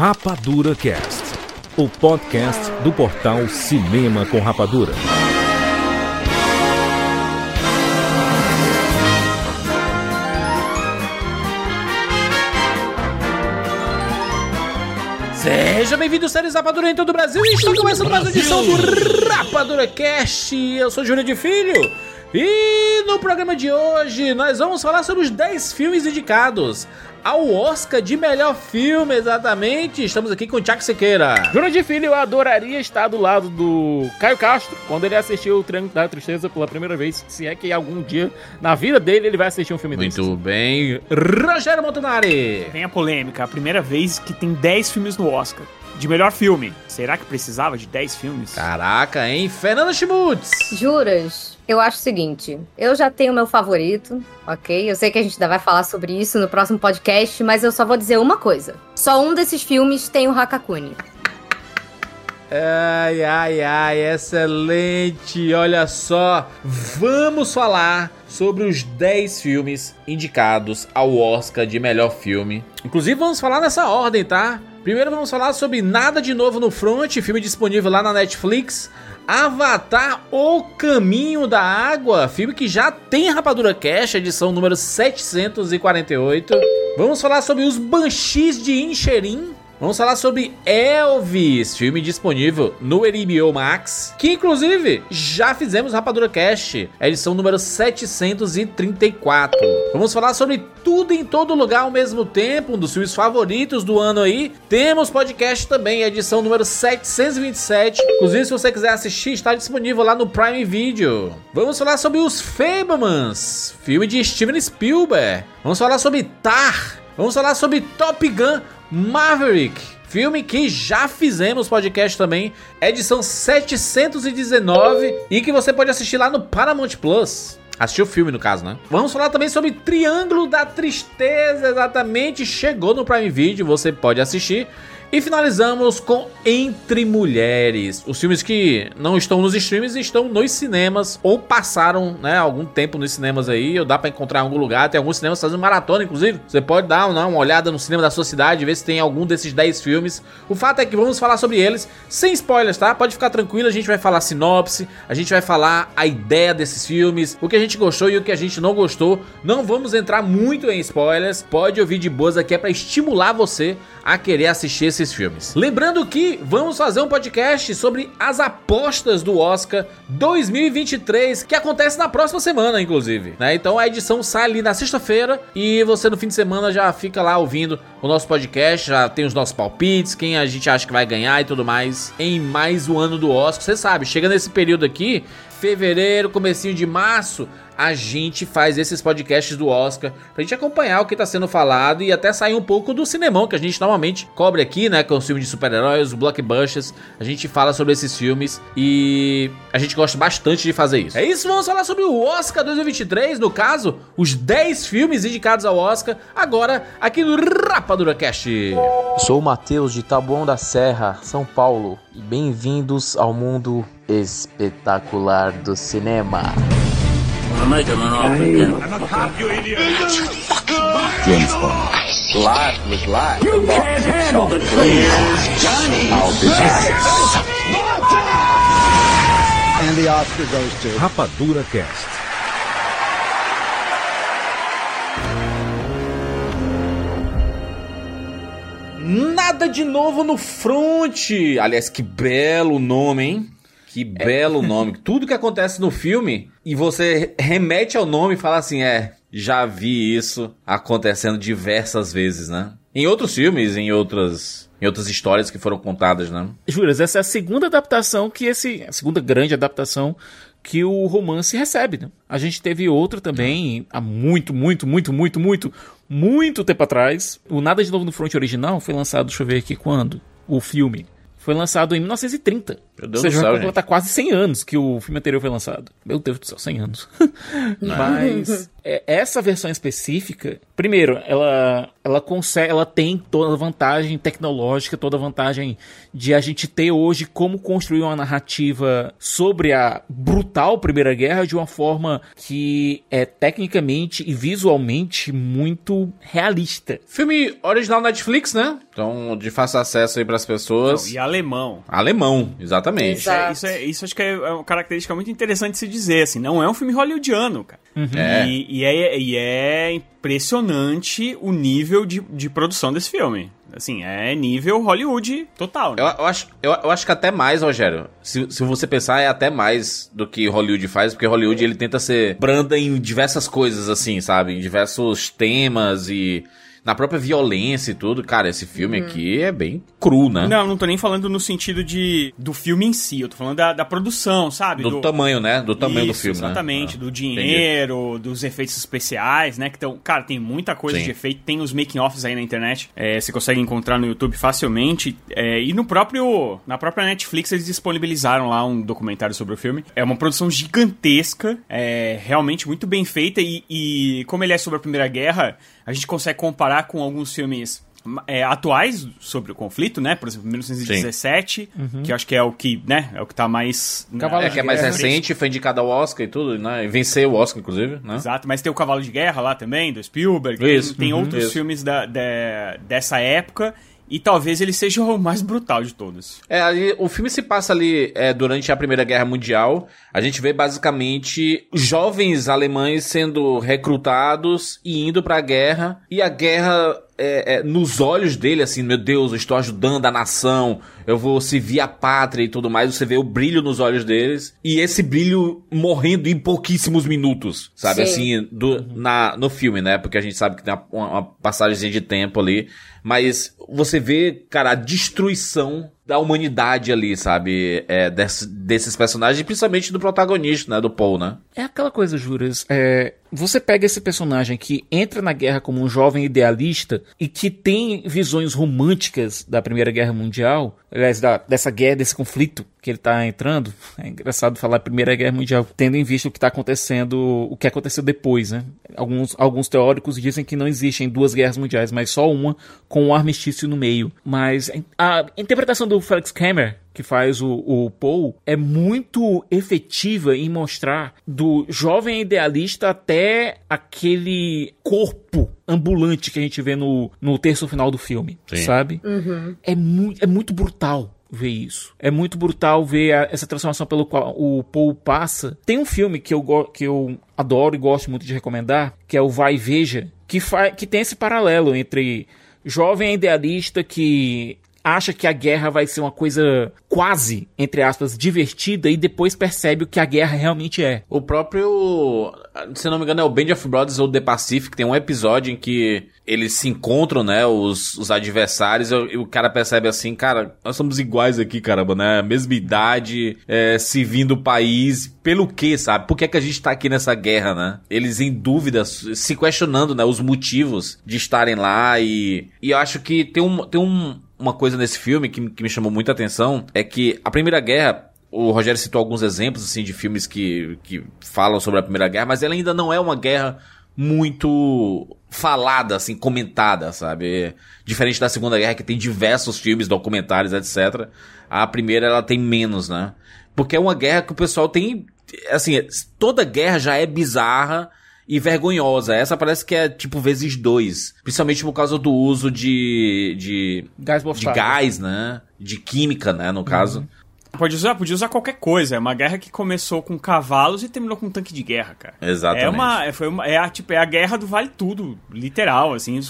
Rapadura Cast, o podcast do portal Cinema com Rapadura. Seja bem-vindo, séries Rapadura em todo o Brasil. E está começando mais uma edição do Rapadura Cast. Eu sou Júlio de Filho. E no programa de hoje nós vamos falar sobre os 10 filmes indicados ao Oscar de melhor filme, exatamente. Estamos aqui com o Tiago Sequeira. Júnior de Filho, eu adoraria estar do lado do Caio Castro quando ele assistiu o Triângulo da Tristeza pela primeira vez. Se é que algum dia na vida dele ele vai assistir um filme Muito desse. bem. Rogério Montanari. Vem a polêmica, a primeira vez que tem 10 filmes no Oscar. De melhor filme. Será que precisava de 10 filmes? Caraca, hein? Fernando Schmutz. Juras? Eu acho o seguinte, eu já tenho meu favorito, ok? Eu sei que a gente ainda vai falar sobre isso no próximo podcast, mas eu só vou dizer uma coisa. Só um desses filmes tem o Hakakuni. Ai, ai, ai, excelente! Olha só, vamos falar sobre os 10 filmes indicados ao Oscar de melhor filme. Inclusive, vamos falar nessa ordem, tá? Primeiro, vamos falar sobre Nada de Novo no Front, filme disponível lá na Netflix. Avatar O Caminho da Água, filme que já tem Rapadura Cash, edição número 748. Vamos falar sobre Os Banshees de Incherim, Vamos falar sobre Elvis, filme disponível no HBO Max, que inclusive já fizemos Rapadura Cast, edição número 734. Vamos falar sobre tudo em todo lugar ao mesmo tempo, um dos filmes favoritos do ano aí. Temos podcast também, edição número 727. Inclusive, se você quiser assistir, está disponível lá no Prime Video. Vamos falar sobre Os Fablemans, filme de Steven Spielberg. Vamos falar sobre Tar. Vamos falar sobre Top Gun Maverick, filme que já fizemos podcast também, edição 719 e que você pode assistir lá no Paramount Plus. Assistiu o filme, no caso, né? Vamos falar também sobre Triângulo da Tristeza, exatamente. Chegou no Prime Video, você pode assistir. E finalizamos com Entre Mulheres, os filmes que não estão nos streams estão nos cinemas ou passaram, né, algum tempo nos cinemas aí, ou dá para encontrar em algum lugar, tem alguns cinemas fazendo maratona inclusive. Você pode dar uma olhada no cinema da sua cidade, ver se tem algum desses 10 filmes. O fato é que vamos falar sobre eles sem spoilers, tá? Pode ficar tranquilo, a gente vai falar sinopse, a gente vai falar a ideia desses filmes, o que a gente gostou e o que a gente não gostou. Não vamos entrar muito em spoilers. Pode ouvir de boas aqui é para estimular você a querer assistir esses filmes. Lembrando que vamos fazer um podcast sobre as apostas do Oscar 2023, que acontece na próxima semana, inclusive. Né? Então a edição sai ali na sexta-feira e você no fim de semana já fica lá ouvindo o nosso podcast, já tem os nossos palpites, quem a gente acha que vai ganhar e tudo mais em mais um ano do Oscar. Você sabe, chega nesse período aqui, fevereiro, comecinho de março, a gente faz esses podcasts do Oscar pra gente acompanhar o que tá sendo falado e até sair um pouco do cinemão que a gente normalmente cobre aqui, né? Com os filmes de super-heróis, blockbusters. A gente fala sobre esses filmes e a gente gosta bastante de fazer isso. É isso, vamos falar sobre o Oscar 2023, no caso, os 10 filmes indicados ao Oscar, agora aqui no Rapadura Cast. Sou o Matheus de Taboão da Serra, São Paulo, e bem-vindos ao mundo espetacular do cinema. James Bond. Life was life. You can't handle the truth. Johnny. I'll be back. And the Oscar goes to Rapadura Cast. Nada de novo no front. Aliás, que belo nome, hein? Que belo nome. Tudo que acontece no filme e você remete ao nome e fala assim: é, já vi isso acontecendo diversas vezes, né? Em outros filmes, em outras. Em outras histórias que foram contadas, né? Juras, essa é a segunda adaptação que esse. A segunda grande adaptação que o romance recebe, né? A gente teve outro também há muito, muito, muito, muito, muito, muito tempo atrás. O Nada de Novo no Front original foi lançado, deixa eu ver aqui quando. O filme. Foi lançado em 1930. Meu Deus Ou seja, do céu, vai completar quase 100 anos que o filme anterior foi lançado. Meu Deus do céu, 100 anos. Mas essa versão específica, primeiro, ela, ela consegue, ela tem toda a vantagem tecnológica, toda a vantagem de a gente ter hoje como construir uma narrativa sobre a brutal Primeira Guerra de uma forma que é tecnicamente e visualmente muito realista. Filme original Netflix, né? Então, de fácil acesso aí pras pessoas. Não, e alemão. Alemão, exatamente. Isso, é, isso, é- isso acho que é é uma característica muito interessante de se dizer, assim, não é um filme hollywoodiano, cara. É. E, e é, e é impressionante o nível de, de produção desse filme. Assim, é nível Hollywood total, né? Eu, eu acho, eu, eu acho que até mais, Rogério. Se, se você pensar, é até mais do que Hollywood faz, porque Hollywood ele tenta ser branda em diversas coisas, assim, sabe? Em diversos temas e na própria violência e tudo. Cara, esse filme aqui é bem cru, né? Não, não tô nem falando no sentido de do filme em si, eu tô falando da, da produção, sabe? Do, tamanho, né? Do tamanho do Isso, filme, Exatamente, né? do Ah, dinheiro, dos efeitos especiais, né? Que tão, cara, tem muita coisa Sim. de efeito, tem os making-offs aí na internet, é, você consegue encontrar no YouTube facilmente. é, e no próprio, na própria Netflix eles disponibilizaram lá um documentário sobre o filme. É uma produção gigantesca, é realmente muito bem feita e, e como ele é sobre a Primeira Guerra, a gente consegue comparar com alguns filmes é, atuais sobre o conflito, né? Por exemplo, 1917, que eu acho que é o que, né? É o que tá mais. Cavalo É, que é mais Guerra. recente, foi indicado ao Oscar e tudo, né? E venceu o Oscar, inclusive, né? Exato, mas tem o Cavalo de Guerra lá também, do Spielberg. Isso, tem tem uhum, outros isso. filmes da, da- dessa época. E talvez ele seja o mais brutal de todos. É, ali, o filme se passa ali é, durante a Primeira Guerra Mundial. A gente vê basicamente jovens alemães sendo recrutados e indo pra guerra. E a guerra, é, é, nos olhos dele, assim, meu Deus, eu estou ajudando a nação, eu vou servir a pátria e tudo mais. Você vê o brilho nos olhos deles. E esse brilho morrendo em pouquíssimos minutos, sabe? Sim. Assim, do, na, no filme, né? Porque a gente sabe que tem uma, uma passagem de tempo ali. Mas você vê, cara, a destruição da humanidade ali, sabe? É, desse- desses personagens, principalmente do protagonista, né? Do Paul, né? É aquela coisa, Juras. É, você pega esse personagem que entra na guerra como um jovem idealista e que tem visões românticas da Primeira Guerra Mundial, aliás, da- dessa guerra, desse conflito que ele tá entrando. É engraçado falar Primeira Guerra Mundial, tendo em vista o que tá acontecendo, o que aconteceu depois, né? Alguns, alguns teóricos dizem que não existem duas guerras mundiais, mas só uma com um armistício no meio. Mas a interpretação do Felix Kammer que faz o, o Paul é muito efetiva em mostrar do jovem idealista até aquele corpo ambulante que a gente vê no, no terço final do filme, Sim. sabe? É, mu é muito brutal ver isso. É muito brutal ver a- essa transformação pelo qual o Paul passa. Tem um filme que eu, que eu adoro e gosto muito de recomendar, que é o Vai e Veja, que, que tem esse paralelo entre jovem idealista que acha que a guerra vai ser uma coisa quase, entre aspas, divertida e depois percebe o que a guerra realmente é. O próprio, se não me engano, é o Band of Brothers ou The Pacific, tem um episódio em que eles se encontram, né, os, os adversários, e, o- o cara percebe assim, cara, nós somos iguais aqui, caramba, né, mesma idade, é, se vindo do país, pelo que, sabe? Por que, é que a gente tá aqui nessa guerra, né? Eles em dúvida, se questionando, né, os motivos de estarem lá e, e eu acho que tem um, tem um, uma coisa nesse filme que, que me chamou muita atenção, é que a Primeira Guerra, o Rogério citou alguns exemplos assim de filmes que, que falam sobre a Primeira Guerra, mas ela ainda não é uma guerra muito falada, assim, comentada, sabe? Diferente da Segunda Guerra, que tem diversos filmes, documentários, etc. A primeira, ela tem menos, né? Porque é uma guerra que o pessoal tem... Assim, toda guerra já é bizarra e vergonhosa. Essa parece que é, tipo, vezes dois. Principalmente por causa do uso de... de Gás de gás, né? De química, né? No caso. Pode usar, podia usar qualquer coisa. É uma guerra que começou com cavalos e terminou com um tanque de guerra, cara. Exatamente. É uma, é- foi uma, é a, tipo, é a guerra do vale tudo, literal, assim.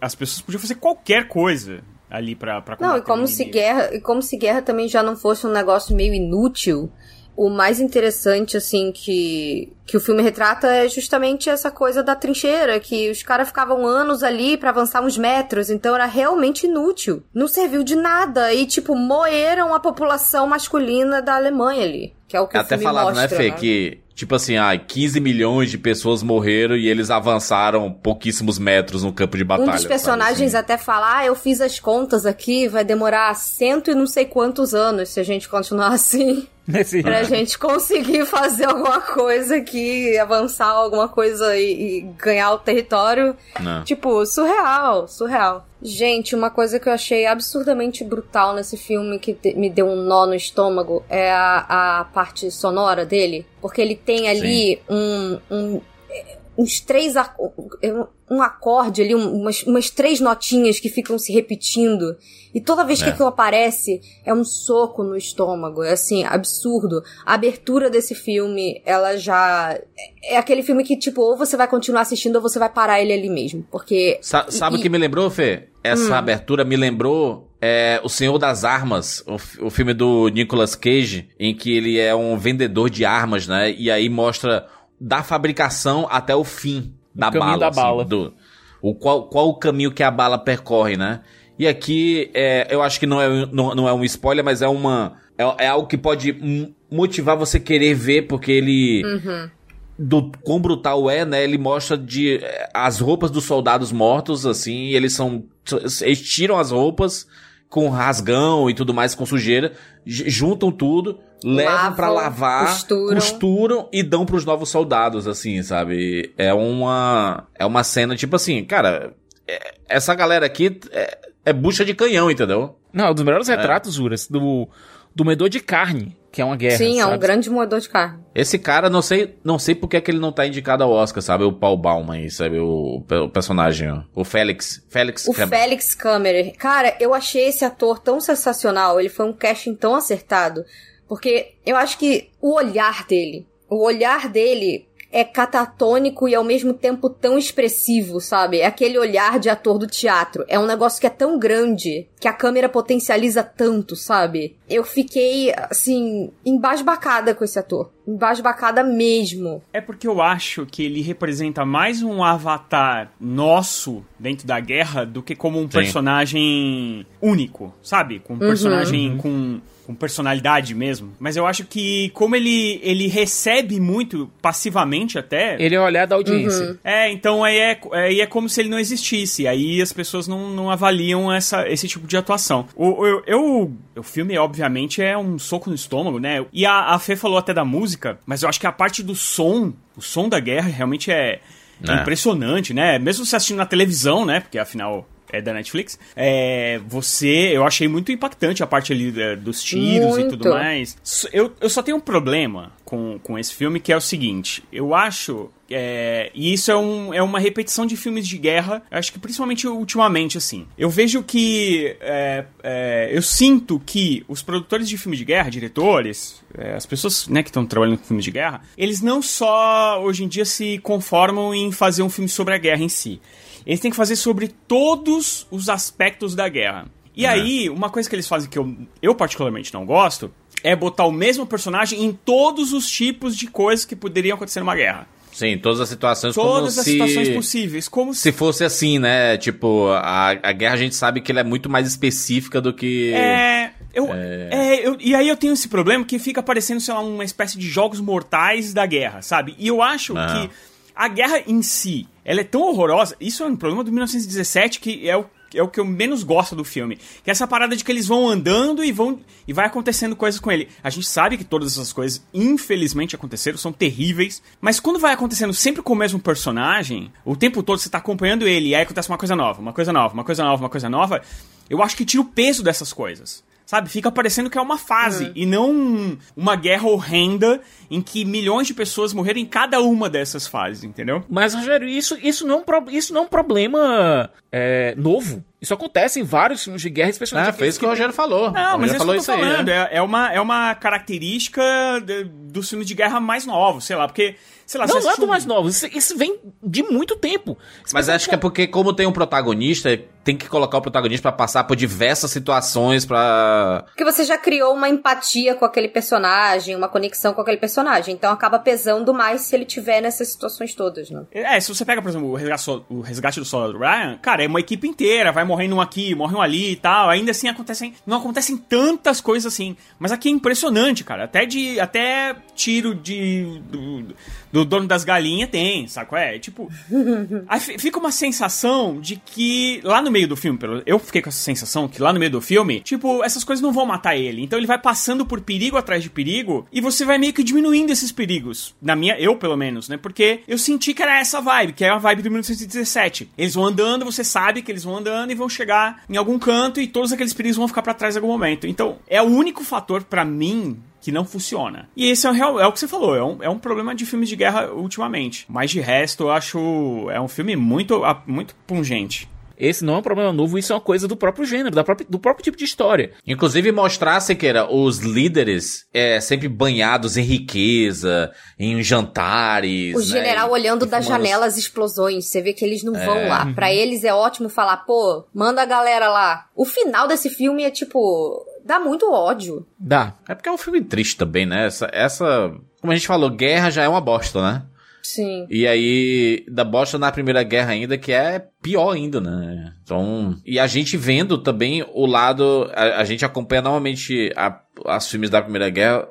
As pessoas podiam fazer qualquer coisa ali pra, pra Não, combater e como se guerra, e como se guerra também já não fosse um negócio meio inútil. O mais interessante, assim, que, que o filme retrata é justamente essa coisa da trincheira, que os caras ficavam anos ali pra avançar uns metros, então era realmente inútil. Não serviu de nada. E, tipo, moeram a população masculina da Alemanha ali. Que é o que É o até filme falado, mostra, né, Fê, né? que, tipo assim, ah, 15 milhões de pessoas morreram e eles avançaram pouquíssimos metros no campo de batalha. Um dos personagens sabe, assim? até fala, ah, eu fiz as contas aqui, vai demorar cento e não sei quantos anos se a gente continuar assim. Nesse... Pra gente conseguir fazer alguma coisa aqui, avançar alguma coisa e, e ganhar o território. Não. Tipo, surreal, surreal. Gente, uma coisa que eu achei absurdamente brutal nesse filme que te- me deu um nó no estômago é a, a parte sonora dele. Porque ele tem ali um, um- uns três. Um acorde ali, um- umas, umas três notinhas que ficam se repetindo. E toda vez que É. aquilo aparece, é um soco no estômago. É assim, absurdo. A abertura desse filme, ela já. É aquele filme que, tipo, ou você vai continuar assistindo ou você vai parar ele ali mesmo. Porque. Sa- sabe e- o que me lembrou, Fê? Essa Hum. abertura me lembrou é, O Senhor das Armas, o, o filme do Nicolas Cage, em que ele é um vendedor de armas, né? E aí mostra da fabricação até o fim da caminho bala. da assim, bala. do- o qual, qual o caminho que a bala percorre, né? E aqui, é, eu acho que não é, não, não é um spoiler, mas é uma. É, é algo que pode motivar você querer ver, porque ele Uhum. do quão brutal é, né? Ele mostra de eh, as roupas dos soldados mortos, assim, e eles são eles tiram as roupas com rasgão e tudo mais com sujeira, juntam tudo, levam pra lavar, costuram. costuram e dão pros novos soldados, assim, sabe? É uma é uma cena tipo assim, cara, é- essa galera aqui é, é bucha de canhão, entendeu? Não, um dos melhores retratos, Juras, do, do medor de carne, que é uma guerra. Sim, é um sabe? grande moedor de carne. Esse cara, não sei, não sei porque é que ele não tá indicado ao Oscar, sabe? O Paul Bauman aí, sabe? O, o personagem, ó. o Félix. Félix O Cam- Félix Kammerer. Cara, eu achei esse ator tão sensacional. Ele foi um casting tão acertado. Porque eu acho que o olhar dele, o olhar dele é catatônico e ao mesmo tempo tão expressivo, sabe? É aquele olhar de ator do teatro. É um negócio que é tão grande que a câmera potencializa tanto, sabe? Eu fiquei, assim, embasbacada com esse ator. Embasbacada mesmo. É porque eu acho que ele representa mais um avatar nosso dentro da guerra do que como um personagem único, sabe? Com um personagem com, com personalidade mesmo. Mas eu acho que como ele, ele recebe muito passivamente até... Ele é o olhar da audiência. Uhum. É, então aí é, aí é como se ele não existisse. Aí as pessoas não, não avaliam essa, esse tipo de atuação. O, eu, eu- o filme, obviamente, é um soco no estômago, né? E a, a Fê falou até da música, mas eu acho que a parte do som, o som da guerra, realmente é, é É. impressionante, né? Mesmo você assistindo na televisão, né? Porque afinal. É da Netflix. É, você, eu achei muito impactante a parte ali é, dos tiros e tudo Muito. mais. Eu, eu só tenho um problema com, com esse filme, que é o seguinte: eu acho. É, e isso é, um, é uma repetição de filmes de guerra, acho que principalmente ultimamente, assim. Eu vejo que. é, é, eu sinto que os produtores de filmes de guerra, diretores, é, as pessoas né, que estão trabalhando com filmes de guerra, eles não só hoje em dia se conformam em fazer um filme sobre a guerra em si. Eles têm que fazer sobre todos os aspectos da guerra. E aí, uma coisa que eles fazem que eu, eu particularmente não gosto é botar o mesmo personagem em todos os tipos de coisas que poderiam acontecer numa guerra. Sim, todas as situações Todas como as se... situações possíveis. Como Se fosse assim, né? Tipo, a, a guerra a gente sabe que ela é muito mais específica do que... É. Eu, é, eu- e aí eu tenho esse problema que fica parecendo, sei lá, uma espécie de jogos mortais da guerra, sabe? E eu acho Não. que a guerra em si, ela é tão horrorosa. Isso é um problema do 1917 que é o é o que eu menos gosto do filme. Que é essa parada de que eles vão andando e vão e vai acontecendo coisas com ele. A gente sabe que todas essas coisas, infelizmente, aconteceram, são terríveis. Mas quando vai acontecendo sempre com o mesmo personagem, o tempo todo você tá acompanhando ele, e aí acontece uma coisa nova, uma coisa nova, uma coisa nova, uma coisa nova, eu acho que tira o peso dessas coisas. Sabe? Fica parecendo que é uma fase e não um- uma guerra horrenda em que milhões de pessoas morreram em cada uma dessas fases, entendeu? Mas, Rogério, isso, isso, não, é um isso não é um problema é, novo. Isso acontece em vários filmes de guerra, especialmente Ah, fez o que o Rogério falou. Não, mas é isso que falou eu tô isso aí, falando. né? É, é uma, é uma característica de- dos filmes de guerra mais novos, sei lá, porque, sei lá, Não, não é do mais novo. Isso, isso vem de muito tempo. Mas acho que é porque, como tem um protagonista, tem que colocar o protagonista pra passar por diversas situações, pra... Porque você já criou uma empatia com aquele personagem, uma conexão com aquele personagem. Então acaba pesando mais se ele tiver nessas situações todas, né? É, se você pega, por exemplo, o resgate, o resgate do Soldado Ryan, cara, é uma equipe inteira, vai morrendo um aqui, morre um ali e tal. Ainda assim acontecem. Não acontecem tantas coisas assim. Mas aqui é impressionante, cara. Até de. Até tiro de. do- do dono das galinhas tem, saco? É, tipo. fica uma sensação de que lá no meio do filme, eu fiquei com essa sensação que lá no meio do filme, tipo, essas coisas não vão matar ele. Então ele vai passando por perigo atrás de perigo e você vai meio que diminuindo esses perigos. Na minha, eu pelo menos, né? Porque eu senti que era essa vibe, que é a vibe do 1917. Eles vão andando, você sabe que eles vão andando e vão chegar em algum canto e todos aqueles perigos vão ficar pra trás em algum momento. Então, é o único fator pra mim que não funciona. E esse é o, real, é o que você falou, é um, é um problema de filmes de guerra ultimamente. Mas de resto, eu acho é um filme muito, muito pungente. Esse não é um problema novo, isso é uma coisa do próprio gênero, da própria, do próprio tipo de história. Inclusive mostrar, Sequeira, os líderes é, sempre banhados em riqueza, em jantares. O né, general e- olhando e da fumando- janela as explosões. Você vê que eles não vão lá. Pra eles é ótimo falar, pô, manda a galera lá. O final desse filme é tipo. dá muito ódio. Dá. É porque é um filme triste também, né? Essa, essa. Como a gente falou, guerra já é uma bosta, né? Sim. E aí, da bosta na Primeira Guerra ainda, que é pior ainda, né? Então, e a gente vendo também o lado, a, a gente acompanha normalmente a, as filmes da Primeira Guerra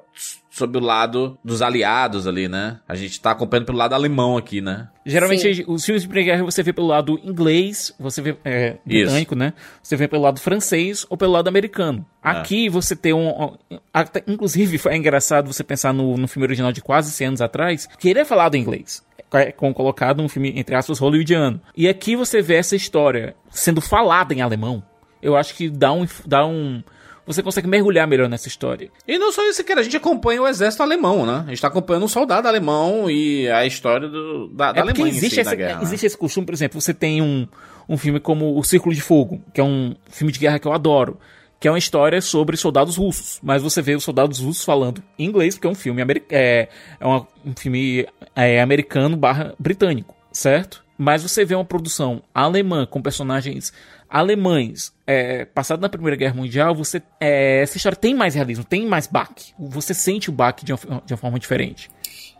sob o lado dos aliados ali, né? A gente tá acompanhando pelo lado alemão aqui, né? Geralmente Sim. os filmes de Primeira Guerra você vê pelo lado inglês, você vê é, britânico, né? Você vê pelo lado francês ou pelo lado americano. Aqui você tem um. até- inclusive, foi engraçado você pensar no, no filme original de quase 100 anos atrás, que ele é falado em inglês. É com colocado um filme, entre aspas, hollywoodiano. E aqui você vê essa história sendo falada em alemão. Eu acho que dá um. Dá um você consegue mergulhar melhor nessa história. E não só isso, que a gente acompanha o exército alemão, né? A gente tá acompanhando um soldado alemão e a história do, da, da É Alemanha em existe, si, esse, na guerra. né? existe esse costume, por exemplo, você tem um, um filme como O Círculo de Fogo, que é um filme de guerra que eu adoro, que é uma história sobre soldados russos, mas você vê os soldados russos falando em inglês, porque é um filme, é, é uma- um filme é, americano barra britânico, certo? Mas você vê uma produção alemã com personagens alemães é, passado na Primeira Guerra Mundial, você é, essa história tem mais realismo, tem mais baque. Você sente o baque de de uma forma diferente.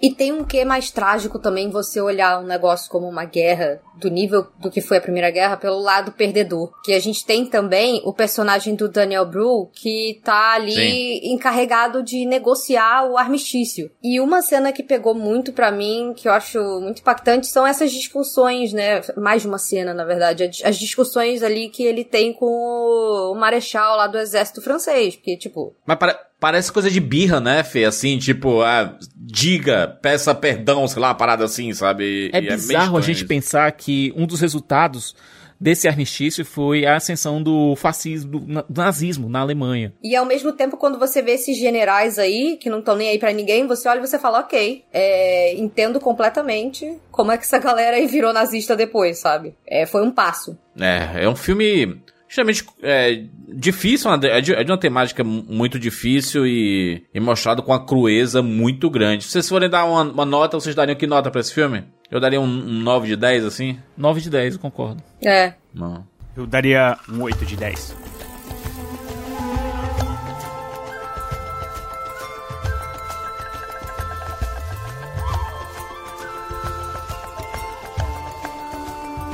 E tem um quê mais trágico também você olhar um negócio como uma guerra, do nível do que foi a Primeira Guerra, pelo lado perdedor. Que a gente tem também o personagem do Daniel Bru, que tá ali Sim. encarregado de negociar o armistício. E uma cena que pegou muito pra mim, que eu acho muito impactante, são essas discussões, né? Mais de uma cena, na verdade. As- discussões ali que ele tem com o marechal lá do exército francês. Porque, tipo, Mas pare- parece coisa de birra, né, Fê? Assim, tipo, ah, diga, peça perdão, sei lá, uma parada assim, sabe? É E meio bizarro a estranho gente isso. pensar que um dos resultados desse armistício foi a ascensão do fascismo, do na- do nazismo na Alemanha. E ao mesmo tempo, quando você vê esses generais aí, que não estão nem aí pra ninguém, você olha e você fala, ok, é, entendo completamente como é que essa galera aí virou nazista depois, sabe? É, foi um passo. É, é um filme extremamente é, difícil, é de, é de uma temática mu- muito difícil e, e mostrado com uma crueza muito grande. Se vocês forem dar uma, uma nota, vocês dariam que nota pra esse filme? Eu daria um, um 9 de 10, assim? 9 de 10, eu concordo. É. Não. Eu daria um 8 de 10.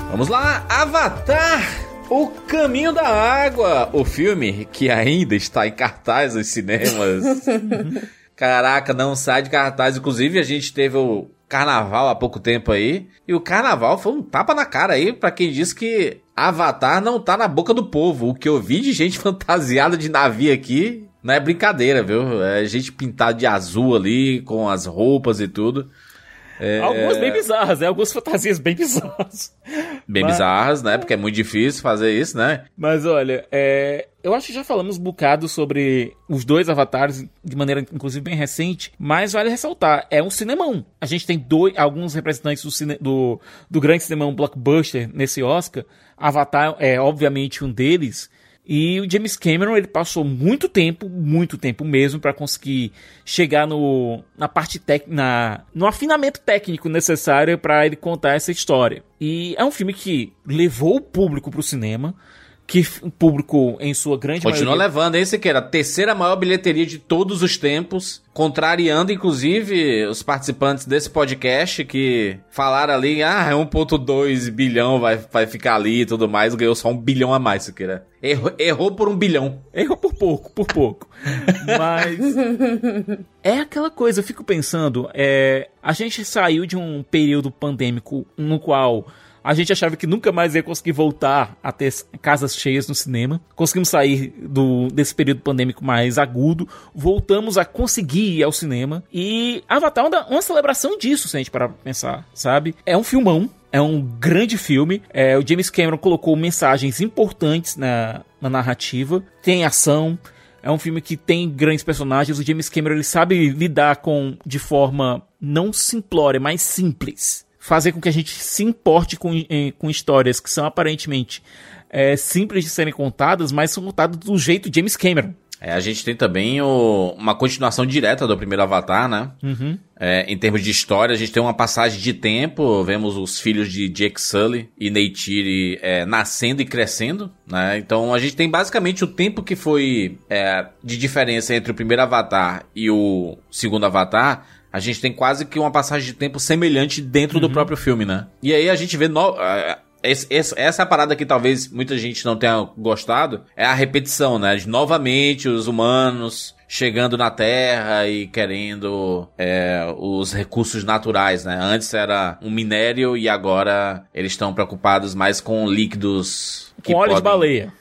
Vamos lá, Avatar! O Caminho da Água, o filme que ainda está em cartaz nos cinemas. Caraca, não sai de cartaz. Inclusive, a gente teve o carnaval há pouco tempo aí. E o carnaval foi um tapa na cara aí pra quem disse que Avatar não tá na boca do povo. O que eu vi de gente fantasiada de navio aqui não é brincadeira, viu? É gente pintada de azul ali, com as roupas e tudo. É, Algumas bem bizarras, né? Algumas fantasias bem bizarras. bem Mas- bizarras, né? Porque é muito difícil fazer isso, né? Mas olha, é, eu acho que já falamos um bocado sobre os dois avatares de maneira inclusive bem recente, mas vale ressaltar, é um cinemão. A gente tem dois, alguns representantes do, cine- do, do grande cinemão blockbuster nesse Oscar. Avatar é obviamente um deles. E o James Cameron, ele passou muito tempo, muito tempo mesmo, para conseguir chegar no, na parte técnica, no afinamento técnico necessário para ele contar essa história. E é um filme que levou o público pro cinema, que o público, em sua grande Continua maioria... levando, hein, Siqueira? A terceira maior bilheteria de todos os tempos, contrariando, inclusive, os participantes desse podcast que falaram ali, ah, é 1.2 bilhão, vai, vai ficar ali e tudo mais, ganhou só um bilhão a mais, Siqueira. Errou, errou por um bilhão. Errou por pouco, por pouco. Mas. é aquela coisa, eu fico pensando. É, a gente saiu de um período pandêmico no qual a gente achava que nunca mais ia conseguir voltar a ter casas cheias no cinema. Conseguimos sair do, desse período pandêmico mais agudo. Voltamos a conseguir ir ao cinema. E Avatar é uma, uma celebração disso, se a gente parar pra pensar, sabe? É um filmão. É um grande filme. É, o James Cameron colocou mensagens importantes na, na narrativa. Tem ação. É um filme que tem grandes personagens. O James Cameron ele sabe lidar com de forma não simplória, mas simples fazer com que a gente se importe com, com histórias que são aparentemente é, simples de serem contadas, mas são contadas do jeito James Cameron. É, a gente tem também o, uma continuação direta do primeiro Avatar, né? Uhum. É, em termos de história, a gente tem uma passagem de tempo, vemos os filhos de Jake Sully e Neytiri é, nascendo e crescendo, né? Então a gente tem basicamente o tempo que foi é, de diferença entre o primeiro Avatar e o segundo Avatar, a gente tem quase que uma passagem de tempo semelhante dentro do próprio filme, né? E aí a gente vê no... Esse, essa é parada que talvez muita gente não tenha gostado é a repetição, né? De novamente os humanos chegando na Terra e querendo é, os recursos naturais, né? Antes era um minério e agora eles estão preocupados mais com líquidos com óleo podem, de baleia.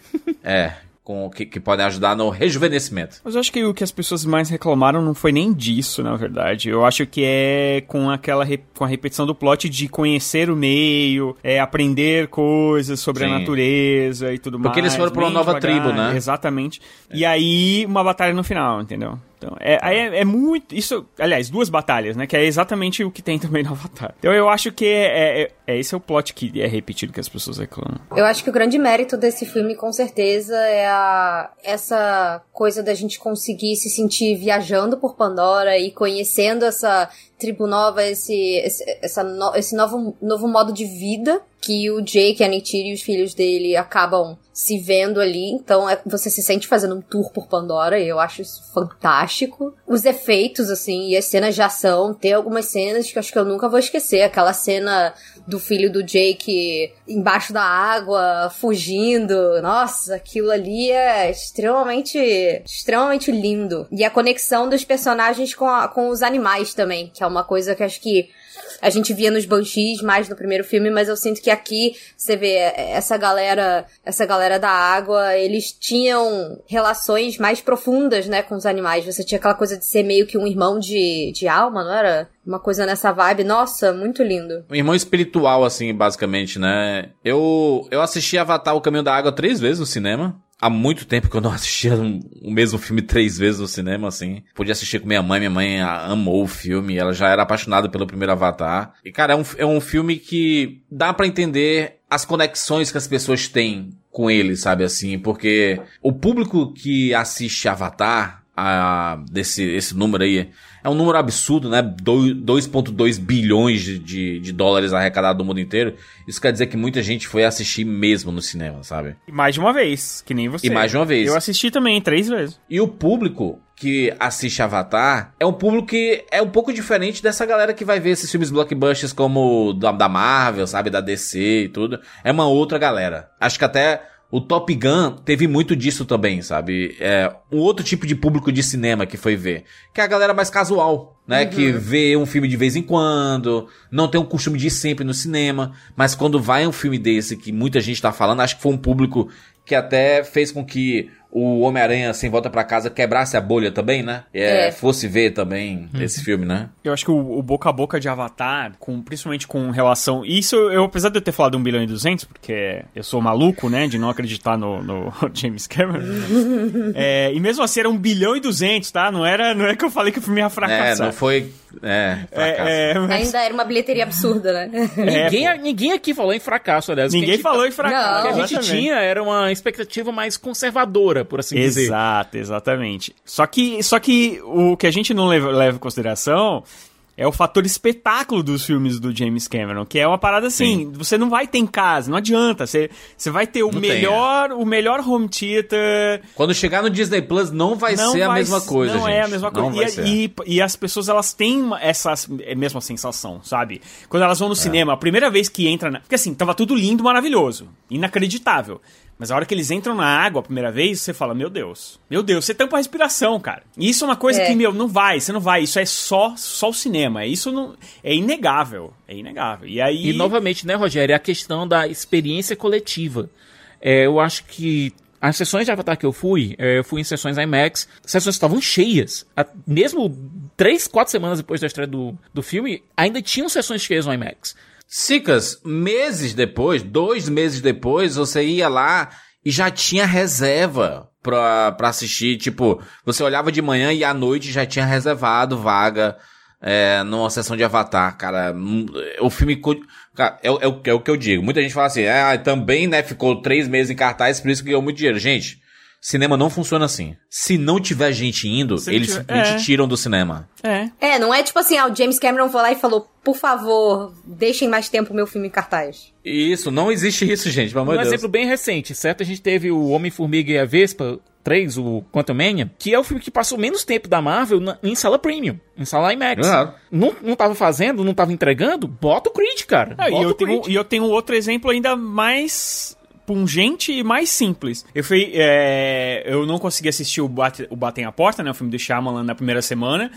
É, com, que, que, podem ajudar no rejuvenescimento. Mas eu acho que o que as pessoas mais reclamaram não foi nem disso, na verdade. Eu acho que é com aquela com a repetição do plot de conhecer o meio, é aprender coisas sobre Sim. a natureza e tudo Porque mais. Porque eles foram para uma nova devagar, tribo, né? Exatamente. É. E aí uma batalha no final, entendeu? Então, é, aí é, é, muito. Isso, aliás, duas batalhas, né? Que é exatamente o que tem também no Avatar. Então eu acho que é, é, é, esse é o plot que é repetido que as pessoas reclamam. Eu acho que o grande mérito desse filme, com certeza, é a, essa coisa da gente conseguir se sentir viajando por Pandora e conhecendo essa tribo nova, esse, esse, essa no, esse novo, novo modo de vida que o Jake, a Neytiri e os filhos dele acabam se vendo ali. Então é, você se sente fazendo um tour por Pandora e eu acho isso fantástico. Os efeitos, assim, e as cenas de ação. Tem algumas cenas que eu acho que eu nunca vou esquecer. Aquela cena do filho do Jake embaixo da água, fugindo. Nossa, aquilo ali é extremamente, extremamente lindo. E a conexão dos personagens com, a, com os animais também, que é uma coisa que acho que a gente via nos Banshees mais no primeiro filme, mas eu sinto que aqui você vê essa galera, essa galera da água, eles tinham relações mais profundas, né, com os animais. Você tinha aquela coisa de ser meio que um irmão de, de alma, não era? Uma coisa nessa vibe. Nossa, muito lindo. Um irmão espiritual, assim, basicamente, né? Eu, eu assisti Avatar O Caminho da Água três vezes no cinema há muito tempo que eu não assistia o mesmo filme três vezes no cinema, assim. Podia assistir com minha mãe, minha mãe amou o filme, ela já era apaixonada pelo primeiro Avatar. E, cara, é um, é um filme que dá para entender as conexões que as pessoas têm com ele, sabe assim? Porque o público que assiste Avatar, a, desse esse número aí, é um número absurdo, né? 2,2 bilhões de, de, de, dólares arrecadados no mundo inteiro. Isso quer dizer que muita gente foi assistir mesmo no cinema, sabe? E mais de uma vez, que nem você. E mais de uma vez. Eu assisti também, três vezes. E o público que assiste Avatar é um público que é um pouco diferente dessa galera que vai ver esses filmes blockbusters como da, da Marvel, sabe? Da DC e tudo. É uma outra galera. Acho que até o Top Gun teve muito disso também, sabe? É um outro tipo de público de cinema que foi ver. Que é a galera mais casual, né? Uhum. Que vê um filme de vez em quando, não tem o costume de ir sempre no cinema, mas quando vai um filme desse que muita gente tá falando, acho que foi um público que até fez com que o Homem-Aranha Sem Volta para Casa quebrasse a bolha também, né? É, é. Fosse ver também uhum. esse filme, né? Eu acho que o, o, boca a boca de Avatar, com, principalmente com relação... Isso, eu, apesar de eu ter falado 1 bilhão e 200, porque eu sou maluco, né? De não acreditar no, no James Cameron. é, e mesmo assim era 1 bilhão e 200, tá? Não era, não é que eu falei que o filme ia fracassar. É, não foi... É, é, é mas... Ainda era uma bilheteria absurda, né? ninguém, ninguém aqui falou em fracasso, aliás. Ninguém falou em fracasso. O que a gente tinha era uma expectativa mais conservadora, por assim Exato, dizer. Exato, exatamente. Só que, só que o que a gente não leva, leva em consideração é o fator espetáculo dos filmes do James Cameron, que é uma parada assim, você não vai ter em casa, não adianta, você, você vai ter o Não tem, melhor, o melhor home theater, Quando chegar no Disney Plus, não vai não ser a vai mesma s- coisa, Não gente. é a mesma coisa. Não E, e, e as pessoas, elas têm essa é, mesma sensação, sabe? Quando elas É. vão no cinema, a primeira vez que entra na... Porque assim, tava tudo lindo, maravilhoso. Inacreditável. Mas a hora que eles entram na água a primeira vez, você fala, meu Deus. Meu Deus, você tampa a respiração, cara. E isso é uma coisa É. que, meu, não vai, você não vai. Isso é só, só o cinema. Isso não... É inegável. É inegável. E aí... E novamente, né, Rogério, é a questão da experiência coletiva. É, eu acho que as sessões de Avatar que eu fui, é, eu fui em sessões IMAX, as sessões estavam cheias. A- mesmo três, quatro semanas depois da estreia do, do filme, ainda tinham sessões cheias no IMAX. Sicas, meses depois, dois meses depois, você ia lá e já tinha reserva pra, pra assistir. Tipo, você olhava de manhã e à noite já tinha reservado vaga é, numa sessão de Avatar, cara. Hum, O filme. Cara, é, o- é é o que eu digo. Muita gente fala assim, ah, também, né, ficou três meses em cartaz, por isso que ganhou muito dinheiro. Gente, cinema não funciona assim. Se não tiver gente indo, Se eles tiver- simplesmente é. tiram do cinema. É. É, não é tipo assim, ah, o James Cameron foi lá e falou, por favor, deixem mais tempo o meu filme em cartaz. Isso, não existe isso, gente, pelo amor Um de Deus. exemplo bem recente, certo? A gente teve o Homem-Formiga e a Vespa 3, o Quantumania, que é o filme que passou menos tempo da Marvel na- em sala premium, em sala IMAX. Não, não tava fazendo, não tava entregando? Bota o Creed, cara. Ah, e, Bota eu o tenho, e eu tenho outro exemplo ainda mais pungente e mais simples. Eu fui, é, eu não consegui assistir o, Bate, o Batem a Porta, né, o filme do Shyamalan na primeira semana.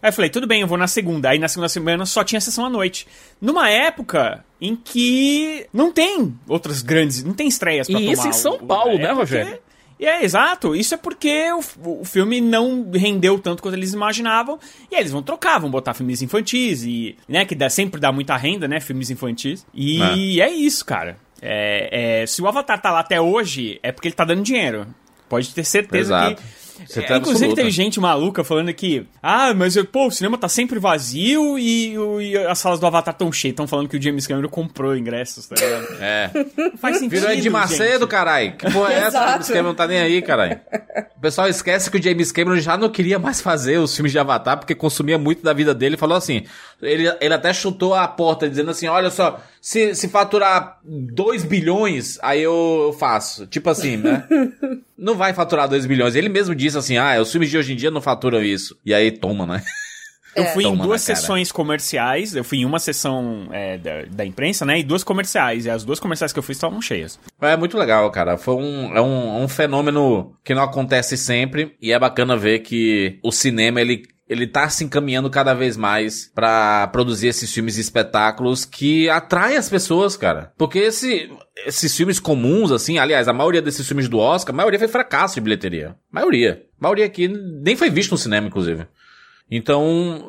Aí eu falei, tudo bem, eu vou na segunda. Aí na segunda semana só tinha sessão à noite. Numa época em que não tem outras grandes, não tem estreias pra E tomar. isso em São o- Paulo, é né, Rogério? É, exato. Isso é porque o, o filme não rendeu tanto quanto eles imaginavam. E aí eles vão trocar, vão botar filmes infantis e, né, que dá, sempre dá muita renda, né, filmes infantis. E é, isso, cara. É, é, se o Avatar tá lá até hoje, é porque ele tá dando dinheiro. Pode ter certeza Exato. que. É, tá inclusive absoluta. teve gente maluca falando que, ah, mas eu- pô, o cinema tá sempre vazio e, o- e as salas do Avatar tão cheias. Estão falando que o James Cameron comprou ingressos, tá ligado? É. Não faz sentido. Virou Ed Macedo, carai. Que porra é essa? O. James Cameron não tá nem aí, carai. O pessoal esquece que o James Cameron já não queria mais fazer os filmes de Avatar porque consumia muito da vida dele. Falou assim, ele, ele até chutou a porta dizendo assim, olha só, se, se faturar 2 bilhões, aí eu, faço. Tipo assim, né? não vai faturar 2 bilhões. Ele mesmo disse assim, ah, os filmes de hoje em dia não faturam isso. E aí toma, né? Eu fui em Toma duas sessões comerciais, eu fui em uma sessão é, da, da imprensa, né? E duas comerciais. E as duas comerciais que eu fui estavam cheias. É muito legal, cara. Foi um, é um, um fenômeno que não acontece sempre e é bacana ver que o cinema ele ele tá se encaminhando cada vez mais pra produzir esses filmes e espetáculos que atraem as pessoas, cara. Porque esse, esses filmes comuns, assim, aliás, a maioria desses filmes do Oscar, a maioria foi fracasso de bilheteria. Maioria. A maioria aqui nem foi visto no cinema, inclusive. Então,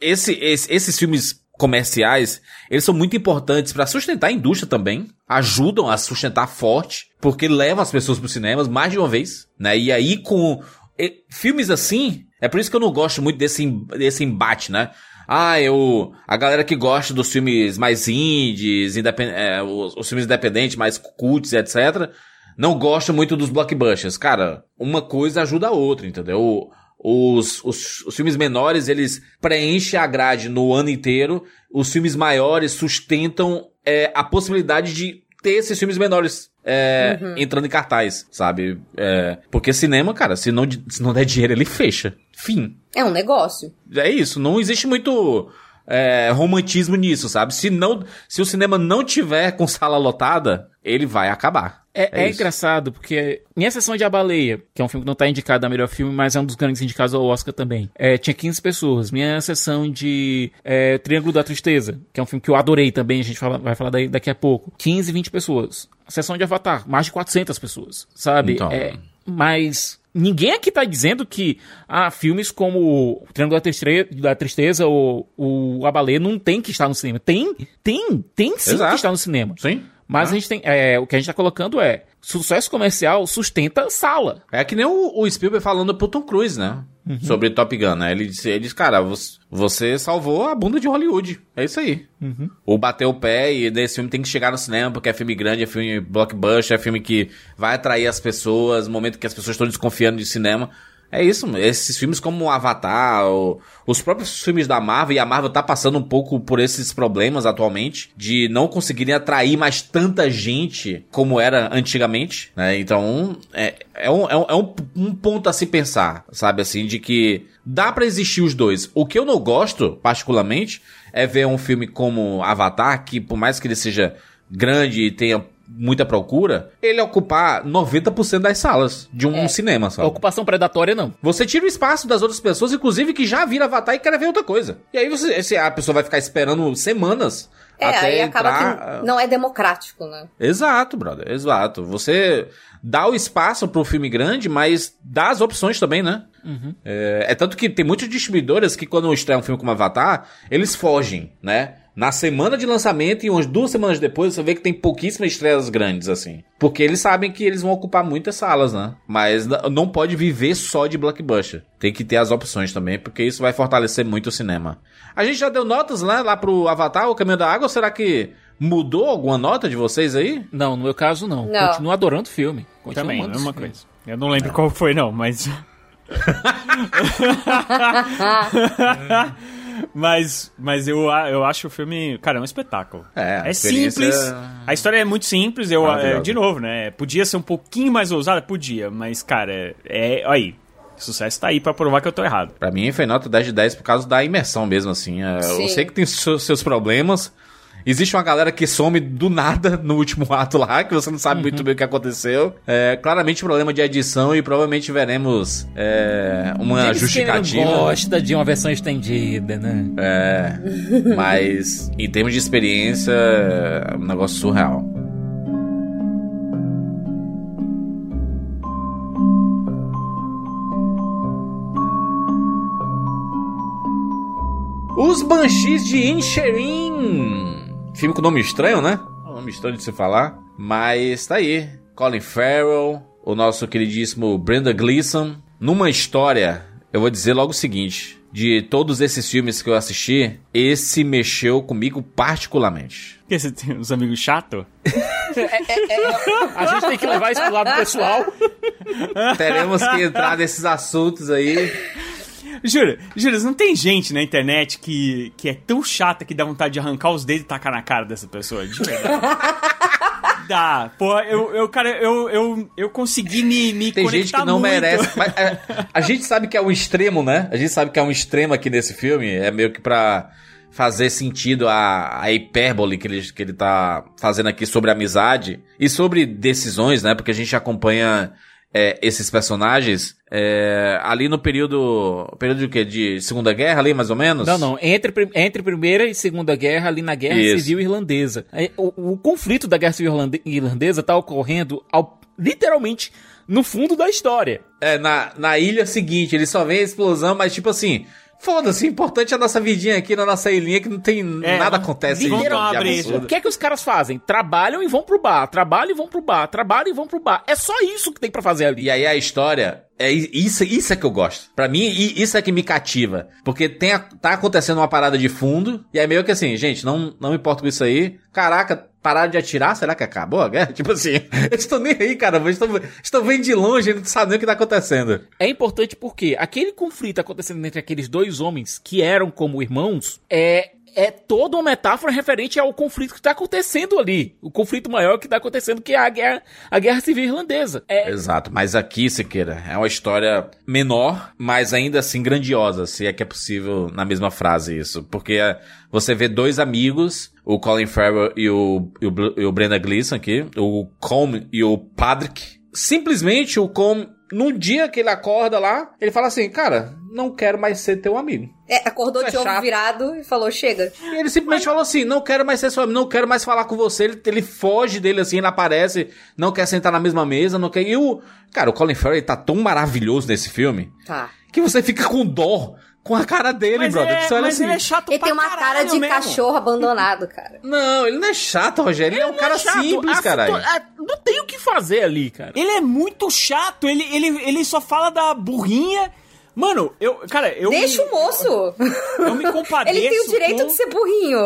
esse, esse- esses filmes comerciais, eles são muito importantes pra sustentar a indústria também, ajudam a sustentar forte, porque levam as pessoas pro cinemas mais de uma vez, né? E aí com e- filmes assim, é por isso que eu não gosto muito desse, desse embate, né? Ah, eu. A galera que gosta dos filmes mais indies, independ, é, os, os filmes independentes, mais cults, etc., não gosta muito dos blockbusters. Cara, uma coisa ajuda a outra, entendeu? Os, os, os filmes menores, eles preenchem a grade no ano inteiro. Os filmes maiores sustentam é, a possibilidade de ter esses filmes menores é, entrando em cartaz, sabe? É, porque cinema, cara, se não, se não der dinheiro, ele fecha. Fim. É um negócio. É isso, não existe muito é, romantismo nisso, sabe? Se, não, se o cinema não tiver com sala lotada, ele vai acabar. É, é isso. engraçado, porque minha sessão de A Baleia, que é um filme que não tá indicado a melhor filme, mas é um dos grandes indicados ao Oscar também, é, tinha 15 pessoas. Minha sessão de é, Triângulo da Tristeza, que é um filme que eu adorei também, a gente fala- vai falar daí, daqui a pouco, 15, 20 pessoas. Sessão de Avatar, mais de 400 pessoas, sabe? Então. É, mas ninguém aqui tá dizendo que ah, filmes como o Triângulo da Tristeza, da Tristeza ou o A Baleia não tem que estar no cinema. Tem, tem, tem sim Exato. que estar no cinema. Sim. Mas Ah. a gente tem. é, o que a gente tá colocando é. Sucesso comercial sustenta sala. É que nem o, o Spielberg falando pro Tom Cruise, né? Sobre Top Gun, né? Ele disse, ele disse cara, você, você salvou a bunda de Hollywood. É isso aí. Ou bateu o pé e desse filme tem que chegar no cinema porque é filme grande, é filme blockbuster, é filme que vai atrair as pessoas, no momento que as pessoas estão desconfiando de cinema. É isso, esses filmes como Avatar, os próprios filmes da Marvel, e a Marvel tá passando um pouco por esses problemas atualmente, de não conseguirem atrair mais tanta gente como era antigamente, né? Então, é, é, um, é, um, é um- ponto a se pensar, sabe, assim, de que dá pra existir os dois. O que eu não gosto, particularmente, é ver um filme como Avatar, que por mais que ele seja grande e tenha muita procura, ele ocupar 90% das salas de um cinema, A sabe? ocupação predatória, não. Você tira o espaço das outras pessoas, inclusive que já viram Avatar e querem ver outra coisa. E aí você, esse- a pessoa vai ficar esperando semanas É, até aí acaba entrar. que não é democrático, né? Exato, brother, exato. Você dá o espaço pro filme grande, mas dá as opções também, né? É, é tanto que tem muitas distribuidoras que quando estreia um filme como Avatar, eles fogem, né? Na semana de lançamento e umas duas semanas depois você vê que tem pouquíssimas estreias grandes, assim. Porque eles sabem que eles vão ocupar muitas salas, né? Mas não pode viver só de blockbuster. Tem que ter as opções também, porque isso vai fortalecer muito o cinema. A gente já deu notas né, lá pro Avatar, o Caminho da Água, ou será que mudou alguma nota de vocês aí? Não, no meu caso, não. Não. Continuo adorando o filme. Continuo Também, amando mesma coisa. Eu não lembro qual foi, não, mas. mas mas eu, eu acho o filme, cara, é um espetáculo. É, é simples. A história é muito simples. Eu, é, de novo, né? Podia ser um pouquinho mais ousada? Podia, mas, cara, é. Aí. Sucesso tá aí pra provar que eu tô errado. Pra mim foi nota 10 de 10 por causa da imersão mesmo, assim. É, Sim. Eu sei que tem seus problemas. Existe uma galera que some do nada no último ato lá, que você não sabe muito bem o que aconteceu. É, claramente problema de edição e provavelmente veremos é, uma James justificativa. Cameron gosta de uma versão estendida, né? É, mas em termos de experiência, é um negócio surreal. Os Banshees de Inisherin. Filme com nome estranho, né? É um nome estranho de se falar. Mas tá aí. Colin Farrell, o nosso queridíssimo Brenda Gleeson. Numa história, eu vou dizer logo o seguinte. De todos esses filmes que eu assisti, esse mexeu comigo particularmente. Porque você tem uns amigos chatos? A gente tem que levar isso pro lado pessoal. Teremos que entrar nesses assuntos aí. Juro, juro, não tem gente na internet que, que é tão chata que dá vontade de arrancar os dedos e tacar na cara dessa pessoa, de. Dá. Pô, eu, eu cara, eu, eu, eu consegui me, me Tem conectar gente que não muito. merece. Mas, é, a gente sabe que é um extremo, né? A gente sabe que é um extremo aqui nesse filme. É meio que pra fazer sentido a, a hipérbole que ele, que ele tá fazendo aqui sobre amizade e sobre decisões, né? Porque a gente acompanha é, esses personagens é, ali no período. Período de quê? De Segunda Guerra, ali, mais ou menos? Não, não. Entre, entre Primeira e Segunda Guerra, ali na Guerra Isso. Civil Irlandesa. É, O, o conflito da Guerra Civil Irlande- Irlandesa tá ocorrendo ao- literalmente no fundo da história. É, na, na ilha seguinte, ele só vê a explosão, mas tipo assim. Foda-se, o importante é a nossa vidinha aqui na nossa ilhinha que não tem É, nada acontece uma brecha. absurdo. O que é que os caras fazem? Trabalham e vão pro bar, trabalham e vão pro bar, trabalham e vão pro bar. É só isso que tem pra fazer ali. E aí a história, é isso, isso é que eu gosto. Pra mim, isso é que me cativa. Porque tem a- tá acontecendo uma parada de fundo, e é meio que assim, gente, não, não me importo com isso aí. Caraca, pararam de atirar, será que acabou a guerra? Tipo assim, eles estão nem aí, cara. Eles estão- estão vendo de longe, não sabem nem o que tá acontecendo. É importante porque aquele conflito acontecendo entre aqueles dois homens que eram como irmãos é é toda uma metáfora referente ao conflito que está acontecendo ali. O conflito maior que está acontecendo, que é a guerra, a guerra civil irlandesa. É, Exato, mas aqui, Siqueira, é uma história menor, mas ainda assim grandiosa, se é que é possível na mesma frase isso. Porque é, você vê dois amigos, o Colin Farrell e o, e o, e o Brenda Gleeson aqui, o Com e o Patrick. Simplesmente o Com, num dia que ele acorda lá, ele fala assim, cara, não quero mais ser teu amigo. É, acordou é de ovo chato. virado e falou: chega. E ele simplesmente falou assim: não quero mais ser seu amigo, não quero mais falar com você. Ele, ele foge dele assim, ele aparece, não quer sentar na mesma mesa, não quer. E o. Cara, o Colin Farrell ele tá tão maravilhoso nesse filme Tá. que você fica com dó com a cara dele, Mas, brother. é, mas assim. ele é chato Ele pra tem uma cara de mesmo. cachorro abandonado, cara. Não, ele não é chato, Rogério. Ele, é um não cara chato. simples, A caralho. situa- a- Não tem o que fazer ali, cara. Ele é muito chato, ele, ele, ele só fala da burrinha, Mano, eu. Cara, eu. Deixa me, o moço. Eu me compadeço. Ele tem o direito com- de ser burrinho.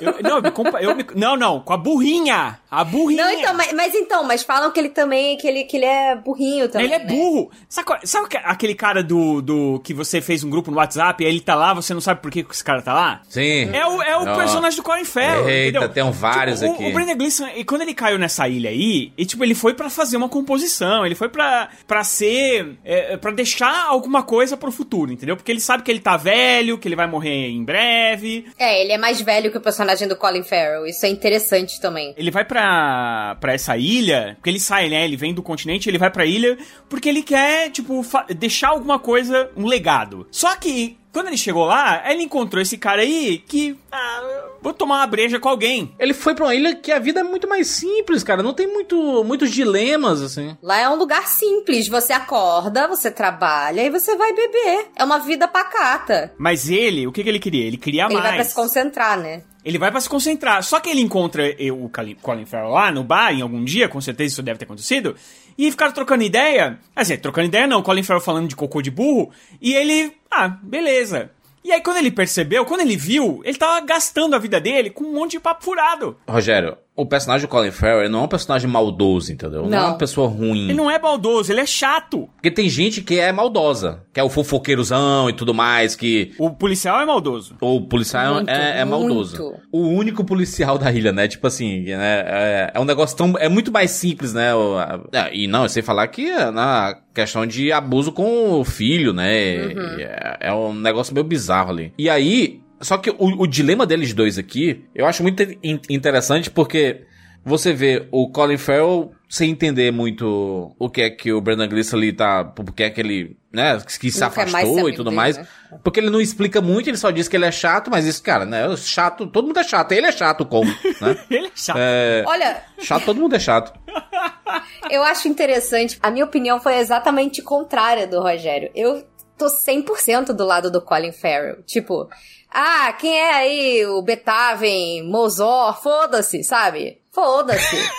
eu- não, eu me compa- eu me- não, não, com a burrinha. A burrinha. Não, então, mas, mas então, mas falam que ele também, que ele, que ele é burrinho também. Ele é né? burro. Sabe, sabe que- aquele cara do, do. que você fez um grupo no WhatsApp e aí ele tá lá, você não sabe por que que esse cara tá lá? Sim. É o, é o personagem do Colin Farrell, Eita, entendeu? tem vários Tipo, o- aqui. O Brendan Gleeson, e quando ele caiu nessa ilha aí, e, tipo, ele foi pra fazer uma composição, ele foi pra, pra ser... É, pra deixar alguma coisa pro futuro, entendeu? Porque ele sabe que ele tá velho, que ele vai morrer em breve, É, ele é mais velho que o personagem do Colin Farrell. Isso é interessante também. ele vai pra, pra essa ilha, porque ele sai, né? Ele vem do continente, ele vai pra ilha porque ele quer, tipo, deixar alguma coisa, um legado. Só que, quando ele chegou lá, ele encontrou esse cara aí que, ah, vou tomar uma breja com alguém. Ele foi pra uma ilha que a vida é muito mais simples, cara. Não tem muito, muitos dilemas, assim. Lá é um lugar simples. Você acorda, você trabalha e você vai beber. É uma vida pacata. Mas ele, o que, que ele queria? Ele queria Ele mais. vai pra se concentrar, né? Ele vai pra se concentrar. Só que ele encontra o Colin Colin Farrell lá no bar, em algum dia, com certeza isso deve ter acontecido. E ficaram trocando ideia. Assim, trocando ideia não, o Colin Farrell falando de cocô de burro. E ele, ah, beleza. E aí quando ele percebeu, quando ele viu, ele tava gastando a vida dele com um monte de papo furado. Rogério, o personagem do Colin Farrell ele não é um personagem maldoso, entendeu? Não, é Não. uma pessoa ruim. Ele não é baldoso, ele é chato. Porque tem gente que é maldosa, que é o fofoqueirozão e tudo mais, que O policial é maldoso. o policial Muito, é, é maldoso. muito. O único policial da ilha, né? Tipo assim, né? É, é um negócio tão. É muito mais simples, né? O- a- é, e não, eu sei falar que é na questão de abuso com o filho, né? Uhum. É, é um negócio meio bizarro ali. E aí. Só que o, o dilema deles dois aqui, eu acho muito in- interessante porque você vê o Colin Farrell sem entender muito o que é que o Brendan Gleeson ali tá. Porque é que ele, né, que se afastou e tudo dele, mais. né? Porque ele não explica muito, ele só diz que ele é chato, mas isso, cara, né? Chato, todo mundo é chato. Ele é chato como, né? Ele é chato. É, Olha, chato, todo mundo é chato. eu acho interessante. A minha opinião foi exatamente contrária do Rogério. Eu tô 100% do lado do Colin Farrell. Tipo, ah, quem é aí o Beethoven, Mozart, foda-se, sabe? Foda-se.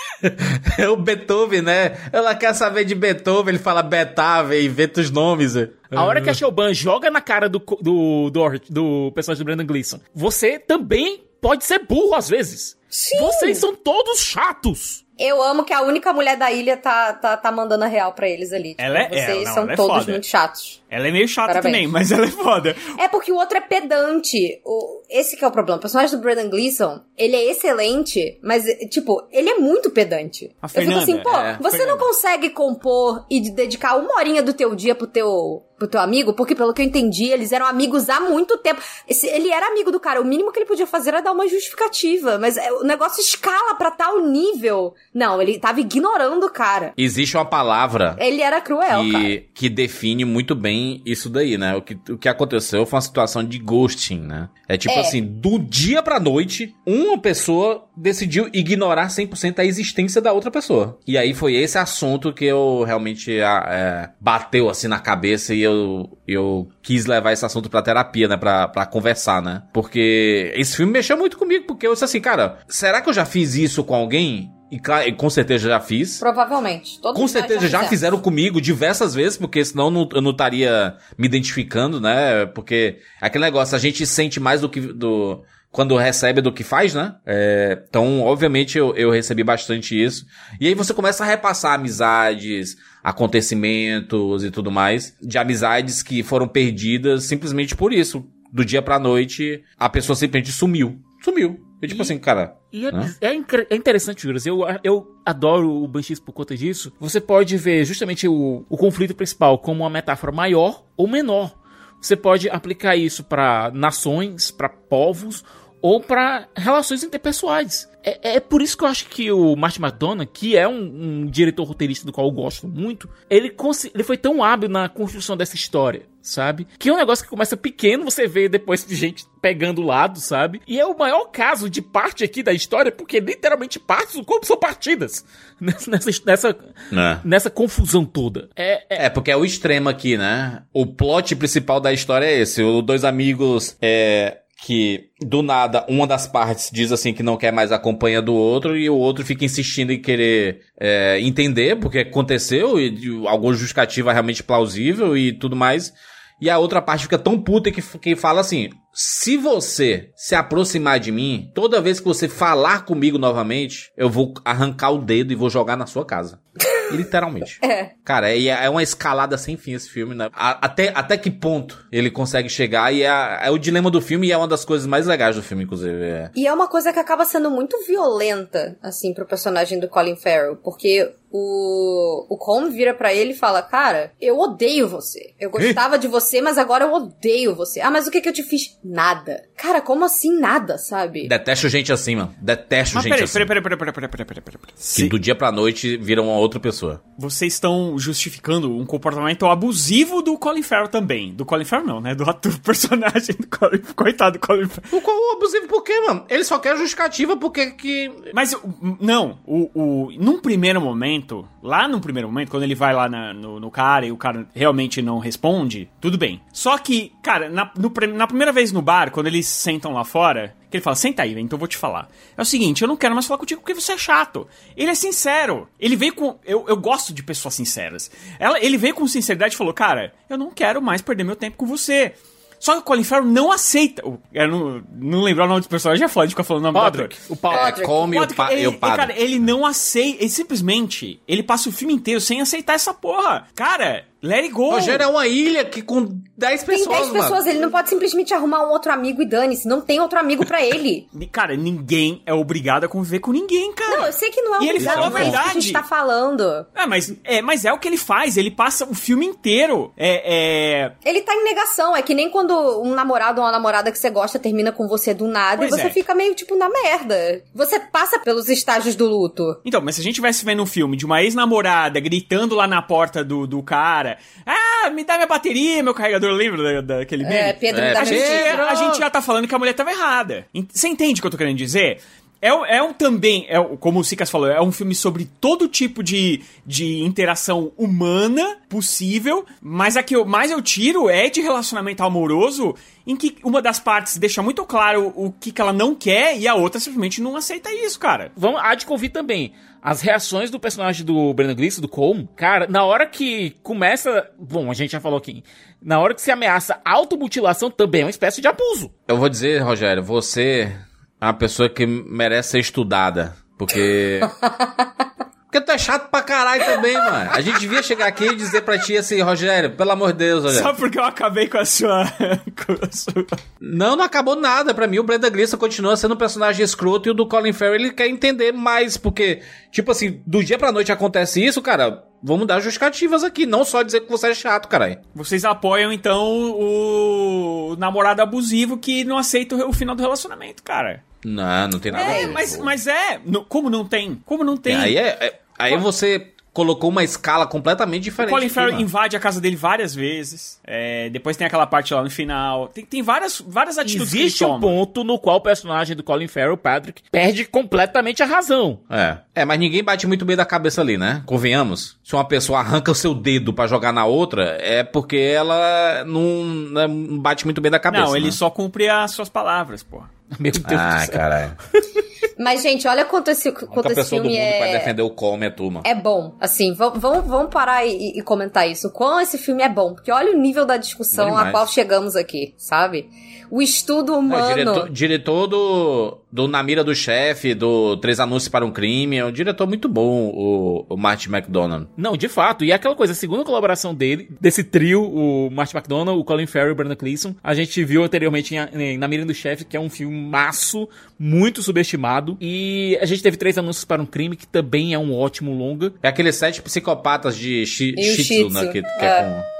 É o Beethoven, né? Ela quer saber de Beethoven, ele fala Beethoven, inventa os nomes. A hora que a Shoban joga na cara do, do, do, do personagem do Brandon Gleeson, você também pode ser burro às vezes. Sim. Vocês são todos chatos. Eu amo que a única mulher da ilha tá, tá, tá mandando a real pra eles ali. Tipo, Ela é- Vocês ela- não, são ela é todos foda. muito chatos. Ela é meio chata Parabéns. também, mas ela é foda. É porque o outro é pedante. O, esse que é o problema. O personagem do Brandon Gleeson, ele é excelente, mas, tipo, ele é muito pedante. A Eu fico Fernanda, assim, pô, é, você Fernanda. não consegue compor e de- dedicar uma horinha do teu dia pro teu, pro teu amigo? Porque, pelo que eu entendi, eles eram amigos há muito tempo. Esse, ele era amigo do cara. O mínimo que ele podia fazer era dar uma justificativa. Mas é, o negócio escala pra tal nível. Não, ele tava ignorando o cara. Existe uma palavra Ele era cruel, cara. que, que define muito bem isso daí, né? O que, o que aconteceu foi uma situação de ghosting, né? É tipo É. assim, do dia pra noite, uma pessoa decidiu ignorar 100% a existência da outra pessoa. E aí foi esse assunto que eu realmente ah, é, bateu assim na cabeça e eu, eu quis levar esse assunto pra terapia, né? Pra, pra conversar, né? Porque esse filme mexeu muito comigo, porque eu disse assim, cara, será que eu já fiz isso com alguém? E, claro, e com certeza já fiz. Provavelmente. Todos Com certeza já fizemos. fizeram comigo diversas vezes, porque senão não- eu não estaria me identificando, né? Porque aquele negócio, a gente sente mais do que do quando recebe do que faz, né? É, então, obviamente, eu, eu recebi bastante isso. E aí você começa a repassar amizades, acontecimentos e tudo mais, de amizades que foram perdidas simplesmente por isso. Do dia pra noite, a pessoa simplesmente sumiu. Sumiu. E tipo E- assim, cara. E é, Hã? é é interessante, Juras. Eu, eu adoro o Banshees por conta disso. Você pode ver justamente o, o conflito principal como uma metáfora maior ou menor. Você pode aplicar isso pra nações, pra povos ou pra relações interpessoais. É, é por isso que eu acho que o Martin McDonagh, que é um, um diretor roteirista do qual eu gosto muito, ele, ele foi tão hábil na construção dessa história, sabe? Que é um negócio que começa pequeno, você vê depois de gente pegando o lado, sabe? E é o maior caso de parte aqui da história, porque literalmente partes do corpo são partidas nessa, nessa, Né? nessa confusão toda. É, é- É, porque é o extremo aqui, né? O plot principal da história é esse. Os dois amigos, é, que do nada, uma das partes diz assim que não quer mais a companhia do outro e o outro fica insistindo em querer é, entender porque aconteceu e de alguma justificativa realmente plausível e tudo mais. E a outra parte fica tão puta que, que fala assim: se você se aproximar de mim, toda vez que você falar comigo novamente, eu vou arrancar o dedo e vou jogar na sua casa. Literalmente. É. Cara, é, é uma escalada sem fim esse filme, né? A- até, até que ponto ele consegue chegar e é, é o dilema do filme e é uma das coisas mais legais do filme, inclusive. É. E é uma coisa que acaba sendo muito violenta, assim, pro personagem do Colin Farrell, porque o, o Con vira para ele e fala: Cara, eu odeio você. Eu gostava de você, mas agora eu odeio você. Ah, mas o que que eu te fiz? Nada. Cara, como assim nada, sabe? Detesto gente assim, mano. Detesto mas gente peraí, assim. Peraí, peraí, peraí, peraí, peraí, peraí, peraí, peraí. Que Se... do dia pra noite viram uma outra pessoa. Vocês estão justificando um comportamento abusivo do Colin Farrell também. Do Colin Farrell não, né? Do ator, personagem do Colin Coitado do Colin Farrell. O, qual, o abusivo por quê, mano? Ele só quer justificativa porque que... Mas, não. O, o, num primeiro momento, lá num primeiro momento, quando ele vai lá na- no, no cara e o cara realmente não responde, tudo bem. Só que, cara, na, no na primeira vez no bar, quando eles sentam lá fora, que ele fala, senta aí, então eu vou te falar. É o seguinte, eu não quero mais falar contigo porque você é chato. Ele é sincero. Ele veio com. Eu, eu gosto de pessoas sinceras. Ela, ele veio com sinceridade e falou, cara, eu não quero mais perder meu tempo com você. Só que o Colin Farrell não aceita. o- Eu não, não lembrar o nome dos personagens, é foda de ficar falando o nome do ator. O Podrick. É, come o, Pode- pa ele, e o padre. Cara, ele não aceita. Ele simplesmente. Ele passa o filme inteiro sem aceitar essa porra. Cara, let it go. Rogério é uma ilha que com 10 Tem pessoas, 10 mano. pessoas, ele não pode simplesmente arrumar um outro amigo e dane-se. Não tem outro amigo pra ele. Cara, ninguém é obrigado a conviver com ninguém, cara. Não, eu sei que não é um E ele obrigado, falou a mas é isso que a verdade. gente tá falando. É, mas é, mas é o que ele faz. Ele passa o filme inteiro. É. é... Ele tá em negação. É que nem quando um namorado ou uma namorada que você gosta termina com você do nada Pois e você é. fica meio tipo na merda. Você passa pelos estágios do luto. Então, mas se a gente tivesse vendo um filme de uma ex-namorada gritando lá na porta do, do cara: Ah, me dá minha bateria, meu carregador, lembra da, daquele meme? É, Pedro É, a gente, a gente já tá falando que a mulher tava errada. Você entende o que eu tô querendo dizer? É, um- é um também, é, como o Sicas falou, é um filme sobre todo tipo de, de interação humana possível, mas a que eu, mais eu tiro é de relacionamento amoroso, em que uma das partes deixa muito claro o que, que ela não quer e a outra simplesmente não aceita isso, cara. Vamos, há de convir também. As reações do personagem do Brandon Gleeson, do Colm, cara, na hora que começa. Bom, a gente já falou aqui. Na hora que se ameaça automutilação, também é uma espécie de abuso. Eu vou dizer, Rogério, você é uma pessoa que merece ser estudada. Porque. Porque tu é chato pra caralho também, mano. A gente devia chegar aqui e dizer pra ti assim, Rogério, pelo amor de Deus, Rogério. Só porque eu acabei com a sua. com a sua- Não, não acabou nada. Pra mim, o Brenda Gleeson continua sendo um personagem escroto e o do Colin Farrell ele quer entender mais. Porque, tipo assim, do dia pra noite acontece isso, cara. Vamos dar justificativas aqui. Não só dizer que você é chato, caralho. Vocês apoiam, então, o namorado abusivo que não aceita o final do relacionamento, cara. Não, não tem nada a É, ver. mas, pô. mas é. No- como não tem? Como não tem? Aí, é, é- aí você colocou uma escala completamente o diferente. Colin aqui, Farrell invade a casa dele várias vezes. É, depois tem aquela parte lá no final. Tem, tem várias, várias atitudes Existe que ele um toma. ponto no qual o personagem do Colin Farrell, Patrick, perde completamente a razão. É. É, mas ninguém bate muito bem da cabeça ali, né? Convenhamos. Se uma pessoa arranca o seu dedo pra jogar na outra, é porque ela não, não bate muito bem da cabeça. Não, ele né? só cumpre as suas palavras, pô. Meu Deus do Ah, céu. caralho. Mas, gente, olha quanto esse, quanto esse pessoa do filme mundo que vai é. defender o Come é tu, mano. É bom, assim, vamos, vamos, parar e, e comentar isso. O Quão esse filme é bom, porque olha o nível da discussão a qual chegamos aqui, sabe? O estudo É, humano. diretor, diretor do, do Na Mira do Chefe, do Três Anúncios para um Crime, é um diretor muito bom, o, o Martin McDonald. Não, de fato. E é aquela coisa, a segunda colaboração dele, desse trio, o Martin McDonagh, o Colin Farrell e o Brandon Gleeson, a gente viu anteriormente em, em Na Mira do Chefe, que é um filmaço muito subestimado. E a gente teve Três Anúncios para um Crime, que também é um ótimo longa. É aqueles sete psicopatas de Shih Shih Tzu, né? Que, que é. é com...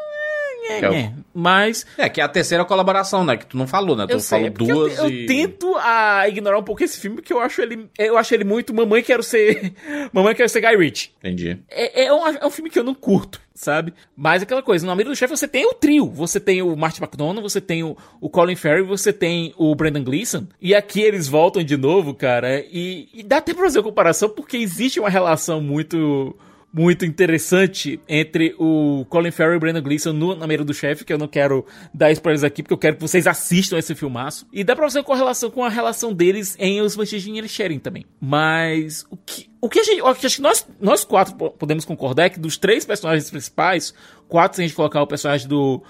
é É, mas É, que é a terceira colaboração, né? Que tu não falou, né? Tu eu sei, falou porque duas eu, e... eu tento a ignorar um pouco esse filme, porque eu acho ele, eu acho ele muito Mamãe Quero Ser, Mamãe Quero Ser Guy Ritchie. Entendi. É, é, um, é um filme que eu não curto, sabe? Mas aquela coisa, no Amigo do Chefe você tem o trio. Você tem o Martin McDonagh, você tem o, o Colin Farrell, você tem o Brendan Gleeson. E aqui eles voltam de novo, cara. E, e dá até pra fazer a comparação, porque existe uma relação muito... Muito interessante entre o Colin Farrell e o Brendan Gleeson no Na Mira do Chefe, que eu não quero dar spoilers aqui, porque eu quero que vocês assistam esse filmaço. E dá pra fazer uma correlação com a relação deles em Os Vantagens de Sharing também. Mas o que, o que a gente. Acho que nós, nós quatro po- podemos concordar é que dos três personagens principais, quatro se a gente colocar o personagem do.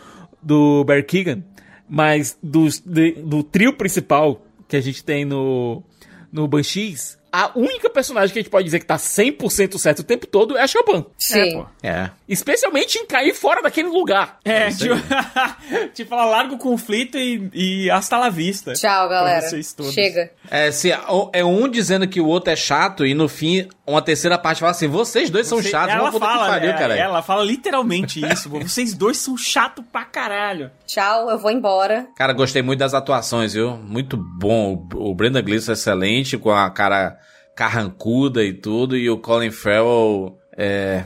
do Barry Keegan, mas dos- de- do trio principal que a gente tem no, no Banshees, a única personagem que a gente pode dizer que tá 100% certo o tempo todo é a Chopin. Sim. pô. É. Especialmente em cair fora daquele lugar. É, isso tipo, tipo, ela larga o conflito e, e hasta la vista. Tchau, galera. vocês todos. Chega. É, se, é um dizendo que o outro é chato e no fim, uma terceira parte fala assim: vocês dois são Você- chatos, ela fala, que pariu, é, cara. Ela fala literalmente isso. Vocês dois são chato pra caralho. Tchau, eu vou embora. Cara, gostei muito das atuações, viu? Muito bom. O o Brendan Gleeson é excelente, com a cara carrancuda e tudo, e o Colin Farrell é...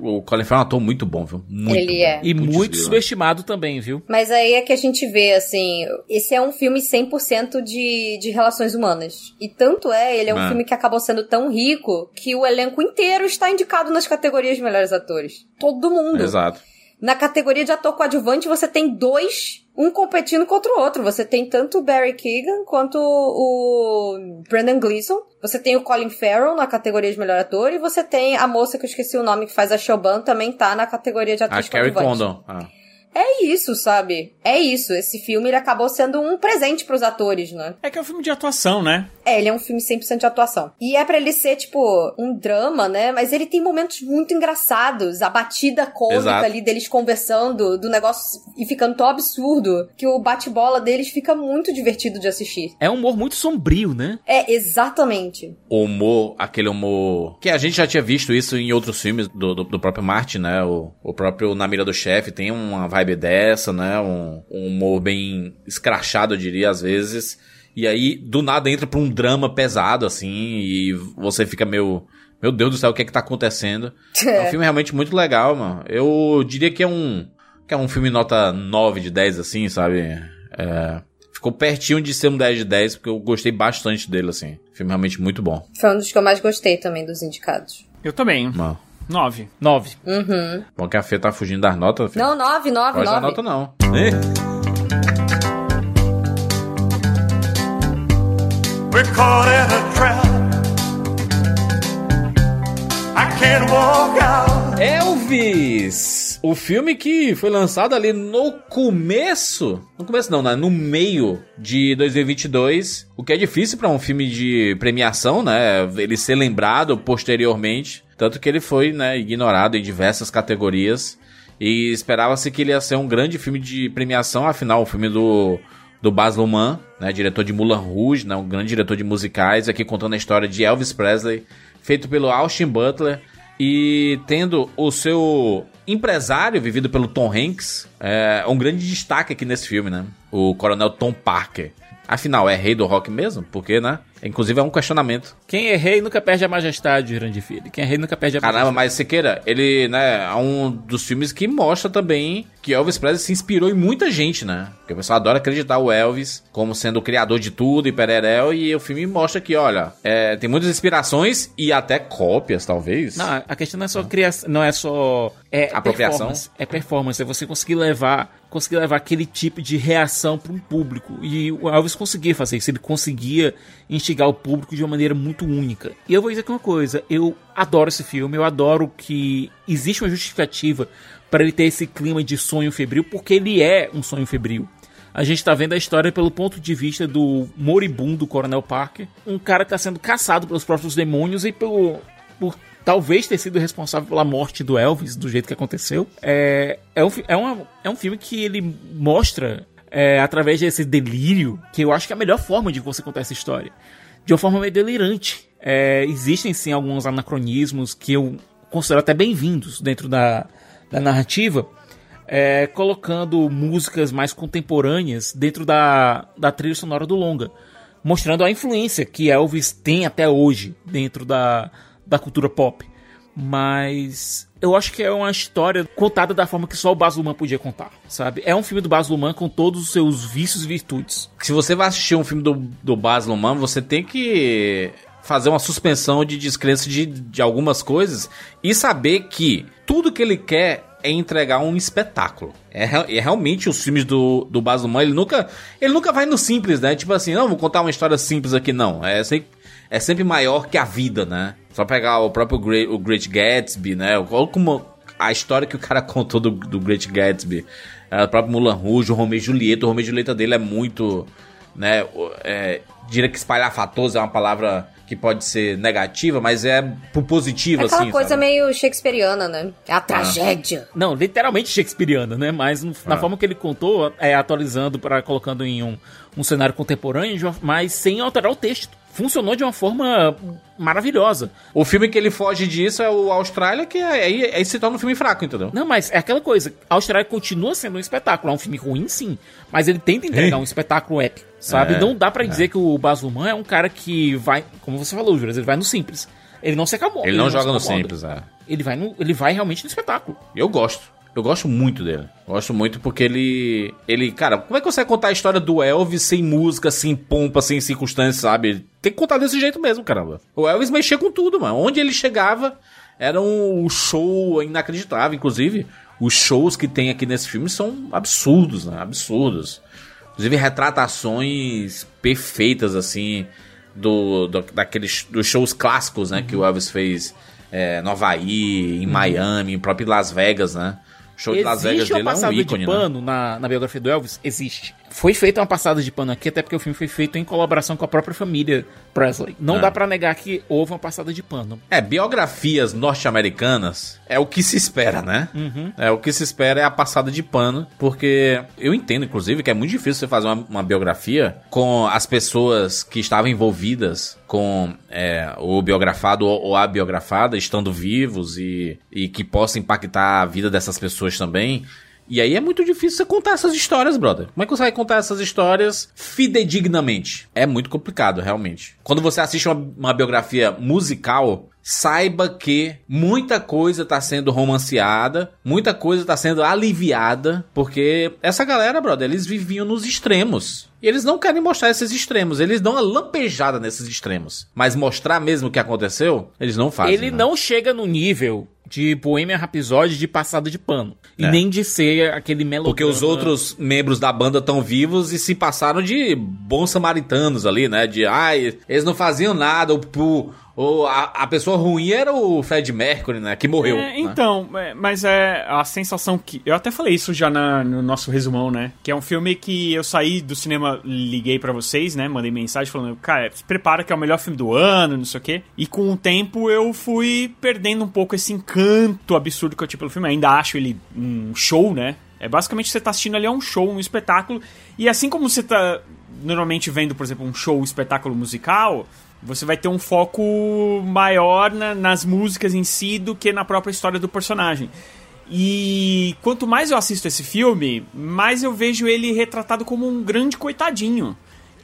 O Colin Farrell é um ator muito bom, viu? Muito Ele bom. é. E Putz, muito grila. subestimado também, viu? Mas aí é que a gente vê, assim, esse é um filme 100% de, de relações humanas. E tanto é, ele é um Ah. filme que acabou sendo tão rico que o elenco inteiro está indicado nas categorias de melhores atores. Todo mundo. Exato. Na categoria de ator coadjuvante, você tem dois, um competindo contra o outro. Você tem tanto o Barry Keegan quanto o Brendan Gleeson. Você tem o Colin Farrell na categoria de melhor ator. E você tem a moça que eu esqueci o nome que faz a Shoban também tá na categoria de A atriz Carrie. Condon. Ah. É isso, sabe? É isso. Esse filme ele acabou sendo um presente pros atores, né? É que é um filme de atuação, né? É, ele é um filme 100% de atuação. E é pra ele ser, tipo, um drama, né? Mas ele tem momentos muito engraçados. A batida cômica Exato. ali deles conversando, do negócio e ficando tão absurdo, que o bate-bola deles fica muito divertido de assistir. É um humor muito sombrio, né? É, exatamente. O humor, aquele humor... Que a gente já tinha visto isso em outros filmes do, do, do próprio Martin, né? O, o próprio Na Mira do Chefe tem uma vibe dessa, né? Um, um humor bem escrachado, eu diria, às vezes. E aí, do nada, entra pra um drama pesado, assim, e você fica meio... Meu Deus do céu, o que é que tá acontecendo? É um filme realmente muito legal, mano. Eu diria que é um... Que é um filme nota 9 de 10, assim, sabe? É... Ficou pertinho de ser um 10 de 10, porque eu gostei bastante dele, assim. Filme realmente muito bom. Foi um dos que eu mais gostei também dos indicados. Eu também. Mano. Nove. Nove. Uhum. Bom que a Fê tá fugindo das notas, filho. Não, nove, nove, Pode nove. nota, não. We're caught in a trap. I can't walk out. Elvis! O filme que foi lançado ali no começo. No começo não, né? No meio de 2022. O que é difícil pra um filme de premiação, né? Ele ser lembrado posteriormente. Tanto que ele foi, né, ignorado em diversas categorias. E esperava-se que ele ia ser um grande filme de premiação, afinal, o filme do, do Baz Luhrmann, né, diretor de Moulin Rouge, né, um grande diretor de musicais, aqui contando a história de Elvis Presley, feito pelo Austin Butler e tendo o seu empresário, vivido pelo Tom Hanks, é um grande destaque aqui nesse filme, né, o coronel Tom Parker. Afinal, é rei do rock mesmo? Porque, né? Inclusive é um questionamento. Quem é rei nunca perde a majestade, grande filho. Quem é rei nunca perde a Caramba, majestade. mas Siqueira, ele, né, é um dos filmes que mostra também que Elvis Presley se inspirou em muita gente, né? Porque o pessoal adora acreditar o Elvis como sendo o criador de tudo e pererel, e o filme mostra que, olha, é, tem muitas inspirações e até cópias, talvez. Não, a questão não é só criação, não é só é Apropriação? performance, é performance, é você conseguir levar, conseguir levar aquele tipo de reação para um público. E o Elvis conseguia fazer isso, ele conseguia instigar o público de uma maneira muito única. E eu vou dizer aqui uma coisa, eu adoro esse filme, eu adoro que existe uma justificativa para ele ter esse clima de sonho febril, porque ele é um sonho febril. A gente tá vendo a história pelo ponto de vista do moribundo Coronel Parker, um cara que tá sendo caçado pelos próprios demônios e pelo por talvez ter sido responsável pela morte do Elvis, do jeito que aconteceu. É, é, um, é, uma, é um filme que ele mostra, é, através desse delírio, que eu acho que é a melhor forma de você contar essa história. De uma forma meio delirante. É, existem sim alguns anacronismos que eu considero até bem-vindos dentro da, da narrativa, é, colocando músicas mais contemporâneas dentro da, da trilha sonora do longa, mostrando a influência que Elvis tem até hoje dentro da, da cultura pop. Mas eu acho que é uma história contada da forma que só o Baz Luhrmann podia contar, sabe? É um filme do Baz Luhrmann com todos os seus vícios e virtudes. Se você vai assistir um filme do, do Baz Luhrmann, você tem que fazer uma suspensão de descrença de, de algumas coisas e saber que tudo que ele quer é entregar um espetáculo. É, é realmente os filmes do, do Baz Luhrmann, ele nunca, ele nunca vai no simples, né? Tipo assim, não, vou contar uma história simples aqui, não. É sempre, é sempre maior que a vida, né? Só pegar o próprio Great, o Great Gatsby, né? Olha como a história que o cara contou do, do Great Gatsby, é, o próprio Mulan Rouge, o Romeo e Julieta, o Romeo e Julieta dele é muito, né, é, diria que espalhafatoso é uma palavra que pode ser negativa, mas é pro positivo, É aquela assim, coisa sabe? meio shakespeariana, né? É a tragédia. Não, literalmente shakespeariana, né? Mas no- na Ah. forma que ele contou, é atualizando para colocando em um, um cenário contemporâneo, mas sem alterar o texto. Funcionou de uma forma maravilhosa. O filme que ele foge disso é o Austrália, que aí, aí se torna um filme fraco, entendeu? Não, mas é aquela coisa. A Austrália continua sendo um espetáculo. É um filme ruim, sim. Mas ele tenta entregar um espetáculo épico, sabe? É, Não dá pra dizer que o Baz Luhrmann é um cara que vai... Como você falou, Júlio, ele vai no simples. Ele não se acabou. Ele não joga no simples, é. Ele vai, no, ele vai realmente no espetáculo. Eu gosto. Eu gosto muito dele. Gosto muito porque ele. Ele. Cara, como é que você vai contar a história do Elvis sem música, sem pompa, sem circunstâncias, sabe? Tem que contar desse jeito mesmo, caramba. O Elvis mexia com tudo, mano. Onde ele chegava, era um show inacreditável. Inclusive, os shows que tem aqui nesse filme são absurdos, né? Absurdos. Inclusive, retratações perfeitas, assim, do, do- daqueles dos shows clássicos, né? Que o Elvis fez é, no Havaí, em Miami, em próprio Las Vegas, né? Show de Las Vegas dele é um ícone, de né? pano na, na biografia do Elvis? Existe. Foi feita uma passada de pano aqui, até porque o filme foi feito em colaboração com a própria família Presley. Não É. dá pra negar que houve uma passada de pano. É, biografias norte-americanas é o que se espera, né? Uhum. É o que se espera é a passada de pano, porque eu entendo, inclusive, que é muito difícil você fazer uma, uma biografia com as pessoas que estavam envolvidas com é, o biografado ou, ou a biografada estando vivos e, e que possa impactar a vida dessas pessoas também. E aí é muito difícil você contar essas histórias, brother. Como é que você vai contar essas histórias fidedignamente? É muito complicado, realmente. Quando você assiste uma, uma biografia musical, saiba que muita coisa tá sendo romanceada, muita coisa tá sendo aliviada, porque essa galera, brother, eles viviam nos extremos. E eles não querem mostrar esses extremos, eles dão uma lampejada nesses extremos. Mas mostrar mesmo o que aconteceu, eles não fazem. Ele né? não chega no nível de Bohemian Rhapsody de passada de pano. E É. nem de ser aquele melodrama. Porque os outros membros da banda estão vivos e se passaram de bons samaritanos ali, né? De, ai, eles não faziam nada, o, o, o- a, a pessoa ruim era o Fred Mercury, né? Que morreu. É, né? então, é, mas é a sensação que. Eu até falei isso já na- no nosso resumão, né? Que é um filme que eu saí do cinema, liguei pra vocês, né? Mandei mensagem falando, cara, se prepara que é o melhor filme do ano, não sei o quê. E com o tempo eu fui perdendo um pouco esse encanto absurdo que eu tinha pelo filme. Ainda acho ele um show, né? É basicamente você tá assistindo ali a um show, um espetáculo. E assim como você tá normalmente vendo, por exemplo, um show, um espetáculo musical, você vai ter um foco maior na- nas músicas em si do que na própria história do personagem. E quanto mais eu assisto esse filme, mais eu vejo ele retratado como um grande coitadinho.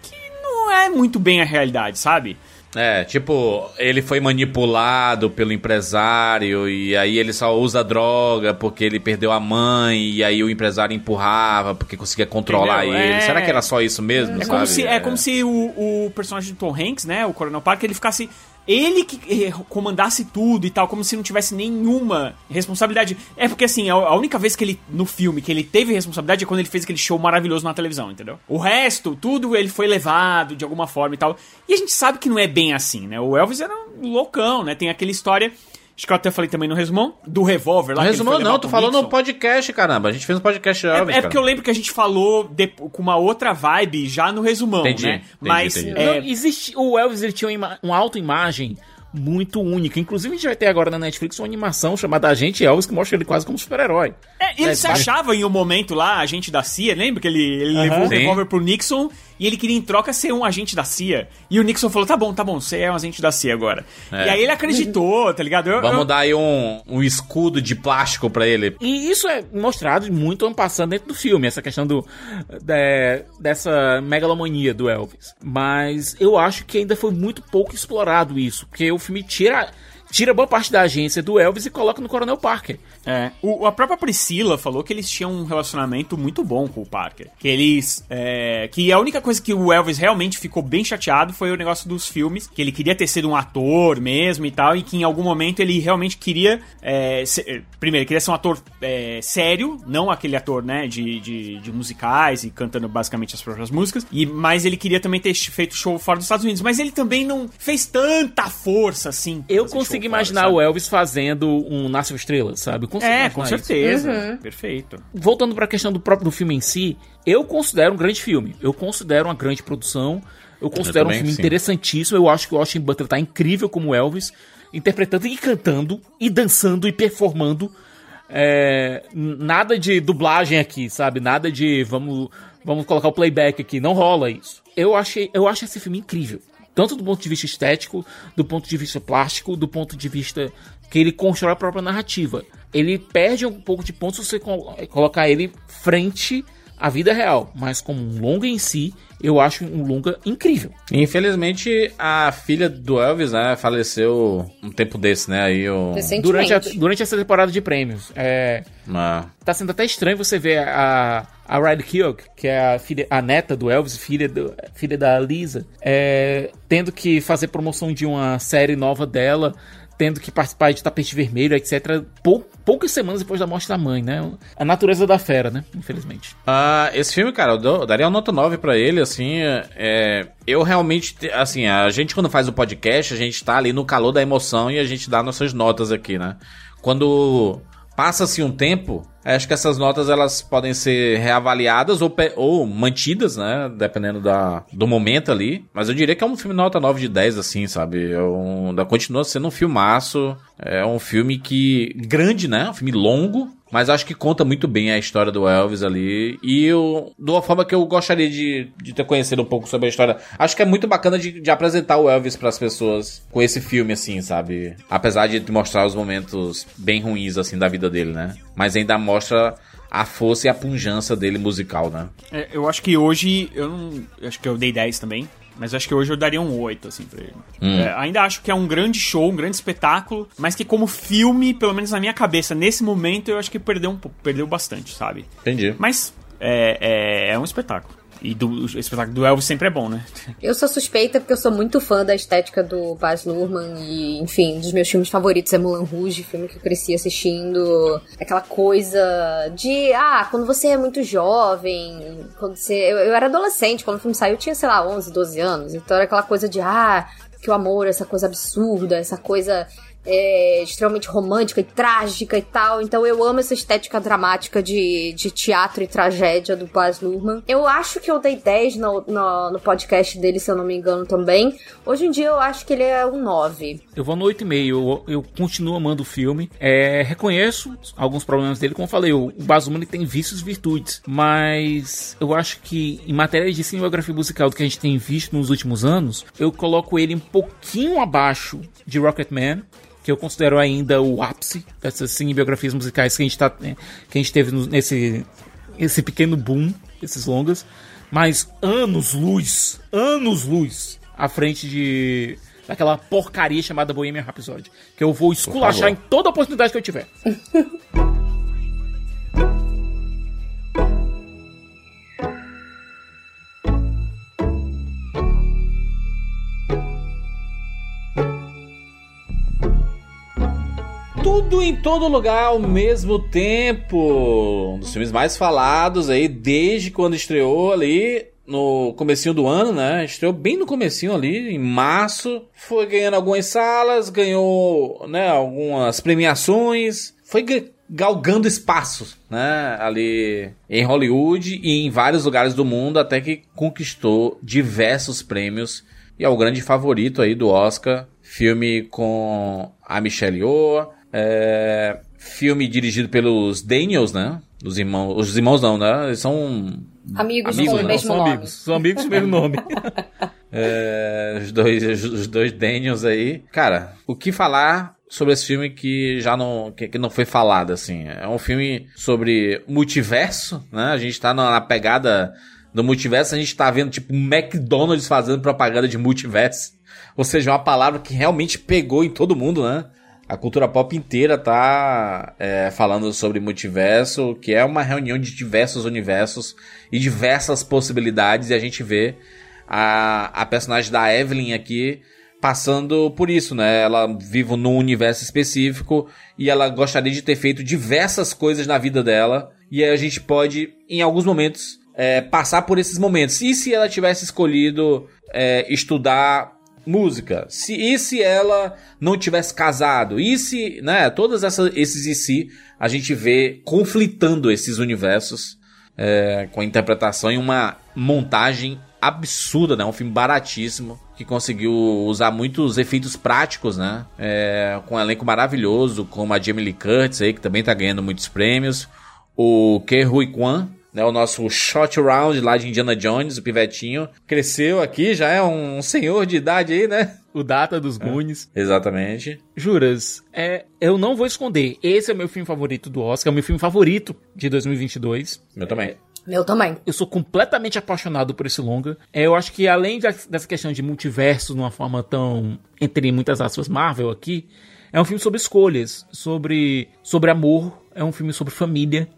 Que não é muito bem a realidade, sabe? É, tipo, ele foi manipulado pelo empresário e aí ele só usa droga porque ele perdeu a mãe e aí o empresário empurrava porque conseguia controlar Entendeu? ele. É. Será que era só isso mesmo? É como, se, é como se o, o personagem do Tom Hanks, né, o Coronel Parker, ele ficasse. Ele que eh, comandasse tudo e tal, como se não tivesse nenhuma responsabilidade. É porque, assim, a, a única vez que ele, no filme, que ele teve responsabilidade é quando ele fez aquele show maravilhoso na televisão, entendeu? O resto, tudo ele foi levado de alguma forma e tal. E a gente sabe que não é bem assim, né? O Elvis era um loucão, né? Tem aquela história. Acho que eu até falei também no resumão, do revólver lá. foi levar não, tu falou no Nixon. podcast, caramba. A gente fez um podcast É, Elvis, é porque eu lembro que a gente falou de- com uma outra vibe já no resumão, Entendi, né? entendi, Mas entendi. é, Não, existe, o Elvis ele tinha uma, uma autoimagem muito única. Inclusive, a gente vai ter agora na Netflix uma animação chamada Agente Elvis, que mostra ele quase como super-herói. É, ele É, se vai- achava em um momento lá agente da CIA, lembra que ele, ele levou o revólver pro Nixon e ele queria em troca ser um agente da CIA. E o Nixon falou: tá bom, tá bom, você é um agente da CIA agora. É. E aí ele acreditou, tá ligado? Eu- Vamos eu- dar aí um, um escudo de plástico pra ele. E isso é mostrado muito ano passado dentro do filme, essa questão do de- dessa megalomania do Elvis. Mas eu acho que ainda foi muito pouco explorado isso, porque o filme tira tira boa parte da agência do Elvis e coloca no Coronel Parker. É. O, a própria Priscila falou que eles tinham um relacionamento muito bom com o Parker. Que eles. é, que a única coisa que o Elvis realmente ficou bem chateado foi o negócio dos filmes. Que ele queria ter sido um ator mesmo e tal. E que em algum momento ele realmente queria. é, ser- primeiro, ele queria ser um ator é, sério, não aquele ator, né, de, de, de musicais e cantando basicamente as próprias músicas. E, mas ele queria também ter feito show fora dos Estados Unidos. Mas ele também não fez tanta força assim. Eu consegui consigo imaginar sabe? o Elvis fazendo um Nasce Estrela, sabe? Eu consigo É, com certeza. Perfeito. Voltando pra questão do próprio do filme em si, eu considero um grande filme. Eu considero uma grande produção. Eu considero um também, filme sim. interessantíssimo. Eu acho que o Austin Butler tá incrível como Elvis, interpretando e cantando, e dançando e performando. É, nada de dublagem aqui, sabe? Nada de vamos, vamos colocar o playback aqui. Não rola isso. Eu achei, eu acho esse filme incrível. Tanto do ponto de vista estético, do ponto de vista plástico, do ponto de vista que ele constrói a própria narrativa. Ele perde um pouco de ponto se você col- colocar ele frente à vida real, mas como um longa em si, eu acho um longa incrível. Infelizmente, a filha do Elvis, né, faleceu um tempo desse, né? Aí. Recentemente. Durante, a- durante essa temporada de prêmios, é, Ah, tá sendo até estranho você ver a, a Riley Keough, que é a, filha, a neta do Elvis, filha, do, filha da Lisa, é, tendo que fazer promoção de uma série nova dela, tendo que participar de tapete vermelho, etc. Pou, poucas semanas depois da morte da mãe, né? A natureza da fera, né? Infelizmente. Ah, esse filme, cara, eu, dou- eu daria uma nota 9 pra ele, assim, é, eu realmente, te- assim, a gente quando faz o podcast, a gente tá ali no calor da emoção e a gente dá nossas notas aqui, né? Quando passa-se um tempo, acho que essas notas elas podem ser reavaliadas ou, ou mantidas, né? Dependendo da, do momento ali. Mas eu diria que é um filme nota 9 de 10, assim, sabe? É um, continua sendo um filmaço. É um filme que. grande, né? Um filme longo. Mas acho que conta muito bem a história do Elvis ali. E eu, de uma forma que eu gostaria de, de ter conhecido um pouco sobre a história. Acho que é muito bacana de, de apresentar o Elvis pras pessoas com esse filme, assim, sabe? Apesar de mostrar os momentos bem ruins, assim, da vida dele, né? Mas ainda mostra a força e a punjança dele musical, né? É, eu acho que hoje, eu não. eu acho que eu dei 10 também. Mas acho que hoje eu daria um 8, assim, pra ele. É, ainda acho que é um grande show, um grande espetáculo, mas que como filme, pelo menos na minha cabeça, nesse momento, eu acho que perdeu um pouco, perdeu bastante, sabe? Entendi. Mas é, é, é um espetáculo. E do, o espetáculo do Elvis sempre é bom, né? Eu sou suspeita porque eu sou muito fã da estética do Baz Luhrmann e, enfim, um dos meus filmes favoritos é Mulan Rouge, filme que eu cresci assistindo. Aquela coisa de, ah, quando você é muito jovem, quando você... Eu, eu era adolescente, quando o filme saiu eu tinha, sei lá, 11, 12 anos, então era aquela coisa de, ah, que o amor, essa coisa absurda, essa coisa é, extremamente romântica e trágica e tal. Então eu amo essa estética dramática de, de teatro e tragédia do Baz Luhrmann. Eu acho que eu dei 10 no, no, no podcast dele, se eu não me engano, também. Hoje em dia eu acho que ele é um 9. Eu vou no 8,5. Eu, eu continuo amando o filme. É, reconheço alguns problemas dele. Como eu falei, o Bazuma ele tem vícios e virtudes. Mas eu acho que em matéria de cinematografia musical do que a gente tem visto nos últimos anos, eu coloco ele um pouquinho abaixo de Rocketman. Que eu considero ainda o ápice dessas cinebiografias musicais que a gente, tá, né, que a gente teve nesse esse pequeno boom, esses longas. Mas anos luz, anos luz à frente de daquela porcaria chamada Bohemian Rhapsody. Que eu vou esculachar em toda oportunidade que eu tiver. Tudo em todo lugar ao mesmo tempo. Um dos filmes mais falados aí desde quando estreou ali no comecinho do ano, né? Estreou bem no comecinho ali, em março. Foi ganhando algumas salas, ganhou, né, algumas premiações. Foi ga- galgando espaços, né, ali em Hollywood e em vários lugares do mundo até que conquistou diversos prêmios e é o grande favorito aí do Oscar. Filme com a Michelle Yeoh, é, filme dirigido pelos Daniels, né? Os irmãos, os irmãos não, né? Eles são Amigos, Amigos, com o não, mesmo são nome. amigos. São amigos com o mesmo nome. é, os dois, os dois Daniels aí. Cara, o que falar sobre esse filme que já não, que, não foi falado, assim? É um filme sobre multiverso, né? A gente tá na, na pegada do multiverso, a gente tá vendo, tipo, McDonald's fazendo propaganda de multiverso. Ou seja, uma palavra que realmente pegou em todo mundo, né? A cultura pop inteira tá é, falando sobre multiverso, que é uma reunião de diversos universos e diversas possibilidades, e a gente vê a, a personagem da Evelyn aqui passando por isso, né? Ela vive num universo específico e ela gostaria de ter feito diversas coisas na vida dela, e aí a gente pode, em alguns momentos, é, passar por esses momentos. E se ela tivesse escolhido é, estudar música. Se, e se ela não tivesse casado? E se, né? Todos essa, esses e se a gente vê conflitando esses universos é, com a interpretação em uma montagem absurda, né? Um filme baratíssimo que conseguiu usar muitos efeitos práticos, né? É, com um elenco maravilhoso, como a Jamie Lee Curtis aí, que também tá ganhando muitos prêmios. O Ke Huy Kwan, né, o nosso shot round lá de Indiana Jones, o pivetinho, cresceu aqui, já é um senhor de idade aí, né? O Data dos Goonies. Exatamente. Juras, é, eu não vou esconder. Esse é o meu filme favorito do Oscar, é o meu filme favorito de 2022. Meu também. Meu também. Eu sou completamente apaixonado por esse longa. É, eu acho que além dessa questão de multiverso, numa forma tão, entre muitas aspas, Marvel aqui, é um filme sobre escolhas, sobre, sobre amor, é um filme sobre família,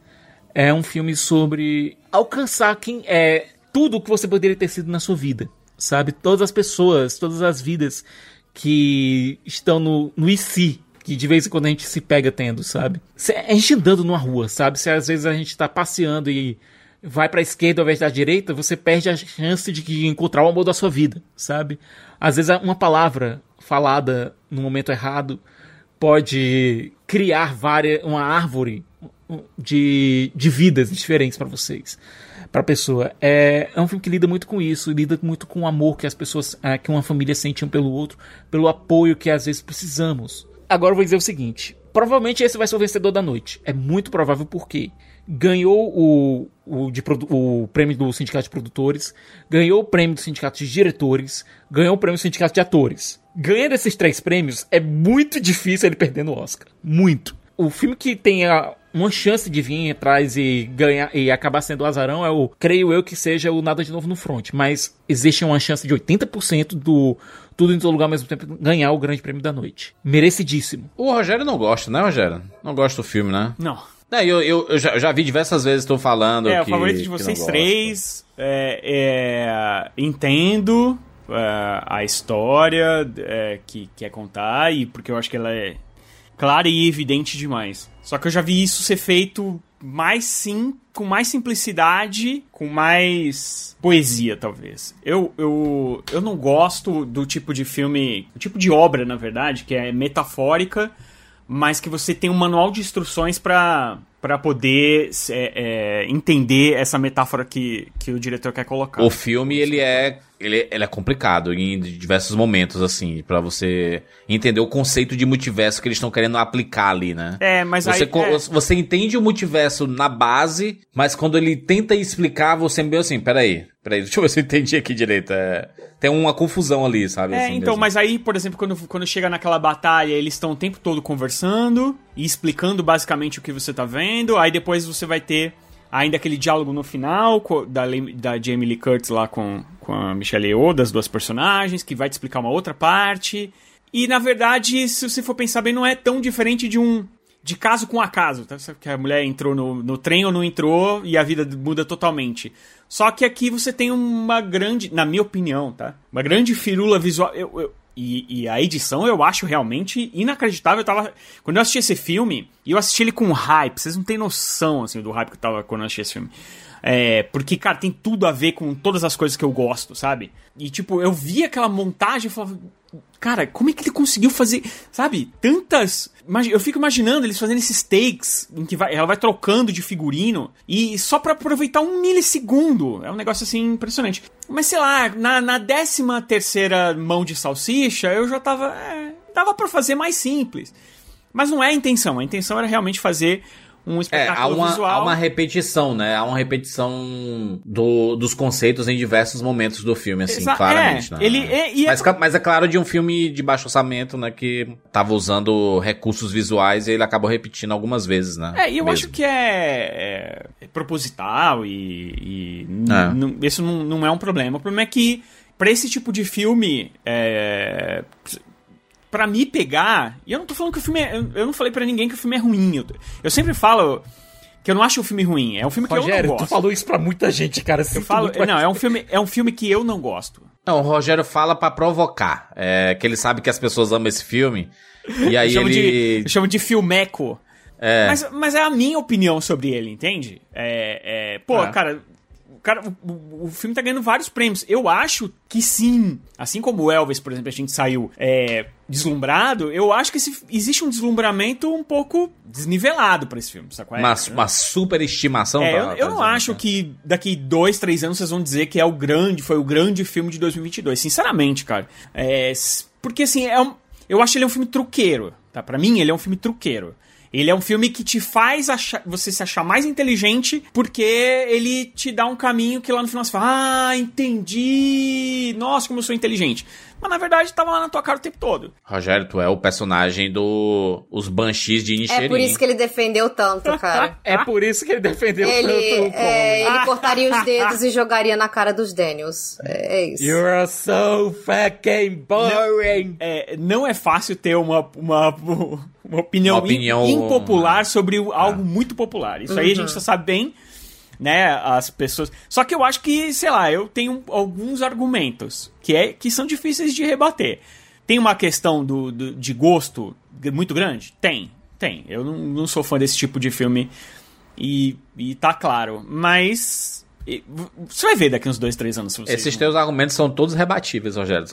é um filme sobre alcançar quem é tudo o que você poderia ter sido na sua vida, sabe? Todas as pessoas, todas as vidas que estão no, no e se, que de vez em quando a gente se pega tendo, sabe? A gente andando numa rua, sabe? Se às vezes a gente tá passeando e vai pra esquerda ao invés da direita, você perde a chance de encontrar o amor da sua vida, sabe? Às vezes uma palavra falada no momento errado pode criar várias, uma árvore de, de vidas diferentes pra vocês, pra pessoa. É, é um filme que lida muito com isso, lida muito com o amor que as pessoas, ah, que uma família sente um pelo outro, pelo apoio que às vezes precisamos. Agora eu vou dizer o seguinte: provavelmente esse vai ser o vencedor da noite. É muito provável porque ganhou o, o, de o prêmio do Sindicato de Produtores, ganhou o prêmio do Sindicato de Diretores, ganhou o prêmio do Sindicato de Atores. Ganhando esses três prêmios, é muito difícil ele perder no Oscar. Muito. O filme que tem a- uma chance de vir atrás e ganhar e acabar sendo o azarão é o, creio eu que seja o Nada de Novo no Front. Mas existe uma chance de 80% do Tudo em Todo Lugar ao mesmo tempo ganhar o Grande Prêmio da Noite. Merecidíssimo. O Rogério não gosta, né, Rogério? Não gosta do filme, né? Não. É, eu, eu, eu já, eu já vi diversas vezes, tô falando É, que o favorito de não vocês três. É, é, entendo é, a história é, que quer contar, e porque eu acho que ela é clara e evidente demais. Só que eu já vi isso ser feito mais sim, com mais simplicidade, com mais poesia, talvez. Eu, eu, eu não gosto do tipo de filme, do tipo de obra, na verdade, que é metafórica, mas que você tem um manual de instruções pra para poder é, é, entender essa metáfora que, que o diretor quer colocar. O filme, ele é, ele, ele é complicado em diversos momentos, assim, pra você entender o conceito de multiverso que eles estão querendo aplicar ali, né? É, mas Você, aí... é. você entende o multiverso na base, mas quando ele tenta explicar, você meio assim, peraí, peraí, deixa eu ver se eu entendi aqui direito. É, tem uma confusão ali, sabe? É, assim então, mesmo. mas aí, por exemplo, quando, quando chega naquela batalha, eles estão o tempo todo conversando e explicando basicamente o que você tá vendo. Aí depois você vai ter ainda aquele diálogo no final da, da Jamie Lee Curtis lá com, com a Michelle Yeoh, das duas personagens, que vai te explicar uma outra parte. E na verdade, se você for pensar bem, não é tão diferente de um. De caso com acaso, tá? Que a mulher entrou no, no trem ou não entrou e a vida muda totalmente. Só que aqui você tem uma grande, na minha opinião, tá? Uma grande firula visual. Eu, eu- e, e a edição eu acho realmente inacreditável. Eu tava, quando eu assisti esse filme, e eu assisti ele com hype. Vocês não têm noção assim, do hype que eu tava quando eu assisti esse filme. É, porque, cara, tem tudo a ver com todas as coisas que eu gosto, sabe? E, tipo, eu vi aquela montagem e falava, cara, como é que ele conseguiu fazer, sabe? Tantas. Eu fico imaginando eles fazendo esses takes em que vai- ela vai trocando de figurino e só pra aproveitar um milissegundo. É um negócio assim impressionante. Mas sei lá, na, na décima terceira mão de salsicha, eu já tava. É, dava pra fazer mais simples. Mas não é a intenção. A intenção era realmente fazer um É, espetáculo há uma, visual. há uma repetição, né? Há uma repetição do, dos conceitos em diversos momentos do filme, assim, Exa- claramente. é, né? ele- é- e é- mas, mas é claro de um filme de baixo orçamento, né? Que tava usando recursos visuais e ele acabou repetindo algumas vezes, né? É, e eu Mesmo. acho que é, é- é proposital e, e É. isso não, não é um problema. O problema é que, pra esse tipo de filme, é, pra me pegar, e eu não tô falando que o filme é, eu, eu não falei pra ninguém que o filme é ruim. Eu, eu sempre falo que eu não acho o filme ruim, é um filme que eu Rogério, não tu gosto. falou isso pra muita gente, cara. Eu falo, não, é um filme, é um filme que eu não gosto. Não, o Rogério fala pra provocar. É, que ele sabe que as pessoas amam esse filme. E aí eu, chamo de, ele. eu chamo de filmeco. É. Mas, mas é a minha opinião sobre ele, entende? É, é, pô, É. cara, cara, o, o- o filme tá ganhando vários prêmios. Eu acho que sim. Assim como o Elvis, por exemplo, a gente saiu é, deslumbrado, eu acho que esse- existe um deslumbramento um pouco desnivelado pra esse filme, sacou? Uma, uma super estimação. É, pra- eu, pra eu não acho que daqui dois, três anos vocês vão dizer que é o grande, foi o grande filme de 2022. Sinceramente, cara. É, porque assim, é um, eu acho ele um filme truqueiro, tá? Pra mim, ele é um filme truqueiro. Ele é um filme que te faz achar- você se achar mais inteligente porque ele te dá um caminho que lá no final você fala, ah, entendi, nossa, como eu sou inteligente. Mas na verdade tava lá na tua cara o tempo todo. Rogério, tu é o personagem do Os Banshees de Inisherin. É por isso que ele defendeu tanto, cara. É por isso que ele defendeu Ele, tanto o é, Coleman. ele cortaria os dedos e jogaria na cara dos Daniels. É, é isso. You're so fucking boring. É, não é fácil ter uma, uma, uma opinião, Uma opinião- im- impopular sobre o- algo muito popular. Isso aí a gente já sabe bem, né? As pessoas. Só que eu acho que, sei lá, eu tenho alguns argumentos que, é, que são difíceis de rebater. Tem uma questão do, do- de gosto muito grande? Tem, tem. Eu não, não sou fã desse tipo de filme e, e tá claro. Mas. e, Você vai ver daqui uns dois, três anos. Esses teus argumentos são todos rebatíveis, Rogério.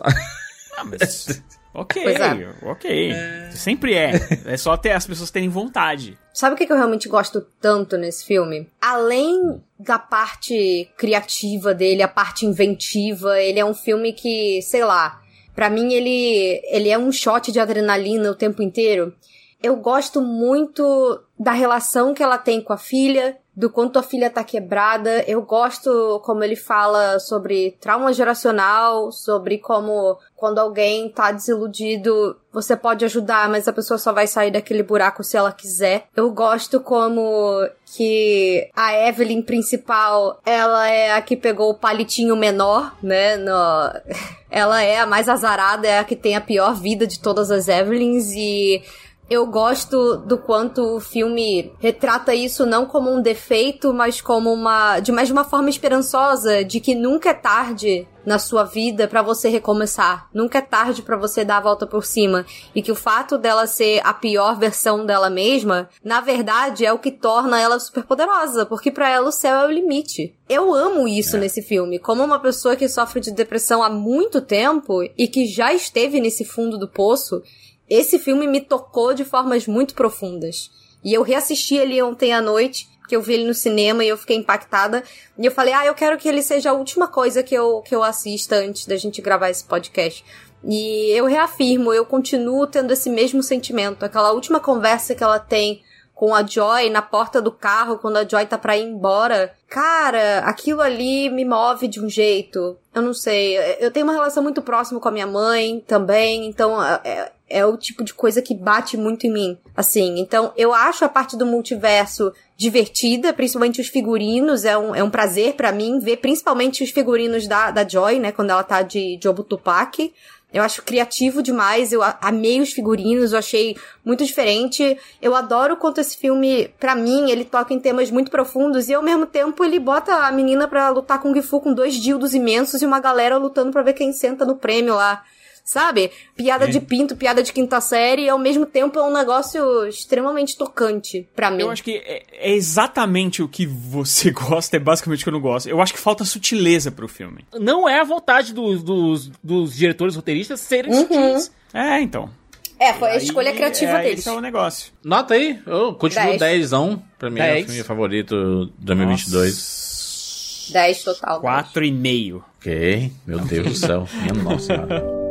Ah, mas... Ok, é. ok. Sempre é. É só ter as pessoas terem vontade. Sabe o que eu realmente gosto tanto nesse filme? Além da parte criativa dele, a parte inventiva, ele é um filme que, sei lá, pra mim ele, ele é um shot de adrenalina o tempo inteiro. Eu gosto muito da relação que ela tem com a filha, do quanto a filha tá quebrada. Eu gosto como ele fala sobre trauma geracional, sobre como quando alguém tá desiludido, você pode ajudar, mas a pessoa só vai sair daquele buraco se ela quiser. Eu gosto como que a Evelyn principal, ela é a que pegou o palitinho menor, né? No... Ela é a mais azarada, é a que tem a pior vida de todas as Evelyns e eu gosto do quanto o filme retrata isso não como um defeito, mas como uma de mais de uma forma esperançosa, de que nunca é tarde na sua vida pra você recomeçar, nunca é tarde pra você dar a volta por cima, e que o fato dela ser a pior versão dela mesma, na verdade é o que torna ela super poderosa, porque pra ela o céu é o limite. Eu amo isso nesse filme, como uma pessoa que sofre de depressão há muito tempo e que já esteve nesse fundo do poço, esse filme me tocou de formas muito profundas. E eu reassisti ele ontem à noite, que eu vi ele no cinema e eu fiquei impactada. E eu falei, ah, eu quero que ele seja a última coisa que eu, que eu assista antes da gente gravar esse podcast. E eu reafirmo, eu continuo tendo esse mesmo sentimento. Aquela última conversa que ela tem com a Joy na porta do carro, quando a Joy tá pra ir embora. Cara, aquilo ali me move de um jeito. Eu não sei. Eu tenho uma relação muito próxima com a minha mãe também, então é, é o tipo de coisa que bate muito em mim. Assim, então eu acho a parte do multiverso divertida, principalmente os figurinos. É um, é um prazer pra mim ver principalmente os figurinos da, da Joy, né? Quando ela tá de, de Obo Tupac. Eu acho criativo demais, eu amei os figurinos, eu achei muito diferente. Eu adoro quanto esse filme, pra mim, ele toca em temas muito profundos e ao mesmo tempo ele bota a menina pra lutar com o Gifu com dois dildos imensos e uma galera lutando pra ver quem senta no prêmio lá. Sabe? Piada de pinto, piada de quinta série, e ao mesmo tempo é um negócio extremamente tocante pra mim. Eu acho que é, é exatamente o que você gosta, é basicamente o que eu não gosto. Eu acho que falta sutileza pro filme. Não é a vontade dos, dos, dos diretores roteiristas serem sutis. É, então. É, foi a Aí, escolha criativa é, deles. Esse é o negócio. Nota aí, eu continuo Dez. 10. Pra mim é o filme favorito de 2022. 10 total. Quatro e meio. Ok, meu Deus do céu. Minha nossa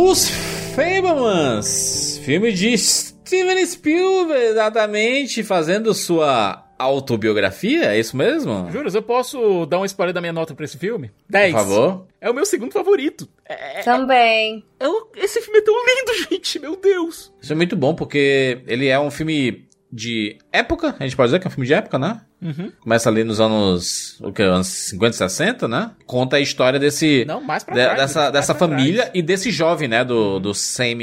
Os Fablemans, filme de Steven Spielberg, exatamente, fazendo sua autobiografia, é isso mesmo? Juras, eu posso dar uma spoiler da minha nota pra esse filme? 10. Por favor. É o meu segundo favorito. É, Também. é o- esse filme é tão lindo, gente, meu Deus. Isso é muito bom porque ele é um filme de época, a gente pode dizer que é um filme de época, né? Uhum. Começa ali nos anos, o que, anos 50, 60, né? Conta a história desse Não, mais pra de- trás. dessa, mais dessa pra família trás. e desse jovem, né, do, do Sam,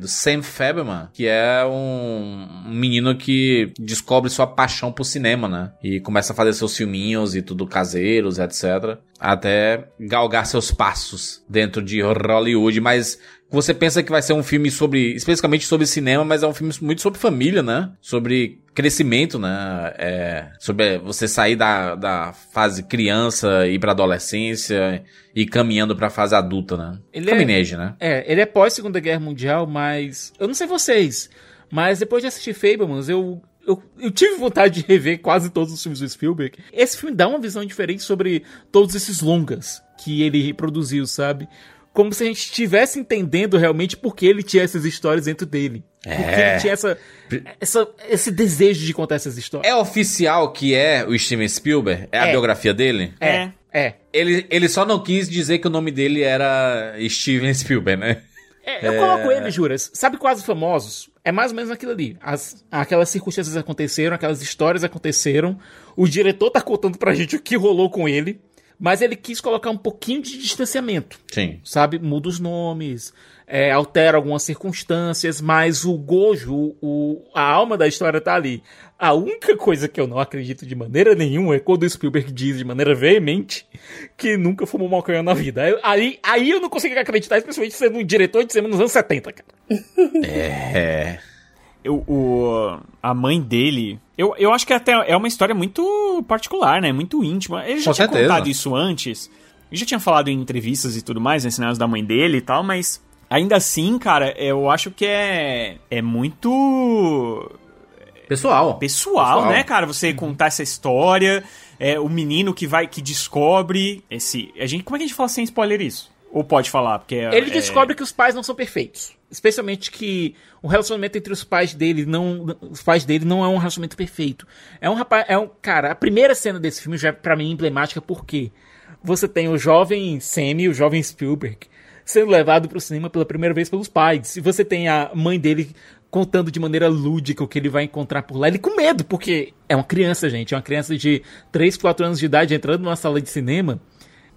do Sam Fableman, que é um, um menino que descobre sua paixão por cinema, né? E começa a fazer seus filminhos e tudo caseiros, etc. até galgar seus passos dentro de Hollywood, mas você pensa que vai ser um filme sobre, especificamente sobre cinema, mas é um filme muito sobre família, né? Sobre crescimento, né? É, sobre você sair da, da fase criança e ir pra adolescência e caminhando pra fase adulta, né? Ele Caminege, né? É, ele é pós Segunda Guerra Mundial, mas eu não sei vocês, mas depois de assistir Fablemans, eu eu, eu, tive vontade de rever quase todos os filmes do Spielberg. Esse filme dá uma visão diferente sobre todos esses longas que ele reproduziu, sabe? Como se a gente estivesse entendendo realmente por que ele tinha essas histórias dentro dele. É. Porque ele tinha essa, essa, esse desejo de contar essas histórias. É oficial que é o Steven Spielberg? É, é. a biografia dele? É. É. Ele, ele só não quis dizer que o nome dele era Steven Spielberg, né? É, eu coloco ele, Juras. Sabe quase famosos? É mais ou menos aquilo ali. As, aquelas circunstâncias aconteceram, aquelas histórias aconteceram. O diretor tá contando pra gente o que rolou com ele. Mas ele quis colocar um pouquinho de distanciamento. Sim. Sabe? Muda os nomes, é, altera algumas circunstâncias, mas o Gojo, o, a alma da história tá ali. A única coisa que eu não acredito de maneira nenhuma é quando o Spielberg diz de maneira veemente que nunca fumou maconha na vida. Aí, aí eu não consigo acreditar, especialmente sendo um diretor de cinema nos anos 70, cara. É. Eu, o, a mãe dele. Eu, eu acho que até é uma história muito particular, né? Muito íntima. Ele já Com tinha certeza. contado isso antes. Eu já tinha falado em entrevistas e tudo mais, né? Cenários da mãe dele e tal, mas ainda assim, cara, eu acho que é. É muito. Pessoal. Pessoal, Pessoal. né, cara? Você contar essa história. É, o menino que vai, que descobre esse. A gente, como é que a gente fala sem spoiler isso? Ou pode falar? Porque é- Ele é- descobre que os pais não são perfeitos. Especialmente que o relacionamento entre os pais dele não. Os pais dele não é um relacionamento perfeito. É um rapaz. É um. Cara, a primeira cena desse filme já é pra mim emblemática porque você tem o jovem Sammy, o jovem Spielberg, sendo levado pro cinema pela primeira vez pelos pais. E você tem a mãe dele contando de maneira lúdica o que ele vai encontrar por lá. Ele com medo, porque é uma criança, gente. É uma criança de 3, 4 anos de idade entrando numa sala de cinema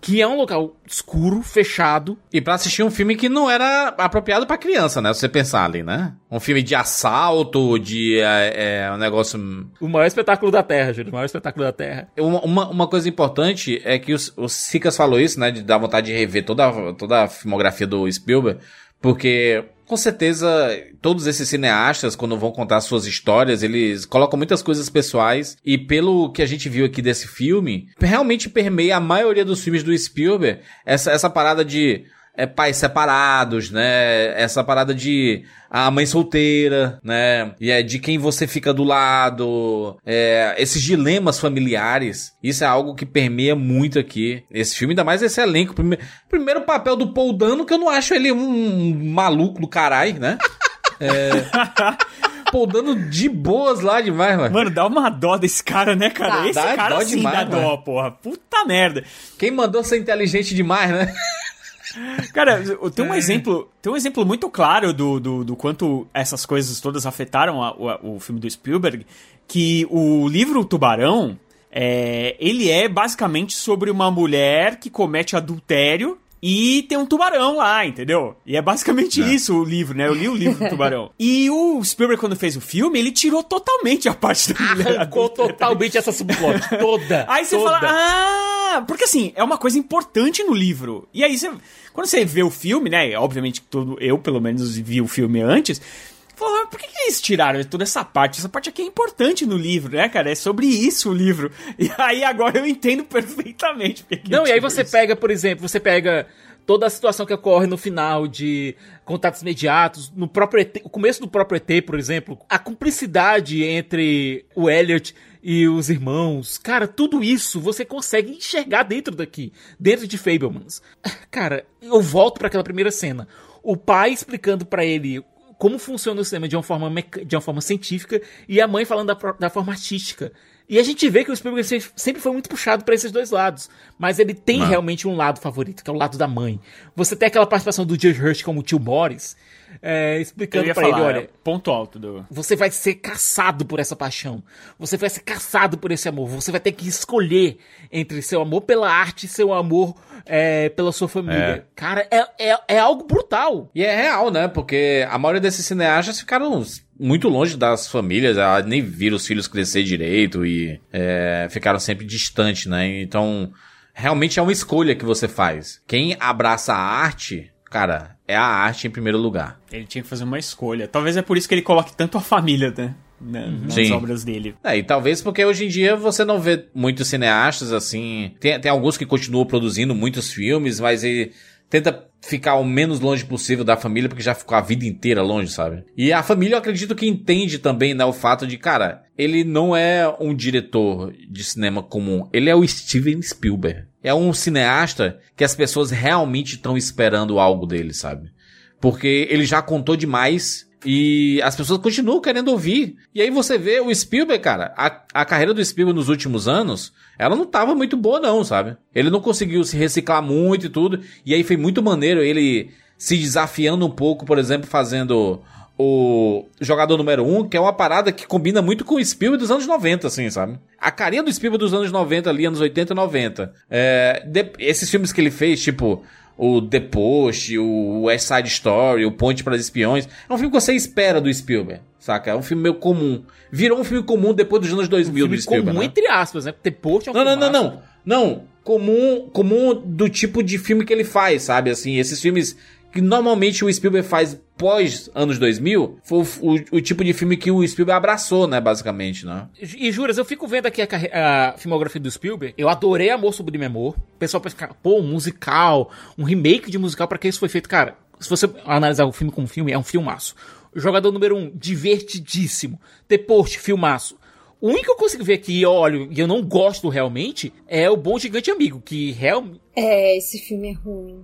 que é um local escuro, fechado. E pra assistir um filme que não era apropriado pra criança, né? Se você pensar ali, né? Um filme de assalto, de é, é, um negócio... O maior espetáculo da Terra, Júlio. O maior espetáculo da Terra. Uma, uma, uma coisa importante é que os- o Sicas falou isso, né? De dar vontade de rever toda, a- toda a filmografia do Spielberg. Porque, com certeza, todos esses cineastas, quando vão contar suas histórias, eles colocam muitas coisas pessoais. E pelo que a gente viu aqui desse filme, realmente permeia a maioria dos filmes do Spielberg essa, essa parada de é, pais separados, né? Essa parada de a mãe solteira, né? E é de quem você fica do lado, é, esses dilemas familiares. Isso é algo que permeia muito aqui. Esse filme, ainda mais esse elenco. Prime- Primeiro papel do Paul Dano, que eu não acho ele um maluco do caralho, né? É, Paul Dano de boas lá demais, mano. Mano, dá uma dó desse cara, né, cara? Dá, Esse dá cara dó sim demais, dá dó, mano. porra. Puta merda. Quem mandou ser inteligente demais, né? Cara, tem É. um exemplo, tem um exemplo muito claro do, do, do quanto essas coisas todas afetaram a- o, o filme do Spielberg, que o livro Tubarão, é, ele é basicamente sobre uma mulher que comete adultério e tem um tubarão lá, entendeu? E é basicamente isso o livro, né? Eu li o livro do tubarão. E o Spielberg, quando fez o filme, ele tirou totalmente a parte da mulher Arrancou totalmente essa subplot. Toda. Aí você toda. fala, ah, porque assim, é uma coisa importante no livro. E aí você, quando você vê o filme, né, obviamente que todo, eu pelo menos vi o filme antes, ah, por que, que eles tiraram toda essa parte? Essa parte aqui é importante no livro, né, cara? É sobre isso o livro. E aí agora eu entendo perfeitamente. porque que Não, e aí você isso. pega, por exemplo, você pega toda a situação que ocorre no final de contatos imediatos, no próprio ET, o começo do próprio ET, por exemplo, a cumplicidade entre o Elliot e os irmãos, cara, tudo isso você consegue enxergar dentro daqui, dentro de Fablemans. Cara, eu volto para aquela primeira cena. O pai explicando para ele como funciona o cinema de uma forma, meca- de uma forma científica e a mãe falando da, da forma artística. E a gente vê que o Spielberg se- sempre foi muito puxado para esses dois lados, mas ele tem Mano. realmente um lado favorito, que é o lado da mãe. Você tem aquela participação do Judge Hurst como o tio Morris, é, explicando para ele, é olha, o ponto alto do... você vai ser caçado por essa paixão. Você vai ser caçado por esse amor. Você vai ter que escolher entre seu amor pela arte e seu amor é, pela sua família. Cara, é, é, é algo brutal. E é real, né? Porque a maioria desses cineastas ficaram muito longe das famílias, ah, nem viram os filhos crescer direito e é, ficaram sempre distantes, né? Então, realmente é uma escolha que você faz. Quem abraça a arte, cara, é a arte em primeiro lugar. Ele tinha que fazer uma escolha. Talvez é por isso que ele coloque tanto a família, né? Na- nas Sim. obras dele. É, e talvez porque hoje em dia você não vê muitos cineastas assim. Tem, tem alguns que continuam produzindo muitos filmes, mas ele tenta ficar o menos longe possível da família, porque já ficou a vida inteira longe, sabe? E a família eu acredito que entende também, né, o fato de, cara, ele não é um diretor de cinema comum, ele é o Steven Spielberg. É um cineasta que as pessoas realmente estão esperando algo dele, sabe? Porque ele já contou demais e as pessoas continuam querendo ouvir. E aí você vê o Spielberg, cara, a, a carreira do Spielberg nos últimos anos, ela não tava muito boa não, sabe? Ele não conseguiu se reciclar muito e tudo. E aí foi muito maneiro ele se desafiando um pouco, por exemplo, fazendo o jogador número 1, um, que é uma parada que combina muito com o Spielberg dos anos 90, assim, sabe? A carinha do Spielberg dos anos 90 ali, anos 80 e 90. É, de- esses filmes que ele fez, tipo o The Post, o West Side Story, o Ponte para os Espiões, é um filme que você espera do Spielberg, saca? É um filme meio comum. Virou um filme comum depois dos anos 2000 do Filme Spielberg, comum, né? entre aspas, né? Porque Post é um Não, não, não, não. Não, comum, comum do tipo de filme que ele faz, sabe? Assim, esses filmes que normalmente o Spielberg faz pós anos 2000, foi o, o- o tipo de filme que o Spielberg abraçou, né, basicamente, né? E juras, eu fico vendo aqui a, a filmografia do Spielberg. Eu adorei Amor Sublime Amor. O pessoal pensa, cara, pô, um musical, um remake de musical, pra que isso foi feito? Cara, se você analisar o filme como filme, é um filmaço. Jogador número um, divertidíssimo. Post, filmaço. O único que eu consigo ver aqui, e olho, e eu não gosto realmente, é o Bom Gigante Amigo, que realmente. É, esse filme é ruim.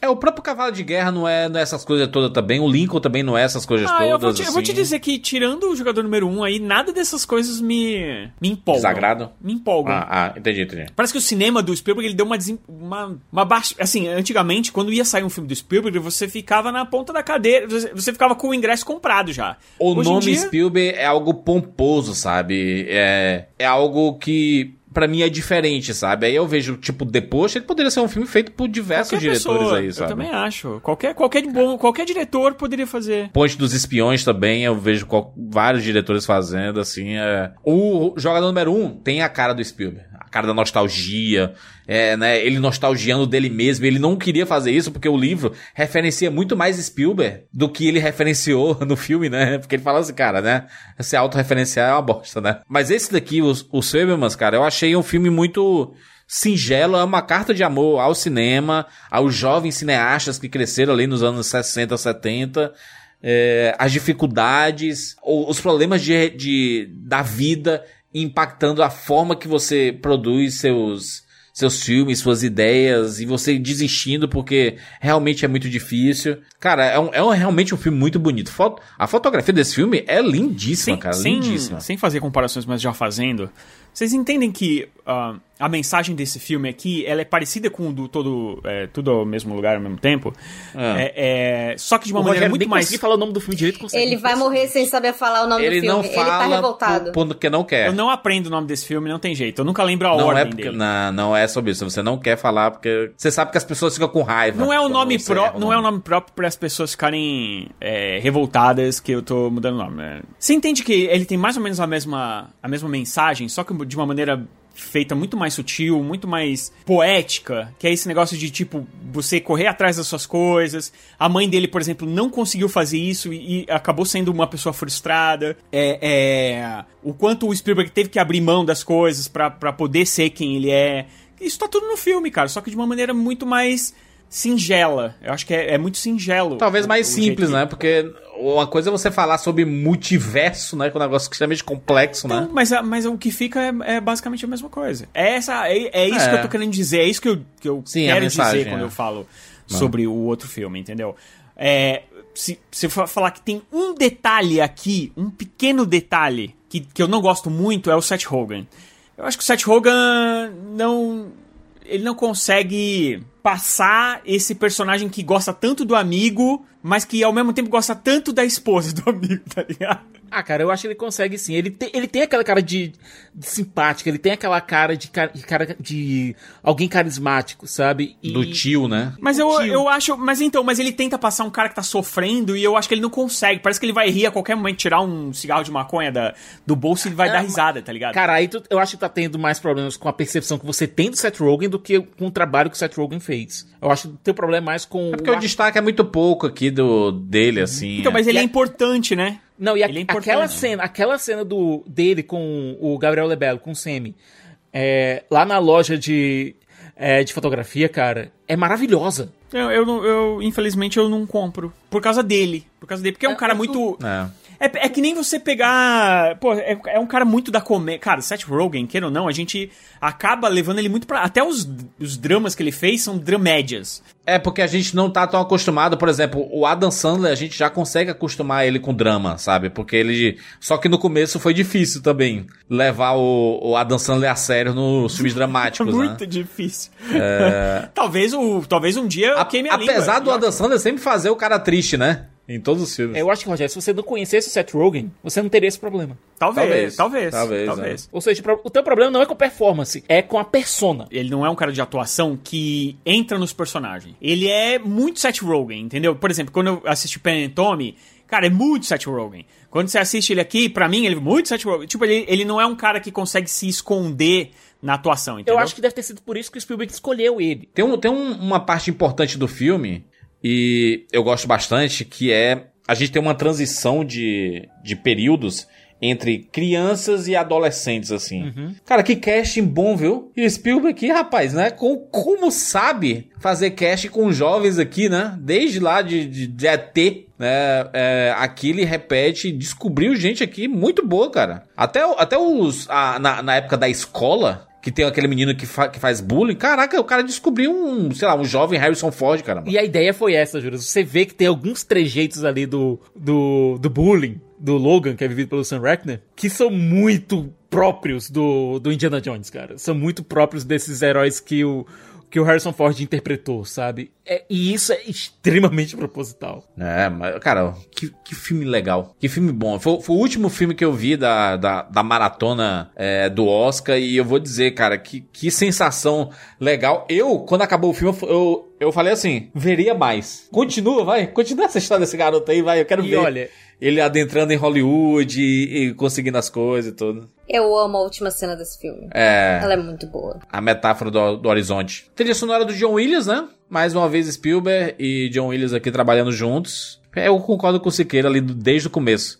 É, o próprio Cavalo de Guerra não é, não é essas coisas todas também, o Lincoln também não é essas coisas Ah, todas, eu vou, te, eu vou te assim. dizer que, tirando o jogador número 1 um aí, nada dessas coisas me, me empolgam. Desagradam? Me empolgam. Ah, ah, entendi, entendi. Parece que o cinema do Spielberg ele deu uma, desem- uma, uma baixa. Assim, antigamente, quando ia sair um filme do Spielberg, você ficava na ponta da cadeira, você, você ficava com o ingresso comprado já. O Hoje nome dia- Spielberg é algo pomposo, sabe? É, é algo que pra mim é diferente, sabe? Aí eu vejo, tipo, Post, ele poderia ser um filme feito por diversos Qualquer diretores pessoa, aí, sabe? Eu também acho. Qualquer, qualquer, bom, qualquer diretor poderia fazer. Ponte dos Espiões também, eu vejo qual- vários diretores fazendo, assim. É... O jogador número um tem a cara do Spielberg, cara da nostalgia, é, né? Ele nostalgiando dele mesmo. Ele não queria fazer isso porque o livro referencia muito mais Spielberg do que ele referenciou no filme, né? Porque ele fala assim, cara, né? Se autorreferenciar é uma bosta, né? Mas esse daqui, os, os Fablemans, cara, eu achei um filme muito singelo, é uma carta de amor ao cinema, aos jovens cineastas que cresceram ali nos anos 60, 70 é, as dificuldades, os problemas de, de- da vida impactando a forma que você produz seus, seus filmes, suas ideias, e você desistindo porque realmente é muito difícil. Cara, é, um- é um- realmente um filme muito bonito. Foto- a fotografia desse filme é lindíssima, cara, sem, lindíssima. sem fazer comparações, mas já fazendo, vocês entendem que ah, a mensagem desse filme aqui, ela é parecida com o do todo, é, tudo ao mesmo lugar ao mesmo tempo, Ah. é, é, só que de uma O maneira Rogério muito nem mais... consegui falar o nome do filme direito. consegue. Ele vai morrer sem saber falar o nome Ele do não filme. ele tá fala revoltado. por- porque não quer. Eu não aprendo o nome desse filme, não tem jeito. Eu nunca lembro a Não ordem é porque dele. não, não é sobre isso. Você não quer falar porque você sabe que as pessoas ficam com raiva. Não é o nome você pró erra o não é o nome próprio para as pessoas ficarem é, revoltadas que eu tô mudando o nome. né? Você entende que ele tem mais ou menos a mesma a mesma mensagem, só que de uma maneira feita muito mais sutil, muito mais poética, que é esse negócio de tipo você correr atrás das suas coisas. A mãe dele, por exemplo, não conseguiu fazer isso e, e acabou sendo uma pessoa frustrada. É, é, o quanto o Spielberg teve que abrir mão das coisas pra poder ser quem ele é. Isso tá tudo no filme, cara, só que de uma maneira muito mais singela. Eu acho que é, é muito singelo. Talvez mais simples, né? Porque uma coisa é você falar sobre multiverso, né? Que é um negócio extremamente complexo, Não, né? mas, mas o que fica é, é basicamente a mesma coisa. É, essa, é, é isso É. que eu tô querendo dizer, é isso que eu, que eu Sim, quero mensagem, dizer quando é. eu falo sobre o outro filme, entendeu? É, se, se falar que tem um detalhe aqui, um pequeno detalhe, que, que eu não gosto muito, é o Seth Rogen. Eu acho que o Seth Rogen não. Ele não consegue passar esse personagem que gosta tanto do amigo, mas que ao mesmo tempo gosta tanto da esposa do amigo, tá ligado? Ah, cara, eu acho que ele consegue sim. Ele, tem ele tem aquela cara de, de simpática, ele tem aquela cara de, de cara de alguém carismático, sabe? E- Do tio, né? Mas eu, Tio. eu acho. Mas então, mas ele tenta passar um cara que tá sofrendo e eu acho que ele não consegue. Parece que ele vai rir a qualquer momento, tirar um cigarro de maconha da, do bolso e ele vai É, dar mas- risada, tá ligado? Cara, aí tu- eu acho que tá tendo mais problemas com a percepção que você tem do Seth Rogen do que com o trabalho que o Seth Rogen fez. Eu acho que o teu problema é mais com É porque o destaque é muito pouco aqui do dele, assim. então, mas ele é importante, né? Não, e a- é aquela cena, aquela cena do, dele com o Gabriel Lebelo, com o Semi, é, lá na loja de, é, de fotografia, cara, é maravilhosa. Eu, eu, eu, infelizmente, eu não compro. Por causa dele. Por causa dele. Porque é um cara muito. É. É, é que nem você pegar. Pô, é, é um cara muito da comédia. Cara, Seth Rogen, queira ou não, a gente acaba levando ele muito pra. Até os, os dramas que ele fez são dramédias. É porque a gente não tá tão acostumado, por exemplo, o Adam Sandler, a gente já consegue acostumar ele com drama, sabe? Porque ele. Só que no começo foi difícil também levar o, o Adam Sandler a sério nos filmes dramáticos, né? muito difícil. talvez, o, talvez um dia eu A- queime a apesar língua. do Adam Sandler sempre fazer o cara triste, né? Em todos os filmes. Eu acho que, Rogério, se você não conhecesse o Seth Rogen, você não teria esse problema. Talvez, Talvez. talvez. Talvez, Talvez. Ou seja, o teu problema não é com a performance, é com a persona. Ele não é um cara de atuação que entra nos personagens. Ele é muito Seth Rogen, entendeu? Por exemplo, quando eu assisti Pen and Tommy, cara, é muito Seth Rogen. Quando você assiste ele aqui, pra mim, ele é muito Seth Rogen. Tipo, ele, ele não é um cara que consegue se esconder na atuação, entendeu? Eu acho que deve ter sido por isso que o Spielberg escolheu ele. Tem, um, tem um- uma parte importante do filme, e eu gosto bastante, que é a gente tem uma transição de, de períodos entre crianças e adolescentes, assim. Cara, que casting bom, viu? E o Spielberg aqui, rapaz, né? Com, como sabe fazer casting com jovens aqui, né? Desde lá de, de, de ET, né? É, aqui ele repete, descobriu gente aqui muito boa, cara. Até, até os... a- na, na época da escola... Que tem aquele menino que, fa- que faz bullying. Caraca, o cara descobriu um, sei lá, um jovem Harrison Ford, caramba. E a ideia foi essa, Júlio. Você vê que tem alguns trejeitos ali do, do, do bullying, do Logan, que é vivido pelo Sam Rackner, que são muito próprios do, do Indiana Jones, cara. São muito próprios desses heróis que o, que o Harrison Ford interpretou, sabe? É, e isso é extremamente proposital. É, mas, cara, que, que filme legal. Que filme bom. Foi, foi o último filme que eu vi da, da, da maratona é, do Oscar e eu vou dizer, cara, que, que sensação legal. Eu, quando acabou o filme, eu, eu, eu falei assim, veria mais. Continua, vai. Continua essa história desse garoto aí, vai. Eu quero E ver. olha- Ele adentrando em Hollywood e, e conseguindo as coisas e tudo. Eu amo a última cena desse filme. É. Ela é muito boa. a metáfora do, do horizonte. Trilha sonora do John Williams, né? Mais uma vez Spielberg e John Williams aqui trabalhando juntos. É, Eu concordo com o Siqueira ali desde o começo.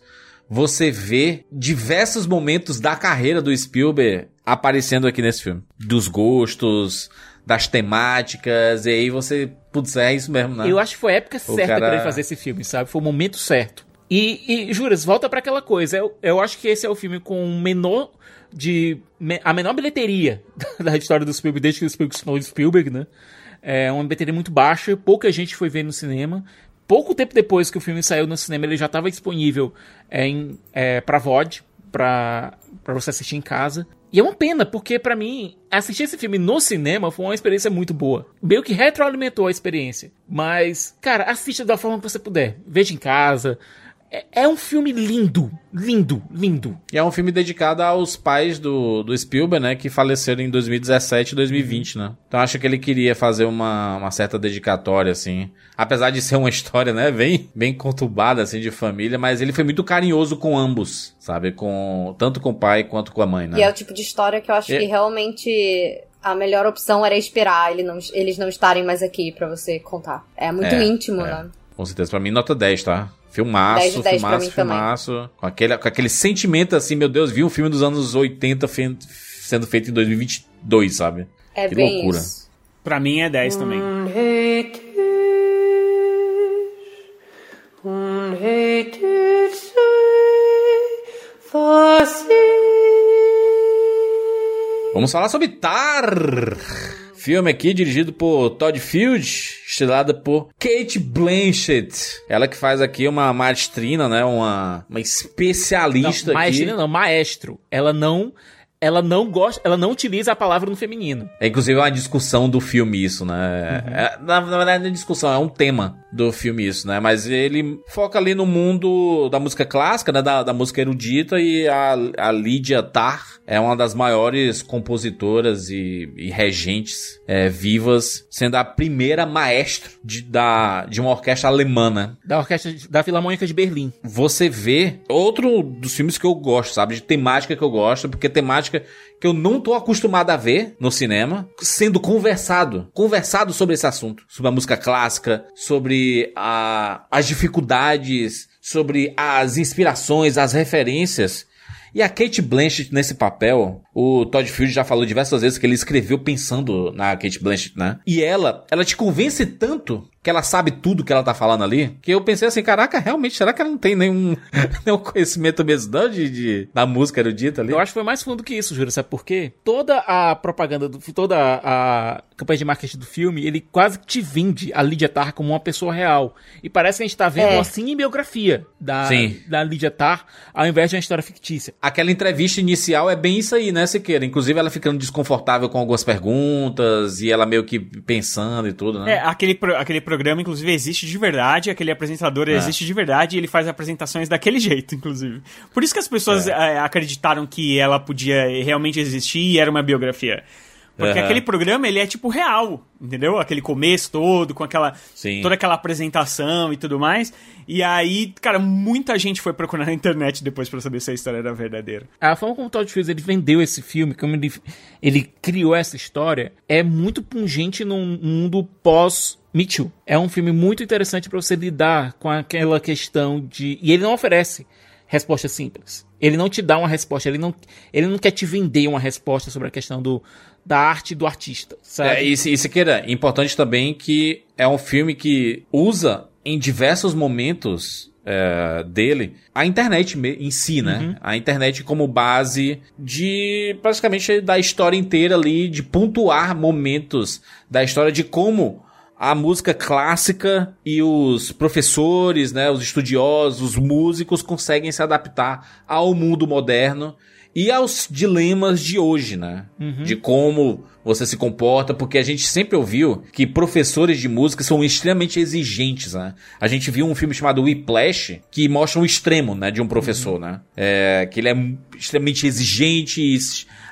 Você vê diversos momentos da carreira do Spielberg aparecendo aqui nesse filme. Dos gostos, das temáticas, e aí você... Putz, é isso mesmo, né? Eu acho que foi a época certa cara- pra ele fazer esse filme, sabe? Foi o momento certo. E, e Juras, volta pra aquela coisa. Eu, eu acho que esse é o filme com o menor de me- a menor bilheteria da história do Spielberg desde que o Spielberg se tornou Spielberg, né? É uma bilheteria muito baixa, pouca gente foi ver no cinema. Pouco tempo depois que o filme saiu no cinema, ele já estava disponível é, em, é, pra VOD, pra você assistir em casa. E é uma pena, porque pra mim, assistir esse filme no cinema foi uma experiência muito boa. Meio que retroalimentou a experiência. Mas, cara, assista da forma que você puder. Veja em casa. É, é um filme lindo, lindo, lindo. E é um filme dedicado aos pais do, do Spielberg, né? Que faleceram em 2017 e 2020, né? Então acho que ele queria fazer uma, uma certa dedicatória, assim. Apesar de ser uma história, né? Bem, bem conturbada, assim, de família. Mas ele foi muito carinhoso com ambos, sabe? Com, tanto com o pai quanto com a mãe, né? E é o tipo de história que eu acho É. que realmente a melhor opção era esperar ele não- eles não estarem mais aqui pra você contar. É muito É, íntimo, é. né? Com certeza. Pra mim, nota 10, tá? Filmaço, 10 de 10 pra filmaço, também. filmaço. Com aquele, com aquele sentimento assim, meu Deus, vi um filme dos anos 80 fe- sendo feito em 2022, sabe? É Que bem loucura. isso. Pra mim é 10 também. Vamos falar sobre Tar. Filme aqui dirigido por Todd Field, estrelada por Kate Blanchett. Ela que faz aqui uma maestrina, né? Uma, uma especialista Não, aqui. maestrina não, maestro. Ela não ela não gosta, ela não utiliza a palavra no feminino. É inclusive uma discussão do filme isso, né? É, na, na verdade não é discussão, é um tema do filme isso, né? Mas ele foca ali no mundo da música clássica, né? Da, da música erudita e a, a Lydia Tarr é uma das maiores compositoras e, e regentes é, vivas, sendo a primeira maestra de, da, de uma orquestra alemã, né? Da orquestra de- da Filarmônica de Berlim. você vê outro dos filmes que eu gosto, sabe? De temática que eu gosto, porque temática que eu não tô acostumado a ver no cinema, sendo conversado, conversado sobre esse assunto, sobre a música clássica, sobre a, as dificuldades, sobre as inspirações, as referências. E a Kate Blanchett nesse papel, o Todd Field já falou diversas vezes que ele escreveu pensando na Kate Blanchett, né? E ela, ela te convence tanto que ela sabe tudo que ela tá falando ali, que eu pensei assim, caraca, realmente, será que ela não tem nenhum, nenhum conhecimento mesmo não de, de- da música erudita ali? Eu acho que foi mais fundo que isso, Júlio, sabe por quê? Toda a propaganda, do, toda a campanha de marketing do filme, ele quase te vende a Lydia Tarr como uma pessoa real. E parece que a gente tá vendo É. uma cinebiografia da, Sim. da Lydia Tarr, ao invés de uma história fictícia. Aquela entrevista inicial é bem isso aí, né, Siqueira? Inclusive ela ficando desconfortável com algumas perguntas e ela meio que pensando e tudo, né? É, aquele, pro- aquele programa, inclusive, existe de verdade, aquele apresentador É. existe de verdade e ele faz apresentações daquele jeito, inclusive. Por isso que as pessoas eh, acreditaram que ela podia realmente existir e era uma biografia. Porque Aham. aquele programa, ele é tipo real, entendeu? Aquele começo todo, com aquela Sim. toda aquela apresentação e tudo mais. E aí, cara, muita gente foi procurar na internet depois pra saber se a história era verdadeira. A forma como o Todd Fields ele vendeu esse filme, como ele, ele criou essa história, é muito pungente num mundo pós Me Too. É um filme muito interessante pra você lidar com aquela questão de. E ele não oferece resposta simples. Ele não te dá uma resposta, ele não, ele não quer te vender uma resposta sobre a questão do, da arte do artista, sabe? É, e, e Siqueira, importante também que é um filme que usa em diversos momentos é, dele a internet em si, né? A internet como base de praticamente da história inteira ali, de pontuar momentos da história de como a música clássica e os professores, né, os estudiosos, os músicos conseguem se adaptar ao mundo moderno e aos dilemas de hoje, né? De como você se comporta, porque a gente sempre ouviu que professores de música são extremamente exigentes, né? A gente viu um filme chamado Whiplash que mostra um extremo, né, de um professor, né? É, que ele é extremamente exigente, e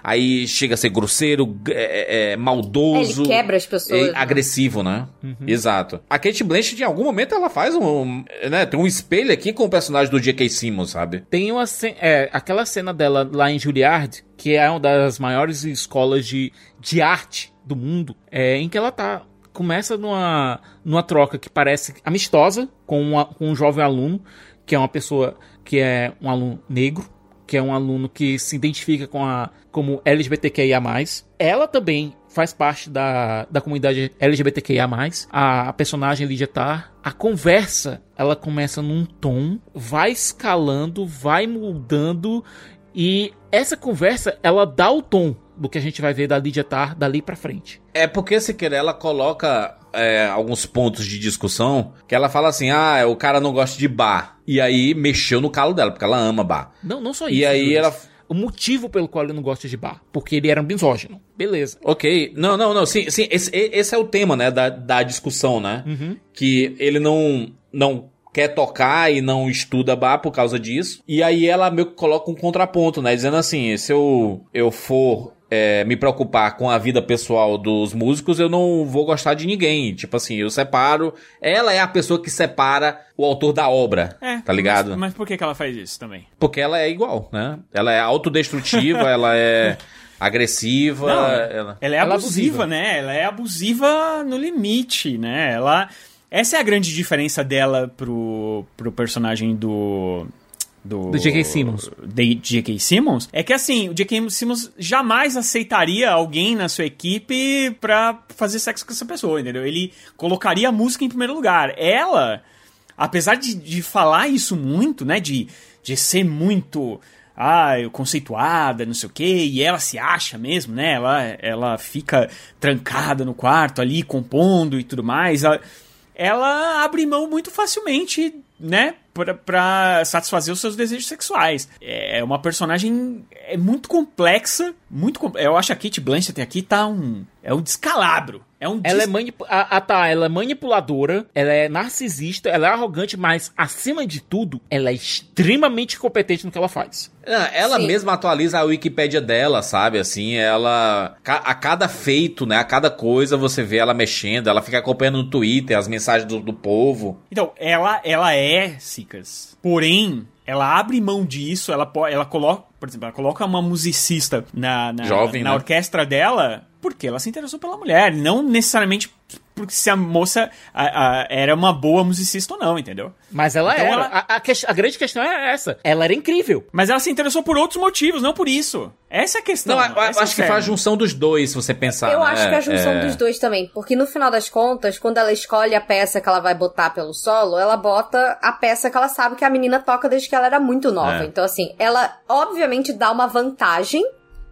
aí chega a ser grosseiro, é, é, maldoso. É, ele quebra as pessoas, é, né? agressivo, né? Exato. A Kate Blanchett, em algum momento, ela faz um, né, tem um espelho aqui com o personagem do J.K. Simmons, sabe? Tem uma ce- é, aquela cena dela lá em Juilliard, que é uma das maiores escolas de, de arte do mundo, é, em que ela tá começa numa, numa troca que parece amistosa com, uma- com um jovem aluno, que é uma pessoa que é um aluno negro, que é um aluno que se identifica com a, como LGBTQIA+. Ela também faz parte da, da comunidade LGBTQIA+. A, a personagem Lydia Tarr, a conversa, ela começa num tom, vai escalando, vai mudando e essa conversa, ela dá o tom do que a gente vai ver da Lydia Tarr dali pra frente. É porque, se querer, ela coloca é, alguns pontos de discussão que ela fala assim, ah, o cara não gosta de bar. E aí mexeu no calo dela, porque ela ama bar. Não, não só E isso. aí Júlio. ela- O motivo pelo qual ele não gosta de bar, porque ele era um misógino. Beleza. Ok, não, não, não, sim, sim, esse, e- esse é o tema, né, da, da discussão, né? Uhum. Que ele não, não quer tocar e não estuda bar por causa disso. E aí ela meio que coloca um contraponto, né, dizendo assim, se eu, eu for é, me preocupar com a vida pessoal dos músicos, eu não vou gostar de ninguém. Tipo assim, eu separo. Ela é a pessoa que separa o autor da obra, É, tá ligado? Mas, mas por que, que ela faz isso também? Porque ela é igual, né? Ela é autodestrutiva, ela é agressiva, Não, ela... Ela é Ela é abusiva, abusiva. né? Ela é abusiva no limite, né? Ela. Essa é a grande diferença dela pro, pro personagem do. Do, Do J.K. Simmons. De J.K. Simmons. É que assim, o J.K. Simmons jamais aceitaria alguém na sua equipe pra fazer sexo com essa pessoa, entendeu? Ele colocaria a música em primeiro lugar. Ela, apesar de, de falar isso muito, né? De, de ser muito ah, eu conceituada, não sei o quê, e ela se acha mesmo, né? Ela, ela fica trancada no quarto ali, compondo e tudo mais. Ela, ela abre mão muito facilmente, né? Pra satisfazer os seus desejos sexuais. É uma personagem é muito complexa, muito Eu acho que a Kate Blanchett aqui tá um é um descalabro. É um Ela é, manip... ah, ah, tá, ela é manipuladora, ela é narcisista, ela é arrogante, mas acima de tudo, ela é extremamente competente no que ela faz. Ela Sim. mesma atualiza a Wikipédia dela, sabe? Assim, ela. A cada feito, né? A cada coisa você vê ela mexendo, ela fica acompanhando no Twitter as mensagens do, do povo. Então, ela, ela é Sicas. Porém, ela abre mão disso, ela, po- ela coloca, por exemplo, ela coloca uma musicista na, na, Jovem, na né? orquestra dela porque ela se interessou pela mulher, não necessariamente se a moça a- a- era uma boa musicista ou não, entendeu? Mas ela Então era. ela- A, a grande questão é essa. Ela era incrível. Mas ela se interessou por outros motivos, não por isso. Essa é a questão. Não, eu, é acho que sério. faz a junção dos dois, se você pensar. Eu né? acho que é a junção É. dos dois também. Porque no final das contas, quando ela escolhe a peça que ela vai botar pelo solo, ela bota a peça que ela sabe que a menina toca desde que ela era muito nova. É. Então, assim, ela obviamente dá uma vantagem.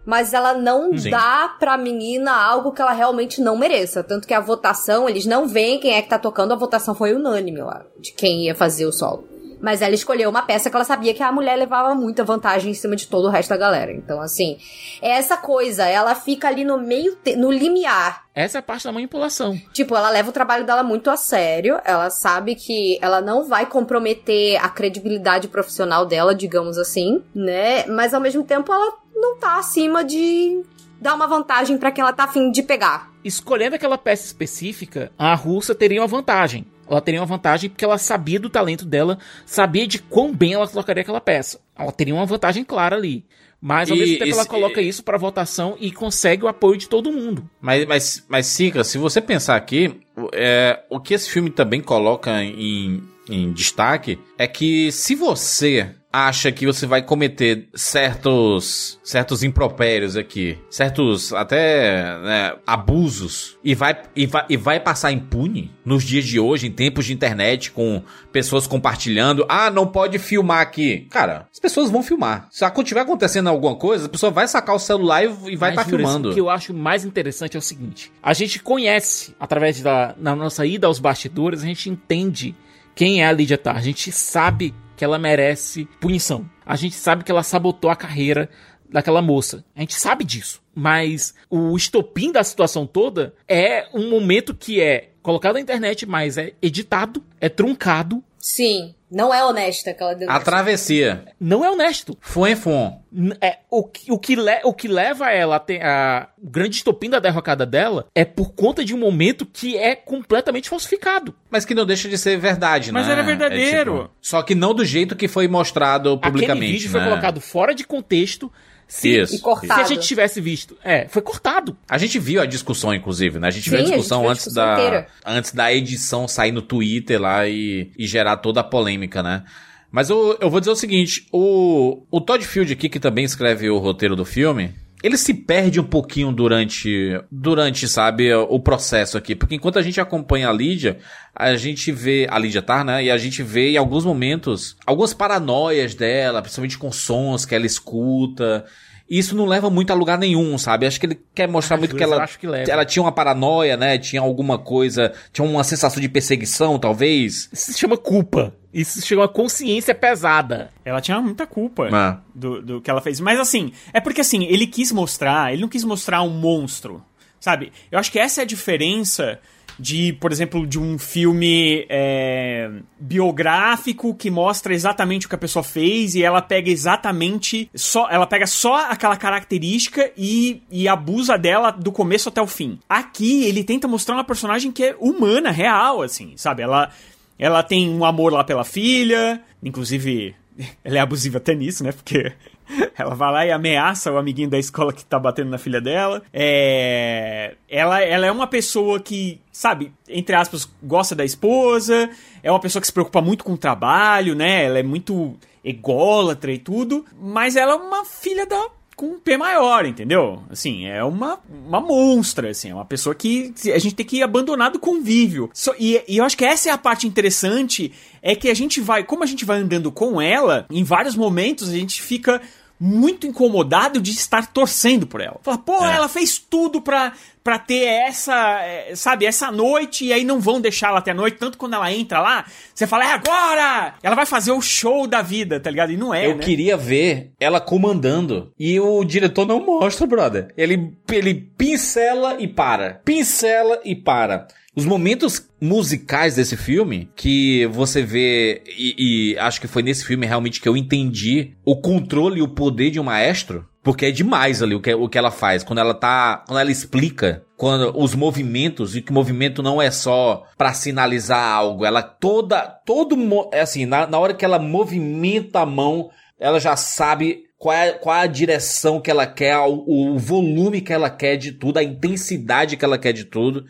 Mas ela não Sim. dá pra menina algo que ela realmente não mereça. Tanto que a votação, eles não veem quem é que tá tocando, a votação foi unânime lá, de quem ia fazer o solo. Mas ela escolheu uma peça que ela sabia que a mulher levava muita vantagem em cima de todo o resto da galera. Então, assim, é essa coisa, ela fica ali no meio, no limiar. Essa é a parte da manipulação. Tipo, ela leva o trabalho dela muito a sério. Ela sabe que ela não vai comprometer a credibilidade profissional dela, digamos assim, né? Mas ao mesmo tempo ela não tá acima de dar uma vantagem pra quem ela tá afim de pegar. Escolhendo aquela peça específica, a russa teria uma vantagem. Ela teria uma vantagem porque ela sabia do talento dela, sabia de quão bem ela tocaria aquela peça. Ela teria uma vantagem clara ali. Mas ao E mesmo tempo ela coloca isso pra votação e consegue o apoio de todo mundo. Mas, mas, mas Sica, se você pensar aqui, é, o que esse filme também coloca em, em destaque é que se você acha que você vai cometer certos certos impropérios aqui, certos até né, abusos e vai, e, vai, e vai passar impune nos dias de hoje, em tempos de internet, com pessoas compartilhando, ah, não pode filmar aqui. Cara, as pessoas vão filmar. Se tiver acontecendo alguma coisa, a pessoa vai sacar o celular e, e vai estar Juras, filmando. O que eu acho mais interessante é o seguinte: a gente conhece, através da na nossa ida aos bastidores, a gente entende quem é a Lydia Tarr. A gente sabe que ela merece punição. A gente sabe que ela sabotou a carreira daquela moça. A gente sabe disso. Mas o estopim da situação toda é um momento que é colocado na internet, mas é editado, é truncado, Sim, não é honesta aquela A denúncia. travessia. não é honesto. Fon fon. É, o, que, o, que le- o que leva ela a ter a, o grande estopim da derrocada dela é por conta de um momento que é completamente falsificado. Mas que não deixa de ser verdade, Mas né? era verdadeiro. É, tipo, só que não do jeito que foi mostrado publicamente. Aquele vídeo foi né? colocado fora de contexto. Se, Isso. E cortado. se a gente tivesse visto. É, foi cortado. A gente viu a discussão, inclusive, né? A gente Sim, viu a discussão viu a antes discussão da inteira. antes da edição sair no Twitter lá e, e gerar toda a polêmica, né? Mas eu, eu vou dizer o seguinte, o, o Todd Field aqui, que também escreve o roteiro do filme, ele se perde um pouquinho durante, durante, sabe, o processo aqui. Porque enquanto a gente acompanha a Lídia, a gente vê, a Lídia tá, né? E a gente vê em alguns momentos, algumas paranoias dela, principalmente com sons que ela escuta. E isso não leva muito a lugar nenhum, sabe? Acho que ele quer mostrar Ah, muito que ela, que leva. ela tinha uma paranoia, né? Tinha alguma coisa, tinha uma sensação de perseguição, talvez. Isso se chama culpa. Isso se chama consciência pesada. Ela tinha muita culpa Ah. do, do que ela fez. Mas assim, é porque assim, ele quis mostrar, ele não quis mostrar um monstro, sabe? Eu acho que essa é a diferença de, por exemplo, de um filme é, biográfico que mostra exatamente o que a pessoa fez e ela pega exatamente só, ela pega só aquela característica e, e abusa dela do começo até o fim. Aqui ele tenta mostrar uma personagem que é humana, real, assim, sabe? Ela ela tem um amor lá pela filha, inclusive ela é abusiva até nisso, né? Porque ela vai lá e ameaça o amiguinho da escola que tá batendo na filha dela. É... Ela, ela é uma pessoa que, sabe, entre aspas, gosta da esposa, é uma pessoa que se preocupa muito com o trabalho, né? Ela é muito ególatra e tudo, mas ela é uma filha da com um P maior, entendeu? Assim, é uma, uma monstra, assim, é uma pessoa que a gente tem que abandonar do convívio. Só- e, e eu acho que essa é a parte interessante, é que a gente vai, como a gente vai andando com ela, em vários momentos a gente fica muito incomodado de estar torcendo por ela. Fala, pô, É. ela fez tudo pra, pra ter essa, é, sabe, essa noite, e aí não vão deixar ela até a noite, tanto quando ela entra lá, você fala, é agora! Ela vai fazer o show da vida, tá ligado? E não é, Eu né? queria ver ela comandando. E o diretor não mostra, brother. Ele, ele pincela e para. Pincela e para. Os momentos musicais desse filme, que você vê, e, e acho que foi nesse filme realmente que eu entendi o controle e o poder de um maestro, porque é demais ali o que, o que ela faz. Quando ela tá. Quando ela explica quando os movimentos, e que o movimento não é só pra sinalizar algo, ela toda. Todo. É assim, na, na hora que ela movimenta a mão, ela já sabe qual é, qual é a direção que ela quer, o, o volume que ela quer de tudo, a intensidade que ela quer de tudo.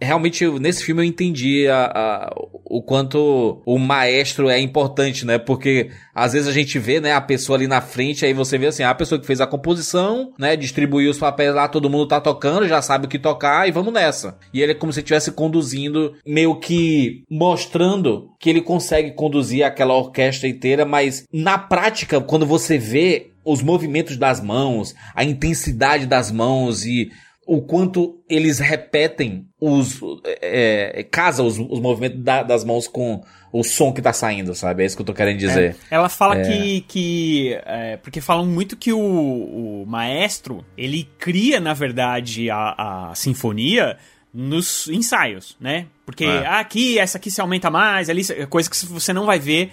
Realmente, nesse filme eu entendi a- a- o quanto o maestro é importante, né? Porque às vezes a gente vê, né, a pessoa ali na frente, aí você vê assim, a pessoa que fez a composição, né, distribuiu os papéis lá, todo mundo tá tocando, já sabe o que tocar e vamos nessa. E ele é como se estivesse conduzindo, meio que mostrando que ele consegue conduzir aquela orquestra inteira, mas na prática, quando você vê os movimentos das mãos, a intensidade das mãos e o quanto eles repetem os. É, é, casa os, os movimentos da- das mãos com o som que tá saindo, sabe? É isso que eu tô querendo dizer. Ela fala É. que. que é, porque falam muito que o, o maestro ele cria, na verdade, a, a sinfonia nos ensaios, né? Porque É. ah, aqui, essa aqui se aumenta mais, ali, é coisa que você não vai ver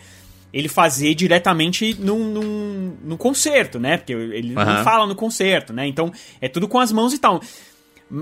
ele fazer diretamente num, num, num concerto, né? Porque ele não Aham. fala no concerto, né? Então é tudo com as mãos e tal.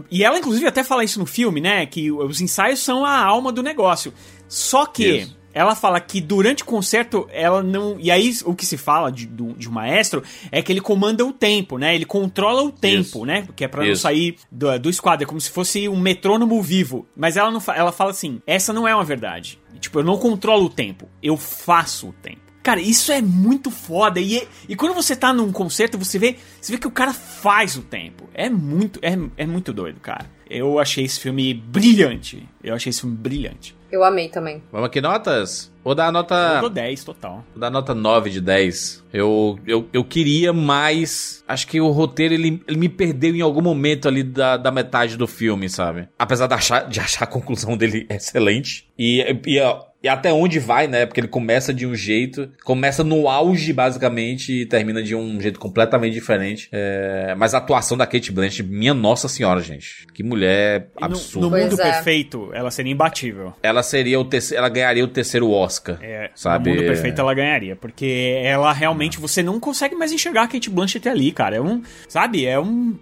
E ela, inclusive, até fala isso no filme, né? Que os ensaios são a alma do negócio. Só que Isso. Ela fala que durante o concerto ela não. E aí o que se fala de, do- de um maestro é que ele comanda o tempo, né? Ele controla o tempo, Isso. né? Que é pra não Isso. sair do, do esquadro. É como se fosse um metrônomo vivo. Mas ela, não ela fala assim: essa não é uma verdade. Tipo, eu não controlo o tempo, eu faço o tempo. Cara, isso é muito foda. E, e quando você tá num concerto, você vê, você vê que o cara faz o tempo. É muito, é, é muito doido, cara. Eu achei esse filme brilhante. Eu achei esse filme brilhante. Eu amei também. Vamos aqui, notas? Vou dar a Eu nota. dou 10 total. Vou dar nota 9 de 10. Eu, eu, eu queria mais. Acho que o roteiro ele, ele me perdeu em algum momento ali da, da metade do filme, sabe? Apesar de achar, de achar a conclusão dele excelente. E, e, ó, e até onde vai, né? Porque ele começa de um jeito, começa no auge, basicamente, e termina de um jeito completamente diferente. É, mas a atuação da Kate Blanchett, minha nossa senhora, gente. Que mulher no- absurda. No, Pois mundo é. perfeito, ela seria imbatível. Ela seria o terceiro. Ela ganharia o terceiro Oscar. É, Sabe? No mundo perfeito ela ganharia, porque ela realmente você não consegue mais enxergar a Kate Blanchett ali, cara. É um, sabe, é um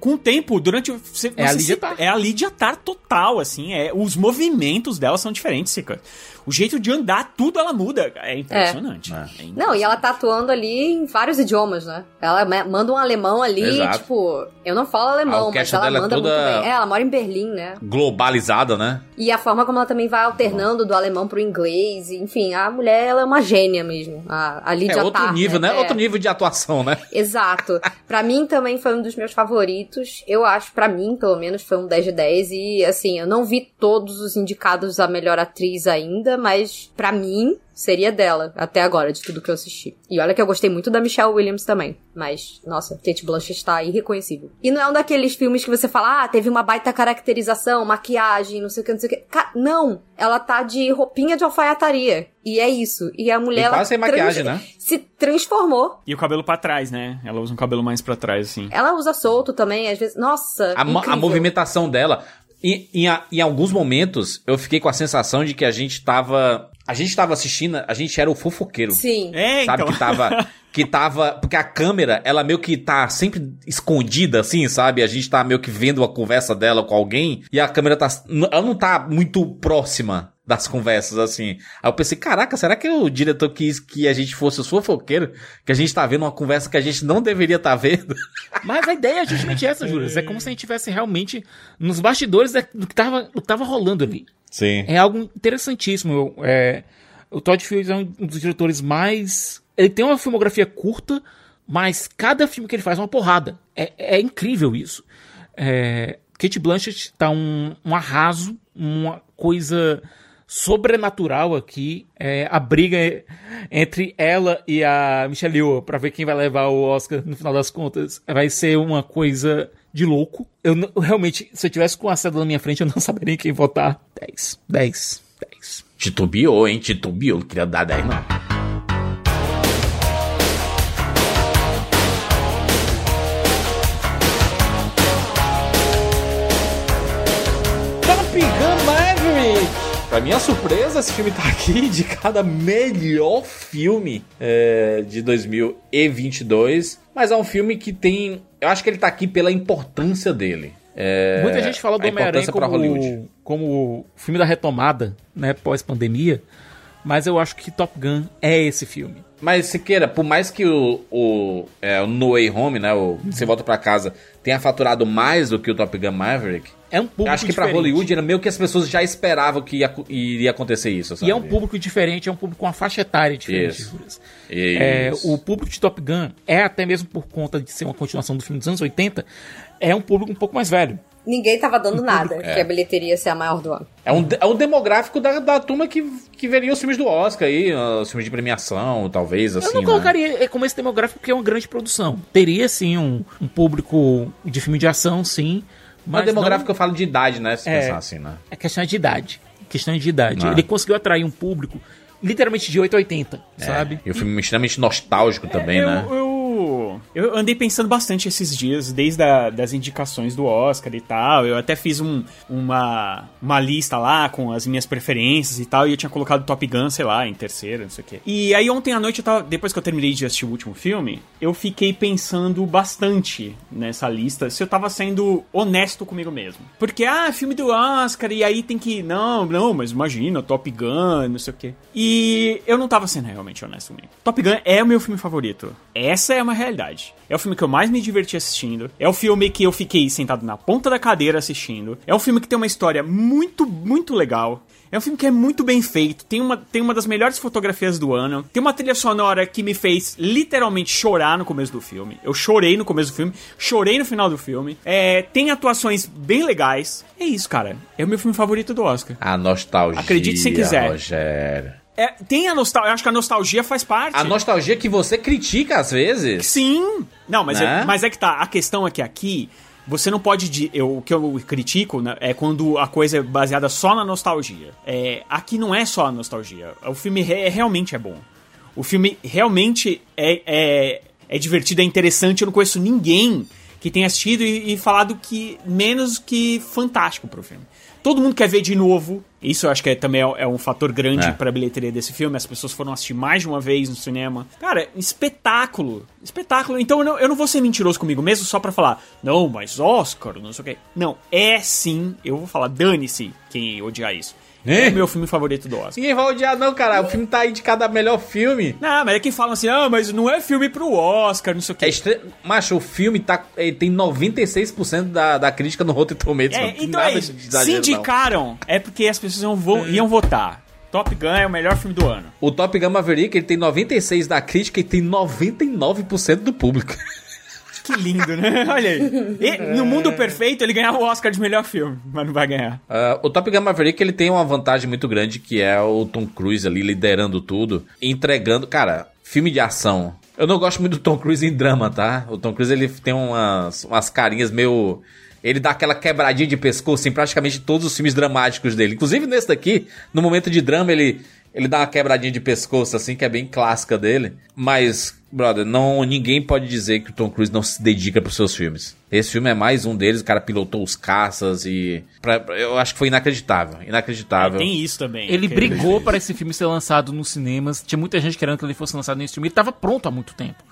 com o tempo, durante você, É a Lydia se- Tarr. É a Lydia Tarr total, assim, é os movimentos dela são diferentes, Sica. O jeito de andar, tudo ela muda. É impressionante. É Não, e ela tá atuando ali em vários idiomas, né? Ela ma- manda um alemão ali, Exato. tipo, eu não falo A alemão, mas ela dela é manda toda- muito bem. É, ela mora em Berlim, né? Globalizada, né? E a forma como ela também vai alternando do alemão pro inglês, enfim, a mulher ela é uma gênia mesmo. A, a Lydia É outro Tarr, nível, né? É. Outro nível de atuação, né? Exato. Pra mim também foi um dos meus favoritos. Eu acho, pra mim, pelo menos, foi um 10 de 10. E, assim, eu não vi todos os indicados a melhor atriz ainda, mas pra mim seria dela, até agora, de tudo que eu assisti. E olha que eu gostei muito da Michelle Williams também. Mas, nossa, Kate Blanchett está irreconhecível. E não é um daqueles filmes que você fala, ah, teve uma baita caracterização, maquiagem, não sei o que, não sei o que. Ca- não! Ela tá de roupinha de alfaiataria. E é isso. E a mulher, E ela quase sem maquiagem, né? se transformou. E o cabelo pra trás, né? Ela usa um cabelo mais pra trás, assim. Ela usa solto também, às vezes. Nossa, A, mo- a movimentação dela. E, em, a- em alguns momentos, eu fiquei com a sensação de que a gente tava. A gente tava assistindo, a gente era o fofoqueiro. Sim. É, Sabe então. que tava. Que tava. Porque a câmera, ela meio que tá sempre escondida, assim, sabe? A gente tá meio que vendo a conversa dela com alguém. E a câmera tá. Ela não tá muito próxima das conversas, assim. Aí eu pensei, caraca, será que o diretor quis que a gente fosse os fofoqueiros? Que a gente tá vendo uma conversa que a gente não deveria estar vendo? Mas a ideia é justamente essa, Júlio. É como se a gente estivesse realmente nos bastidores da- do que tava, do que tava rolando ali. Sim. É algo interessantíssimo. É, o Todd Fields é um dos diretores mais. Ele tem uma filmografia curta, mas cada filme que ele faz é uma porrada. É, é incrível isso. É, Kate Blanchett tá um, um arraso, uma coisa sobrenatural aqui. É a briga entre ela e a Michelle Yeoh pra ver quem vai levar o Oscar no final das contas. Vai ser uma coisa de louco. Eu, eu realmente, se eu tivesse com a cédula na minha frente, eu não saberia quem votar. 10, 10, 10. Titubeou, hein? Titubeou. Não queria dar 10, não. Top Gun Maverick! Pra minha surpresa, esse filme tá aqui indicado a melhor filme é, de 2022. Mas é um filme que tem. Eu acho que ele tá aqui pela importância dele. É, Muita gente fala do Homem-Aranha como, como o filme da retomada, né, pós-pandemia. Mas eu acho que Top Gun é esse filme. Mas, Siqueira, por mais que o, o, é, o No Way Home, né, o Você Volta Pra Casa, tenha faturado mais do que o Top Gun Maverick, É um público acho que pra diferente. Hollywood era meio que as pessoas já esperavam que ia, iria acontecer isso, sabe? E é um público diferente, é um público com uma faixa etária diferente. Isso. Juras. É, Isso. o público de Top Gun é até mesmo por conta de ser uma continuação do filme dos anos 80, é um público um pouco mais velho. Ninguém tava dando nada, É. que a bilheteria ia ser a maior do ano. É um, é um demográfico da, da turma que, que veria os filmes do Oscar aí, os filmes de premiação, talvez, assim, Eu não né? colocaria como esse demográfico porque é uma grande produção. Teria sim um, um público de filme de ação, sim. Mas Mas demográfico não- eu falo de idade, né? Se É. pensar assim, né? É questão de idade. Questão de idade. Ah. Ele conseguiu atrair um público literalmente de 8 a 80, É. sabe? E o filme é extremamente nostálgico também, eu, né? eu, eu andei pensando bastante esses dias, desde a, das indicações do Oscar e tal. Eu até fiz um- uma, uma lista lá com as minhas preferências e tal, e eu tinha colocado Top Gun, sei lá, em terceiro, não sei o quê. E aí ontem à noite, eu tava, depois que eu terminei de assistir o último filme, eu fiquei pensando bastante nessa lista, se eu tava sendo honesto comigo mesmo. Porque, ah, filme do Oscar, e aí tem que. Não, não, mas imagina, Top Gun, não sei o quê. E eu não tava sendo realmente honesto comigo. Top Gun é o meu filme favorito. Essa é uma realidade. É o filme que eu mais me diverti assistindo. É o filme que eu fiquei sentado na ponta da cadeira assistindo. É um filme que tem uma história muito, muito legal. É um filme que é muito bem feito, tem uma, tem uma das melhores fotografias do ano, tem uma trilha sonora que me fez literalmente chorar no começo do filme. Eu chorei no começo do filme, chorei no final do filme. É, tem atuações bem legais. É isso, cara. É o meu filme favorito do Oscar. A nostalgia. Acredite se quiser. Rogério. É, tem a nostalgia, eu acho que a nostalgia faz parte. A nostalgia que você critica às vezes. Sim! Não, mas, Né? é, mas é que tá. A questão é que aqui. Você não pode. Eu, o que eu critico né, é quando a coisa é baseada só na nostalgia. É, aqui não é só a nostalgia. O filme re- realmente é bom. O filme realmente é, é, é divertido, é interessante. Eu não conheço ninguém que tenha assistido e, e falado que menos que fantástico pro filme. Todo mundo quer ver de novo. Isso eu acho que é, também é, é um fator grande É. pra bilheteria desse filme. As pessoas foram assistir mais de uma vez no cinema. Cara, espetáculo. Espetáculo. Então eu não, eu não vou ser mentiroso comigo mesmo só pra falar, não, mas Oscar, não sei o quê. Não, é sim. Eu vou falar, dane-se quem odiar isso. É o meu filme favorito do Oscar. Ninguém vai odiar, não, cara. O filme tá indicado a melhor filme. Não, mas é que falam assim, ah, mas não é filme pro Oscar, não sei o quê. É estre... Macho, o filme tá, ele tem 96% da, da crítica no Rotten Tomatoes. É, então nada é isso. Se exagero, não. indicaram, é porque as pessoas iam, vo- iam votar. Top Gun é o melhor filme do ano. O Top Gun Maverick, ele tem 96% da crítica e tem 99% do público. Que lindo, né? Olha aí. E, no mundo perfeito, ele ganhava o Oscar de melhor filme, mas não vai ganhar. Ah, o Top Gun Maverick, ele tem uma vantagem muito grande, que é o Tom Cruise ali liderando tudo, entregando... Cara, filme de ação. Eu não gosto muito do Tom Cruise em drama, tá? O Tom Cruise, ele tem umas, umas carinhas meio... Ele dá aquela quebradinha de pescoço em praticamente todos os filmes dramáticos dele. Inclusive nesse daqui, no momento de drama, ele, ele dá uma quebradinha de pescoço, assim, que é bem clássica dele. Mas, brother, não, ninguém pode dizer que o Tom Cruise não se dedica pros seus filmes. Esse filme é mais um deles, o cara pilotou os caças e... pra- eu acho que foi inacreditável, inacreditável. É, tem isso também. Ele brigou para esse filme ser lançado nos cinemas. Tinha muita gente querendo que ele fosse lançado em streaming. Ele estava pronto há muito tempo.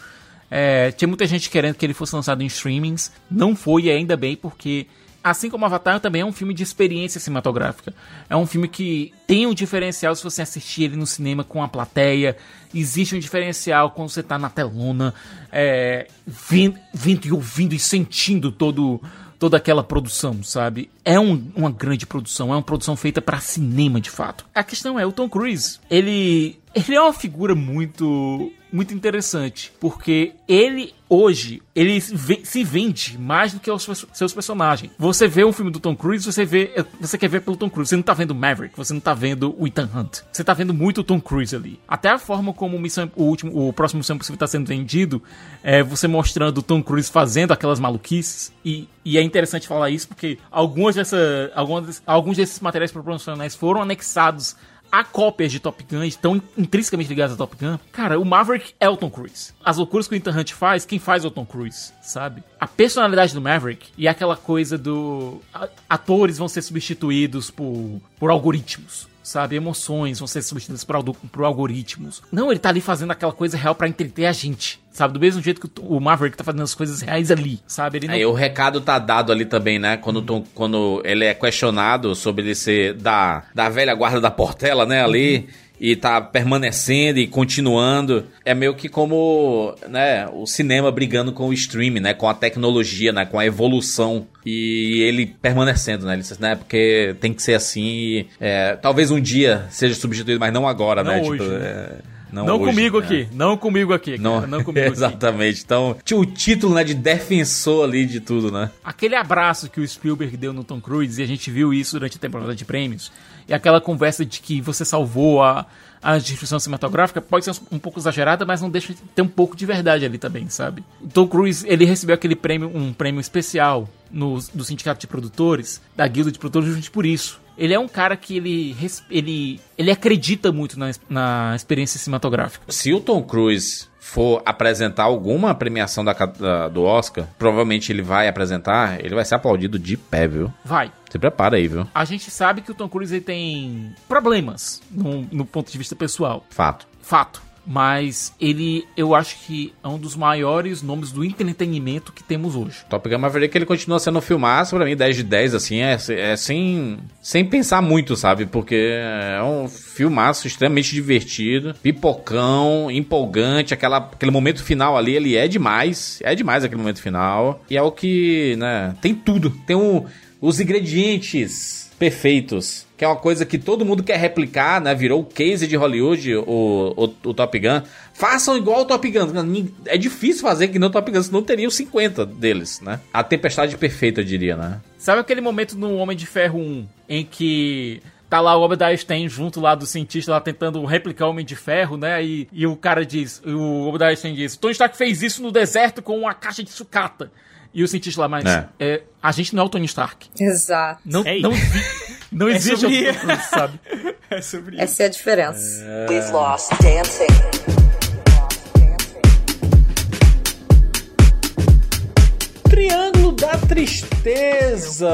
É, tinha muita gente querendo que ele fosse lançado em streamings. Não foi, e ainda bem, porque assim como Avatar também é um filme de experiência cinematográfica. É um filme que tem um diferencial se você assistir ele no cinema com a plateia. Existe um diferencial quando você tá na telona, é, vendo, vendo e ouvindo e sentindo todo toda aquela produção, sabe? É um- uma grande produção, é uma produção feita pra cinema de fato. A questão é, o Tom Cruise, ele ele é uma figura muito muito interessante, porque ele hoje ele se vende mais do que os seus personagens. Você vê um filme do Tom Cruise, você vê, você quer ver pelo Tom Cruise. Você não tá vendo Maverick, você não tá vendo o Ethan Hunt. Você tá vendo muito o Tom Cruise ali. Até a forma como o, Missão- o último, o próximo Missão Impossível tá sendo vendido, é você mostrando o Tom Cruise fazendo aquelas maluquices e e é interessante falar isso porque algumas dessa, algumas, alguns desses materiais promocionais foram anexados a cópias de Top Gun estão intrinsecamente ligadas a Top Gun. Cara, o Maverick é o Tom Cruise. As loucuras que o Ethan Hunt faz, quem faz é o Tom Cruise, sabe? A personalidade do Maverick e aquela coisa do... atores vão ser substituídos por, por algoritmos. Sabe, emoções vão ser substituídas por, por algoritmos. Não, ele tá ali fazendo aquela coisa real pra entreter a gente. Sabe, do mesmo jeito que o Maverick tá fazendo as coisas reais ali. Sabe, ele não Aí o recado tá dado ali também, né? Quando, quando ele é questionado sobre ele ser da, da velha guarda da Portela, né? Ali. E tá permanecendo e continuando. É meio que como, né? O cinema brigando com o streaming, né? Com a tecnologia, né? Com a evolução. E ele permanecendo, né? Ele, disse, né? Porque tem que ser assim. e, é, talvez um dia seja substituído, mas não agora, Não né? hoje, Tipo, né? é, Não, hoje, comigo né? aqui, não comigo aqui, Não, cara, não comigo aqui. exatamente. Então, tinha o título, né, de defensor ali de tudo, né? Aquele abraço que o Spielberg deu no Tom Cruise, e a gente viu isso durante a temporada de prêmios, e aquela conversa de que você salvou a, a distribuição cinematográfica, pode ser um pouco exagerada, mas não deixa de ter um pouco de verdade ali também, sabe? Tom Cruise, ele recebeu aquele prêmio, um prêmio especial no, do Sindicato de Produtores, da Guilda de Produtores, justamente por isso. Ele é um cara que ele, ele, ele acredita muito na, na experiência cinematográfica. Se o Tom Cruise for apresentar alguma premiação da, da- do Oscar, provavelmente ele vai apresentar, ele vai ser aplaudido de pé, viu? Vai. Se prepara aí, viu? A gente sabe que o Tom Cruise tem problemas no, no ponto de vista pessoal. Fato. Fato. Mas ele, eu acho que é um dos maiores nomes do entretenimento que temos hoje. Top Gun Maverick, ele continua sendo um filmaço, pra mim 10 de 10, assim, é, é sem, sem pensar muito, sabe? Porque é um filmaço extremamente divertido, pipocão, empolgante, aquela, aquele momento final ali, ele é demais, é demais aquele momento final. E é o que, né, tem tudo, tem o, os ingredientes perfeitos, que é uma coisa que todo mundo quer replicar, né? Virou o case de Hollywood, o, o, o Top Gun. Façam igual o Top Gun. É difícil fazer que não o Top Gun, senão teria os 50 deles, né? A tempestade perfeita, eu diria, né? Sabe aquele momento no Homem de Ferro 1 em que tá lá o Obadiah Stane junto lá do cientista lá tentando replicar o Homem de Ferro, né? E, e o cara diz, o Obadiah Stane diz, Tony Stark fez isso no deserto com uma caixa de sucata. E o cientista lá, mas É. é, a gente não é o Tony Stark. Exato. Não, É não, não É existe sobre- o Cruise, sabe? É sobre isso. Essa é a diferença. We've lost dancing. Triângulo da Tristeza.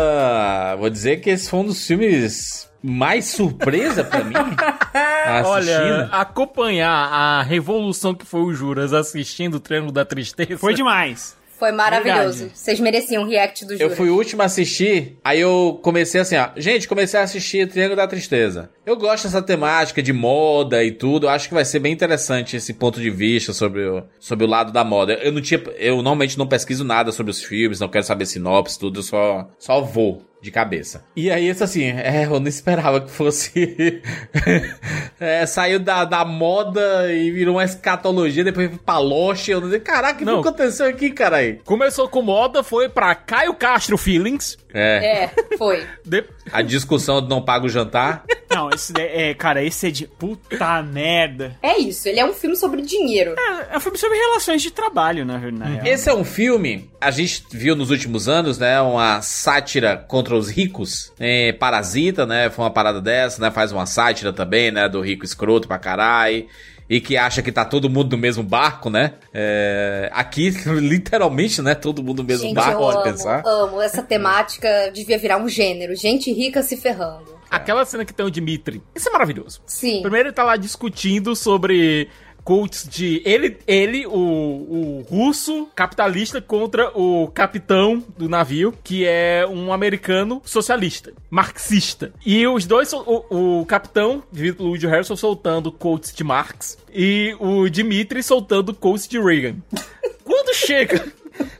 Vou dizer que esse foi um dos filmes mais surpresa pra mim. Olha, acompanhar a revolução que foi o Juras assistindo o Triângulo da Tristeza. Foi demais. Foi maravilhoso. Verdade. Vocês mereciam um react do Eu Júlio. fui o último a assistir, aí eu comecei assim, ó. Gente, comecei a assistir Triângulo da Tristeza. Eu gosto dessa temática de moda e tudo. Acho que vai ser bem interessante esse ponto de vista sobre o, sobre o lado da moda. Eu não tinha. Eu normalmente não pesquiso nada sobre os filmes, não quero saber sinopse, tudo, eu só, só vou de cabeça. E aí, isso assim, é, eu não esperava que fosse. é, saiu da, da moda e virou uma escatologia, depois foi pra Loche. Eu não sei, caraca, o que Não. aconteceu aqui, caralho? Começou com moda, foi pra Caio Castro Feelings. É. É, foi. De- A discussão do não pago o jantar. Não, esse daí- é, cara, esse é de puta merda. É isso, ele é um filme sobre dinheiro. É, é um filme sobre relações de trabalho, na, na real. Esse é um filme, a gente viu nos últimos anos, né? Uma sátira contra os ricos. É, Parasita, né? Foi uma parada dessa, né? Faz uma sátira também, né? Do rico escroto pra caralho. E que acha que tá todo mundo no mesmo barco, né? É, aqui, literalmente, né? Todo mundo no mesmo Gente, barco, eu pode amo, pensar. amo. Essa temática devia virar um gênero. Gente rica se ferrando. Aquela cena que tem o Dimitri. Isso é maravilhoso. Sim. Primeiro ele tá lá discutindo sobre quotes de ele, ele o, o russo capitalista contra o capitão do navio, que é um americano socialista, marxista. E os dois, o, o capitão, vivido pelo Woody Harrelson, soltando quotes de Marx e o Dimitri soltando quotes de Reagan. Quando chega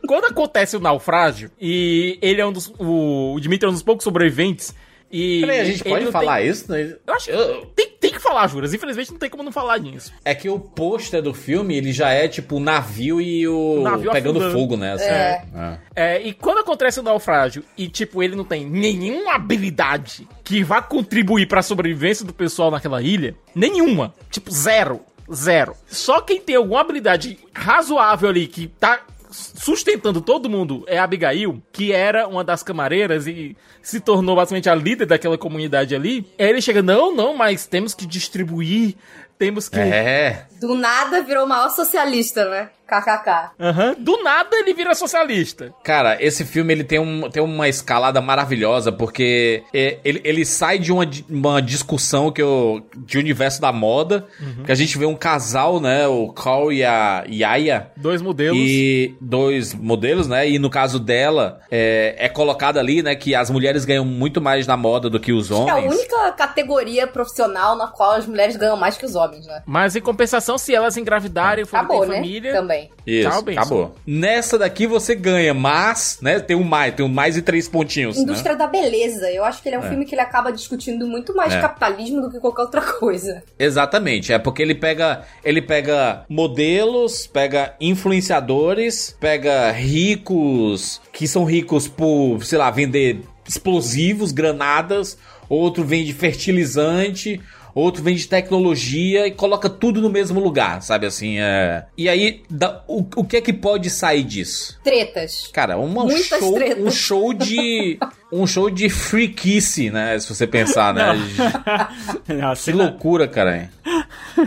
quando acontece o naufrágio e ele é um dos o, o Dimitri é um dos poucos sobreviventes e Peraí, a gente pode falar tem- isso? Né? eu acho que tem, tem que falar, Juras. Infelizmente não tem como não falar nisso. É que o pôster do filme, ele já é tipo o navio e o, O navio pegando afundando. fogo, né? assim. É. É. É, e quando acontece o naufrágio e, tipo, ele não tem nenhuma habilidade que vá contribuir pra sobrevivência do pessoal naquela ilha, nenhuma. Tipo, zero. Zero. Só quem tem alguma habilidade razoável ali que tá sustentando todo mundo é a Abigail, que era uma das camareiras e se tornou basicamente a líder daquela comunidade ali. Aí ele chega, não, não, mas temos que distribuir, temos que... É. Do nada virou o maior socialista, né? KKK. Aham. Do nada ele vira socialista. Que esse filme ele tem, um, tem uma escalada maravilhosa, porque é, ele, ele sai de uma, uma discussão que eu, de universo da moda, que a gente vê um casal, né? O Carl e a Yaya. Dois modelos. E dois modelos, né? E no caso dela, é, é colocado ali, né? Que as mulheres ganham muito mais na moda do que os É a homens. única categoria profissional na qual as mulheres ganham mais que os homens, né? Mas em compensação, se elas engravidarem e forem Acabou, ter né? família... Também. Isso, Tchau, acabou. Nessa daqui você ganha, mas, né? Tem um mais, tem um mais e três pontinhos. né? Indústria da beleza. Eu acho que ele é um É. filme que ele acaba discutindo muito mais É. capitalismo do que qualquer outra coisa. Exatamente, é porque ele pega, ele pega modelos, pega influenciadores, pega ricos que são ricos por, sei lá, vender explosivos, granadas, outro vende fertilizante, outro vende tecnologia e coloca tudo no mesmo lugar, sabe assim, é... E aí, da- o, o que é que pode sair disso? Tretas. Cara, uma, um Muitas show, tretas. um show de um show de freakice, né, se você pensar, né? Que cena- loucura, cara.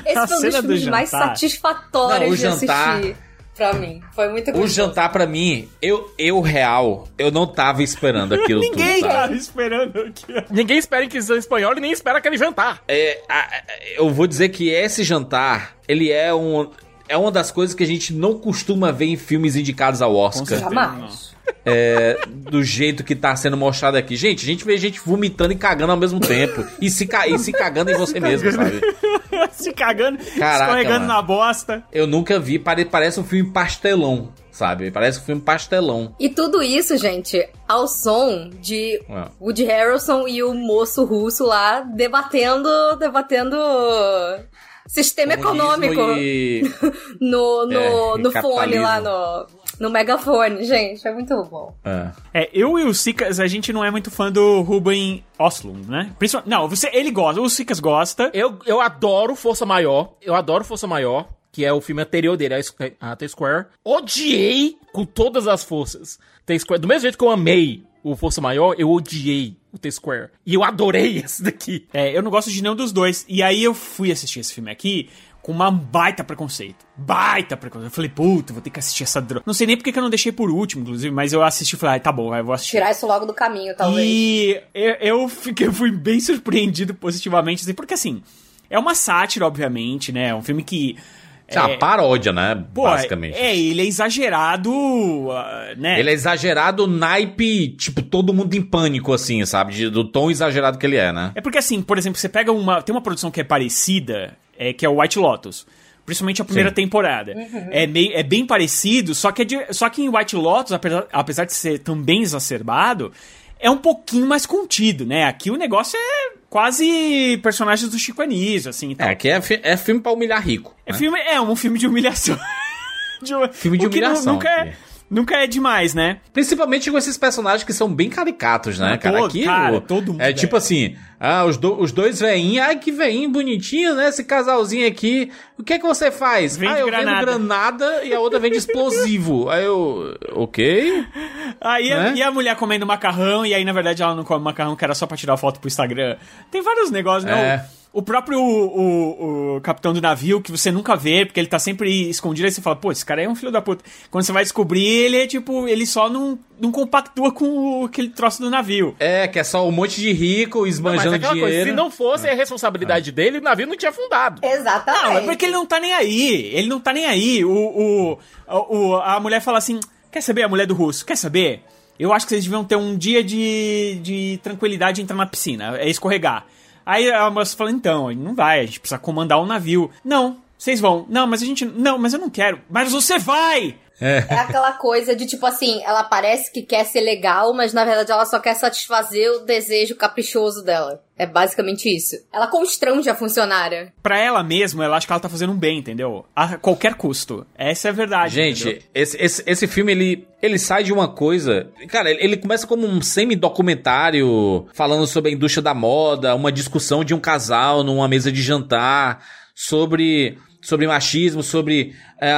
Esse foi um dos filmes mais satisfatórios Não, o de jantar- assistir. Pra mim. Foi muito O gostoso. jantar pra mim, eu, eu real, eu não tava esperando aquilo Ninguém tudo, sabe? tava esperando aqui. Ninguém espera Inquisição Espanhola e nem espera aquele jantar. É, a- a- eu vou dizer que esse jantar, ele é um é uma das coisas que a gente não costuma ver em filmes indicados ao Oscar. Jamais. É, do jeito que tá sendo mostrado aqui. Gente, a gente vê gente vomitando e cagando ao mesmo tempo. E se, ca- e se cagando em você mesmo, sabe? Se cagando, Caraca, escorregando mano. na bosta. Eu nunca vi, pare- parece um filme pastelão, sabe? Parece um filme pastelão. E tudo isso, gente, ao som de É. Woody Harrelson e o moço russo lá debatendo, debatendo sistema econômico Comunismo E... no, no, É, no fone lá, no, no megafone. Gente, é muito bom. É. É, eu e o Sicas, a gente não é muito fã do Ruben Oslund, né? Principalmente, não, você, ele gosta, o Sicas gosta. Eu, eu adoro Força Maior. Eu adoro Força Maior, que é o filme anterior dele, a Squ- a T-Square. Odiei com todas as forças. T-Square, do mesmo jeito que eu amei o Força Maior, eu odiei o T-Square. E eu adorei esse daqui. É, eu não gosto de nenhum dos dois. E aí eu fui assistir esse filme aqui com uma baita preconceito. Baita preconceito. Eu falei, puta, vou ter que assistir essa droga. Não sei nem porque que eu não deixei por último, inclusive, mas eu assisti e falei, ah, tá bom, vai, eu vou assistir. Tirar isso logo do caminho, talvez. E eu, eu fiquei, fui bem surpreendido positivamente, assim, porque assim, é uma sátira, obviamente, né? É um filme que. É uma paródia, né? Pô, basicamente. É, ele é exagerado, ah, né? Ele é exagerado, naipe, tipo, todo mundo em pânico, assim, sabe? De- do tom exagerado que ele é, né? É porque assim, por exemplo, você pega uma. Tem uma produção que é parecida, é, que é o White Lotus. Principalmente a primeira Sim. temporada. É, meio, é bem parecido, só que, é de- só que em White Lotus, apesar, apesar de ser também exacerbado, é um pouquinho mais contido, né? Aqui o negócio é quase personagens do Chico Anísio, assim e tal. É, aqui é, fi- é filme pra humilhar rico. É, né? filme, é um filme de humilhação. De uma- Filme de humilhação Nunca é. Nunca é demais, né? Principalmente com esses personagens que são bem caricatos, né, Ah, cara? Aqui cara, o- todo mundo é é. tipo assim, ah, os, do- os dois veinhos, ai que veinho bonitinho, né? Esse casalzinho aqui. O que é que você faz? Vende ah, eu granada. vendo granada e a outra vende explosivo. aí eu, ok. Aí a- Né? e a mulher comendo macarrão, e aí na verdade ela não come macarrão, que era só pra tirar foto pro Instagram. Tem vários negócios, né? É. O, o próprio o, o capitão do navio, que você nunca vê, porque ele tá sempre escondido, aí você fala, pô, esse cara é um filho da puta. Quando você vai descobrir, ele é tipo, ele só não, não compactua com o- aquele troço do navio. É, que é só um monte de rico Mas esbanjando aquela dinheiro. coisa, se não fosse a responsabilidade dele, o navio não tinha afundado. Exatamente. Não, é porque ele não tá nem aí. Ele não tá nem aí. O, o, o- a mulher fala assim: quer saber, a mulher do russo? Quer saber? Eu acho que vocês deviam ter um dia de, de tranquilidade e entrar na piscina, é escorregar. Aí a moça fala: então, não vai, a gente precisa comandar um navio. Não, vocês vão. Não, mas a gente. Não, mas eu não quero. Mas você vai! É aquela coisa de tipo assim, ela parece que quer ser legal, mas na verdade ela só quer satisfazer o desejo caprichoso dela. É basicamente isso. Ela constrange a funcionária. Pra ela mesma, ela acha que ela tá fazendo um bem, entendeu? A qualquer custo. Essa é a verdade. Gente, esse, esse, esse filme, ele, ele sai de uma coisa... Cara, ele, ele começa como um semi-documentário falando sobre a indústria da moda, uma discussão de um casal numa mesa de jantar, sobre, sobre machismo, sobre... é,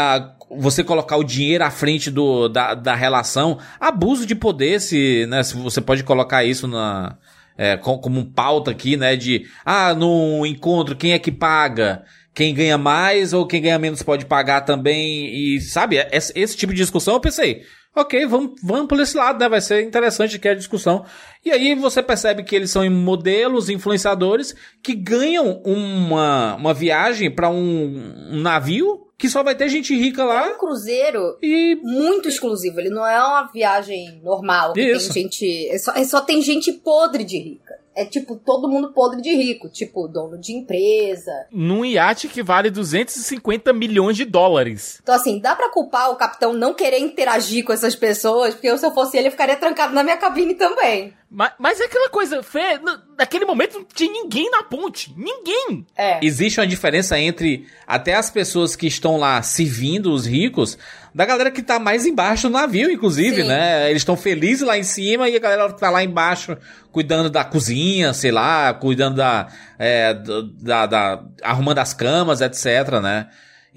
você colocar o dinheiro à frente do, da, da relação, abuso de poder, se, né, se você pode colocar isso na, é, co- como um pauta aqui, né? De ah, no encontro, quem é que paga? Quem ganha mais ou quem ganha menos pode pagar também? E sabe, esse, esse tipo de discussão eu pensei, ok, vamos, vamos por esse lado, né? Vai ser interessante aqui a discussão. E aí você percebe que eles são modelos, influenciadores que ganham uma, uma viagem para um, um navio que só vai ter gente rica É lá. um cruzeiro E muito exclusivo. Ele não é uma viagem normal. Que Isso. tem gente. é Só, é só tem gente podre de rica. É tipo todo mundo podre de rico. Tipo, dono de empresa. Num iate que vale 250 milhões de dólares. Então, assim, dá pra culpar o capitão não querer interagir com essas pessoas, porque eu, se eu fosse ele, eu ficaria trancado na minha cabine também. Mas, mas é aquela coisa, Fê, naquele momento não tinha ninguém na ponte. Ninguém. É. existe uma diferença entre até as pessoas que estão lá servindo os ricos, da galera que tá mais embaixo do navio, inclusive, Sim. né? Eles estão felizes lá em cima e a galera que tá lá embaixo cuidando da cozinha, sei lá, cuidando da, é, do- da, da- arrumando as camas, etc, né?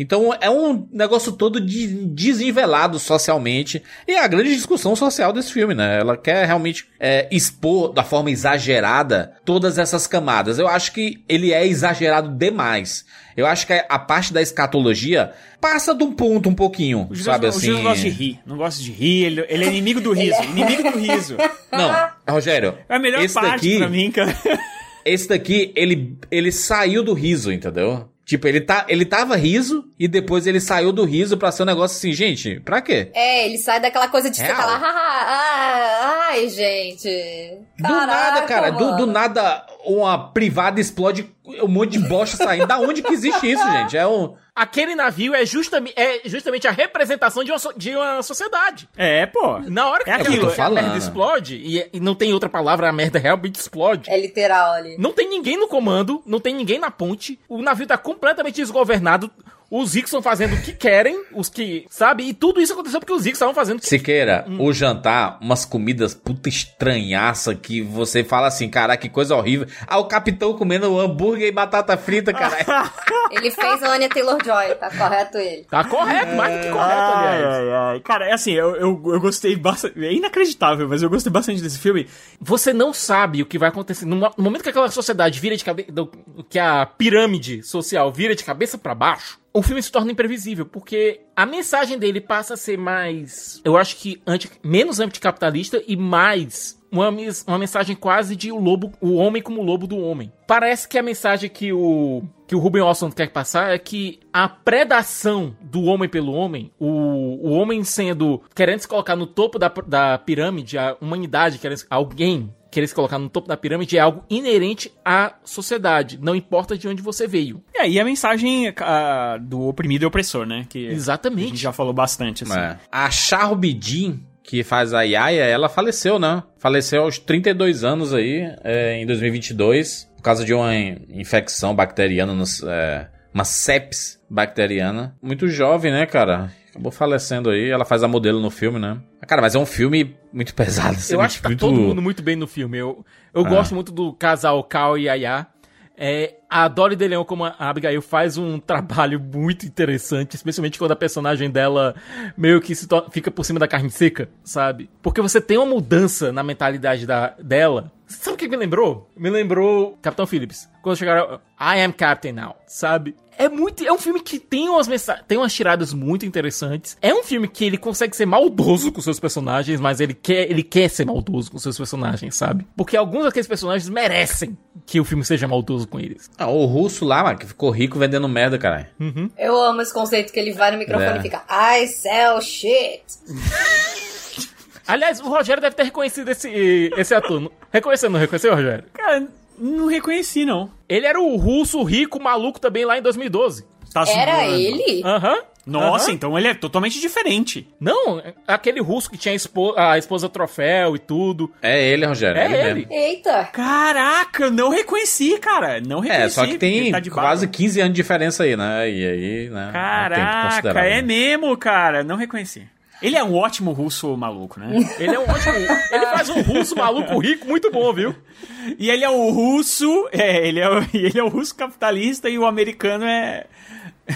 Então é um negócio todo de, desnivelado socialmente. E é a grande discussão social desse filme, né? Ela quer realmente é, expor da forma exagerada todas essas camadas. Eu acho que ele é exagerado demais. Eu acho que a parte da escatologia passa de um ponto um pouquinho, O sabe o assim? Júlio gosta de rir. Não gosta de rir. Ele, ele é inimigo do riso. Inimigo do riso. Não, Rogério. É a melhor parte daqui, pra mim, cara. Esse daqui, ele, ele saiu do riso, entendeu? Tipo, ele, tá, ele tava riso e depois ele saiu do riso pra ser um negócio assim, gente, pra quê? É, ele sai daquela coisa de Real. ficar lá, "Ah, ah, ai, gente. Do nada, Caraca, cara, do, do nada uma privada explode um monte de bosta saindo. Da onde que existe isso, gente? É um. Aquele navio é justamente, é justamente a representação de uma, so- de uma sociedade. É, pô. Na hora que, É aquilo, que a merda explode, e, e não tem outra palavra, a merda realmente explode. É literal ali. Não tem ninguém no comando, não tem ninguém na ponte, o navio tá completamente desgovernado, os ricos estão fazendo o que querem, os que, sabe? E tudo isso aconteceu porque os ricos estavam fazendo o que Siqueira, o jantar, umas comidas puta estranhaça que você fala assim, cara, que coisa horrível. Ah, o capitão comendo hambúrguer e batata frita, cara. Ele fez a Anya Taylor-Joy, tá correto ele. Tá correto, mais do que correto, Ai, aliás. ai. Cara, é assim, eu, eu, eu gostei bastante. É inacreditável, mas eu gostei bastante desse filme. Você não sabe o que vai acontecer. No mo- no momento que aquela sociedade vira de cabeça. Que a pirâmide social vira de cabeça pra baixo, o filme se torna imprevisível. Porque a mensagem dele passa a ser mais. Eu acho que anti, menos anticapitalista e mais. Uma, uma mensagem quase de o lobo, o homem como lobo do homem. Parece que a mensagem que o que o Ruben Olson quer passar é que a predação do homem pelo homem, o, o homem sendo querendo se colocar no topo da, da pirâmide, a humanidade querendo alguém querer se colocar no topo da pirâmide é algo inerente à sociedade, não importa de onde você veio. E aí a mensagem do oprimido e opressor, né? Que a Exatamente. gente já falou bastante, assim. É. A Charbidin, que faz a Yaya, ela faleceu, né? Faleceu aos 32 anos aí, é, em 2022, por causa de uma in- infecção bacteriana, nos, é, uma sepsis bacteriana. Muito jovem, né, cara? Acabou falecendo aí. Ela faz a modelo no filme, né? Cara, mas é um filme muito pesado. assim, Eu acho que tá muito- todo mundo muito bem no filme. Eu, eu Ah. gosto muito do casal Cal e Yaya. É, a Dolly De Leon como a Abigail faz um trabalho muito interessante, especialmente quando a personagem dela meio que fica por cima da carne seca, sabe? Porque você tem uma mudança na mentalidade da, dela. Sabe o que me lembrou? Me lembrou Capitão Phillips. Quando chegaram, I am Captain now, sabe? É muito, é um filme que tem umas mensa- tem umas tiradas muito interessantes. É um filme que ele consegue ser maldoso com seus personagens, mas ele quer, ele quer ser maldoso com seus personagens, sabe? Porque alguns daqueles personagens merecem que o filme seja maldoso com eles. Ah, o russo lá, mano, que ficou rico vendendo merda, caralho. Eu amo esse conceito que ele vai no microfone É. e fica I sell shit. Aliás, o Rogério deve ter reconhecido esse, esse ator. Reconheceu, não reconheceu, Rogério? Cara, não reconheci, não. Ele era o russo rico maluco também lá em 2012. Tá Era zoando. ele? Aham. Nossa, Aham. então ele é totalmente diferente. Não, aquele russo que tinha a, espo- a esposa troféu e tudo. É ele, Rogério. É ele. ele. mesmo. Eita! Caraca, eu não reconheci, cara. Não reconheci. É, só que tem ele tá quase 15 anos de diferença aí, né? E aí, né? é Caraca, é mesmo, cara. Não reconheci. Ele é um ótimo russo maluco, né? Ele é um ótimo. ele faz um russo maluco rico muito bom, viu? e ele é o russo, é, ele é o, ele é o russo capitalista e o americano é.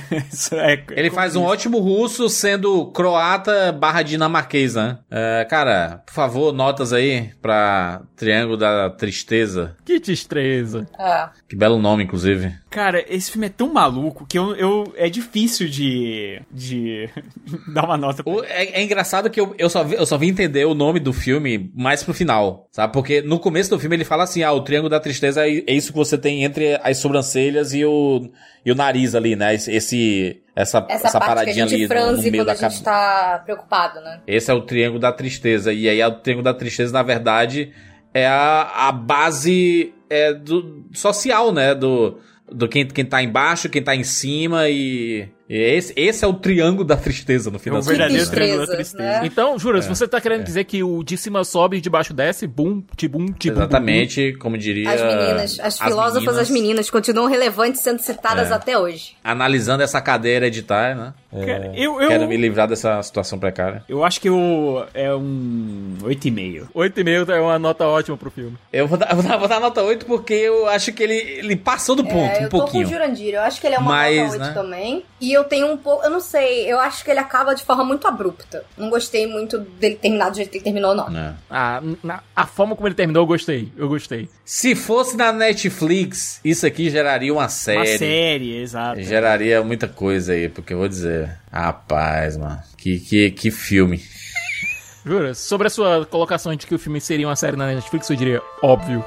Isso é- Ele faz um ótimo russo sendo croata barra dinamarquês, né? É, cara, por favor, notas aí pra Triângulo da Tristeza. Que destreza. Ah, Que belo nome, inclusive. Cara, esse filme é tão maluco que eu, eu é difícil de, de dar uma nota pra é, é engraçado que eu, eu, só vi, eu só vim entender o nome do filme mais pro final, sabe? Porque no começo do filme ele fala assim, ah, o Triângulo da Tristeza é é isso que você tem entre as sobrancelhas e o, e o nariz ali, né? Esse, esse- essa, essa, essa, paradinha ali no, meio quando da a gente tá preocupado, né? Esse é o Triângulo da Tristeza. E aí, o Triângulo da Tristeza, na verdade, é a, a base é, do, social, né? Do, do quem, quem tá embaixo, quem tá em cima e. esse, esse é o Triângulo da Tristeza, no É final o das verdadeiro né? triângulo da Tristeza, tristeza. né? Então, jura, se É, você tá querendo dizer que o de cima sobe e de baixo desce, bum, tibum, tibum. Exatamente, como diria. As meninas, as filósofas, meninas, as meninas continuam relevantes sendo citadas É. até hoje. Analisando essa cadeia hereditária, né? Cara, eu, eu, Quero me livrar dessa situação precária. eu acho que eu, é um 8,5. 8,5 é uma nota ótima pro filme. Eu vou dar, vou dar, vou dar nota 8 porque eu acho que ele, ele passou do ponto, É, um eu tô com pouquinho. o Jurandir, eu acho que ele é uma Mas, nota 8 né? também. E eu tenho um pouco, eu não sei, eu acho que ele acaba de forma muito abrupta. Não gostei muito dele terminar do jeito que ele terminou, não. É. Ah, na- a forma como ele terminou, eu gostei. Eu gostei. Se fosse na Netflix, isso aqui geraria uma série. Uma série, exato. Geraria muita coisa aí, porque eu vou dizer. Rapaz, mano. Que, que, que filme. Jura? Sobre a sua colocação de que o filme seria uma série na Netflix, eu diria óbvio.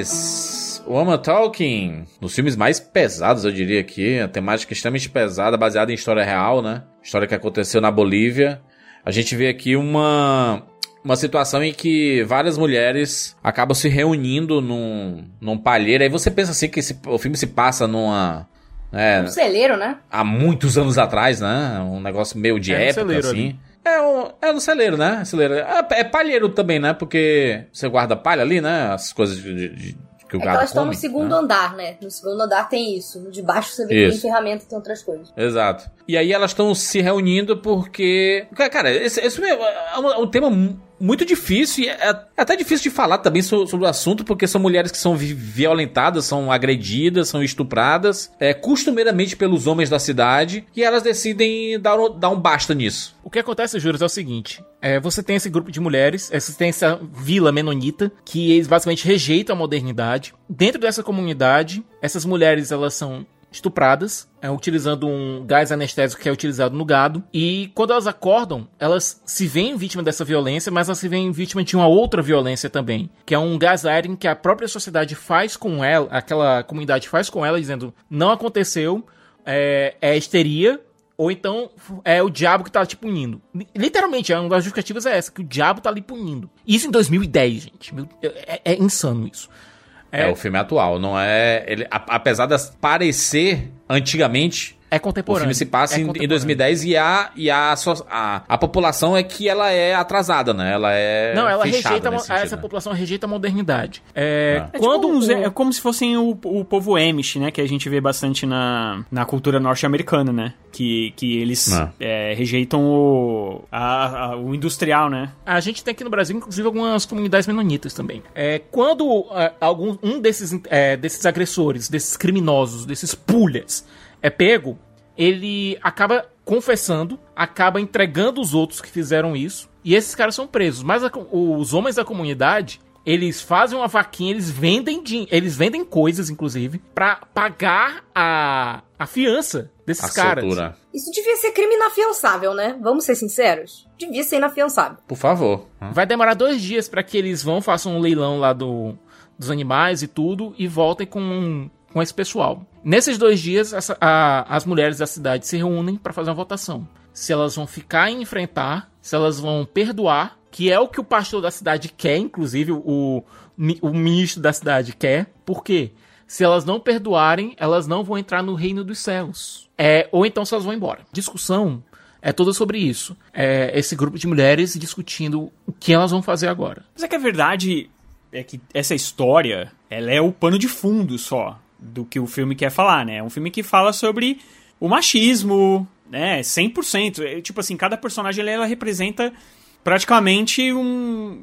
Mulheres. Woman Talking. Nos filmes mais pesados, eu diria aqui. A temática extremamente pesada, baseada em história real, né? História que aconteceu na Bolívia. A gente vê aqui uma. Uma situação em que várias mulheres acabam se reunindo num, num palheiro. Aí você pensa assim que esse- o filme se passa numa. né, Um celeiro, né? há muitos anos atrás, né? Um negócio meio de É época, celeiro assim. ali. É, um, é no celeiro, né? Celeiro. É, é palheiro também, né? Porque você guarda palha ali, né? As coisas de, de- de- que o É que elas estão no segundo né? andar, né? No segundo andar tem isso. No de baixo você vê que tem ferramenta e tem outras coisas. Exato. E aí elas estão se reunindo porque. Cara, esse, esse é um, é um tema muito difícil e é até difícil de falar também so- sobre o assunto, porque são mulheres que são vi- violentadas, são agredidas, são estupradas, é, costumeiramente pelos homens da cidade, e elas decidem dar, um- dar um basta nisso. O que acontece, Juros, é o seguinte: é, você tem esse grupo de mulheres, essa- você tem essa vila menonita, que eles basicamente rejeitam a modernidade. Dentro dessa comunidade, essas mulheres elas são estupradas, é, utilizando um gás anestésico que é utilizado no gado. E quando elas acordam, elas se veem vítima dessa violência, mas elas se veem vítima de uma outra violência também, que é um gaslighting que a própria sociedade faz com ela, aquela comunidade faz com ela, dizendo não aconteceu, é, é histeria, ou então é o diabo que tá te punindo. Literalmente, uma das justificativas é essa, que o diabo tá lhe punindo. Isso em 2010, gente. Meu- É, é insano isso. É, o filme atual, não é. Ele, apesar de parecer antigamente. É O contemporâneo. filme se passa É em, em contemporâneo. 2010 e, a, e a, a, a população é que ela é atrasada, né? Ela é. Não, ela fechada rejeita, sentido, essa né? população rejeita a modernidade. É, Ah. É, quando tipo uns- o- é como se fossem o, o povo Amish, né? Que a gente vê bastante na, na cultura norte-americana, né? Que, que eles Ah. é, rejeitam o, a- a- o industrial, né? A gente tem aqui no Brasil, inclusive, algumas comunidades menonitas também. É, quando é, algum, um desses, é, desses agressores, desses criminosos, desses pulhas, é pego, ele acaba confessando, acaba entregando os outros que fizeram isso, e esses caras são presos. Mas a os homens da comunidade, eles fazem uma vaquinha, eles vendem, eles vendem coisas, inclusive, pra pagar a, a fiança desses A caras. soltura. Isso devia ser crime inafiançável, né? Vamos ser sinceros? Devia ser inafiançável. Por favor. Vai demorar dois dias pra que eles vão, façam um leilão lá do, dos animais e tudo, e voltem com, com esse pessoal. Nesses dois dias, essa- a- as mulheres da cidade se reúnem pra fazer uma votação. Se elas vão ficar e enfrentar, se elas vão perdoar, que é o que o pastor da cidade quer, inclusive o, o ministro da cidade quer. Por quê? Se elas não perdoarem, elas não vão entrar no reino dos céus. É, ou então se elas vão embora. Discussão é toda sobre isso. É esse grupo de mulheres discutindo o que elas vão fazer agora. Mas é que a verdade é que essa história, ela é o pano de fundo só do que o filme quer falar, né? É um filme que fala sobre o machismo, né? 100%. É, tipo assim, cada personagem ela representa praticamente um,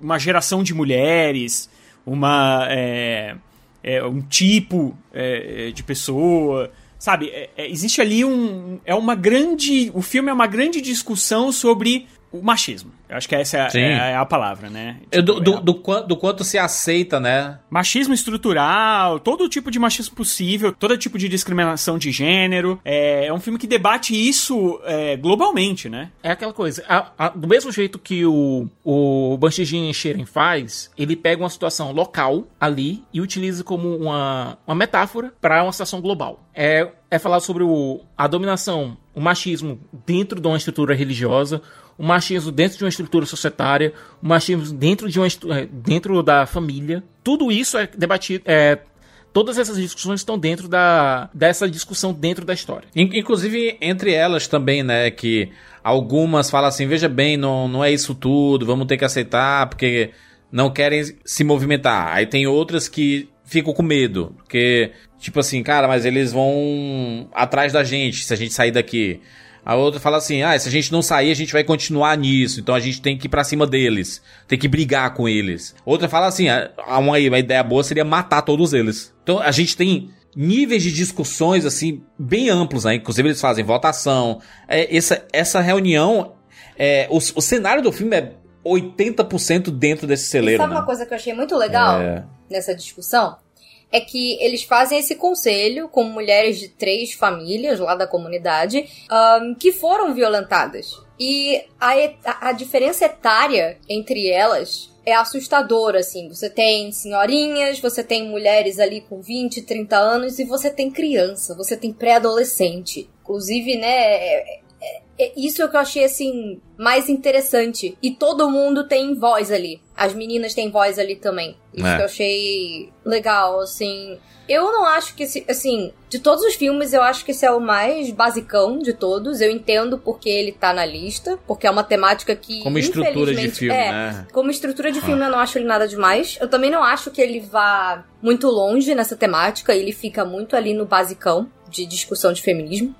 uma geração de mulheres, uma é, é, um tipo é, de pessoa, sabe? É, é, existe ali um é uma grande o filme é uma grande discussão sobre o machismo. Eu acho que essa é, é, é a palavra, né? Tipo, do, do, do, quanto, do, quanto se aceita, né? Machismo estrutural, todo tipo de machismo possível, todo tipo de discriminação de gênero. É, é um filme que debate isso é, globalmente, né? É aquela coisa. A, a, do mesmo jeito que o, o Banshee Sheren faz, ele pega uma situação local ali e utiliza como uma, uma metáfora para uma situação global. É, é falar sobre o, a dominação, o machismo dentro de uma estrutura religiosa, o machismo dentro de uma estrutura societária, o machismo dentro de uma é, dentro da família. Tudo isso é debatido, é, todas essas discussões estão dentro da dessa discussão dentro da história. Inclusive entre elas também, né, que algumas falam assim, veja bem, não, não é isso tudo, vamos ter que aceitar porque não querem se movimentar. Aí tem outras que ficam com medo, porque tipo assim, cara, mas eles vão atrás da gente se a gente sair daqui. A outra fala assim: ah, se a gente não sair, a gente vai continuar nisso. Então a gente tem que ir pra cima deles. Tem que brigar com eles. Outra fala assim: ah, uma, uma ideia boa seria matar todos eles. Então a gente tem níveis de discussões, assim, bem amplos, né? Inclusive eles fazem votação. É, essa, essa reunião, é, o, o cenário do filme é 80% dentro desse celeiro. E sabe né? uma coisa que eu achei muito legal é... nessa discussão? É que eles fazem esse conselho com mulheres de três famílias lá da comunidade um, que foram violentadas. E a, a diferença etária entre elas é assustadora, assim. Você tem senhorinhas, você tem mulheres ali com 20, 30 anos e você tem criança, você tem pré-adolescente. Inclusive, né, é, é, isso é o que eu achei, assim, mais interessante. E todo mundo tem voz ali. As meninas têm voz ali também. Isso é. que eu achei legal, assim. Eu não acho que esse, assim, de todos os filmes, eu acho que esse é o mais basicão de todos. Eu entendo porque ele tá na lista, porque é uma temática que. Como estrutura de filme, é, né? Como estrutura de filme, ah. eu não acho ele nada demais. Eu também não acho que ele vá muito longe nessa temática, ele fica muito ali no basicão de discussão de feminismo.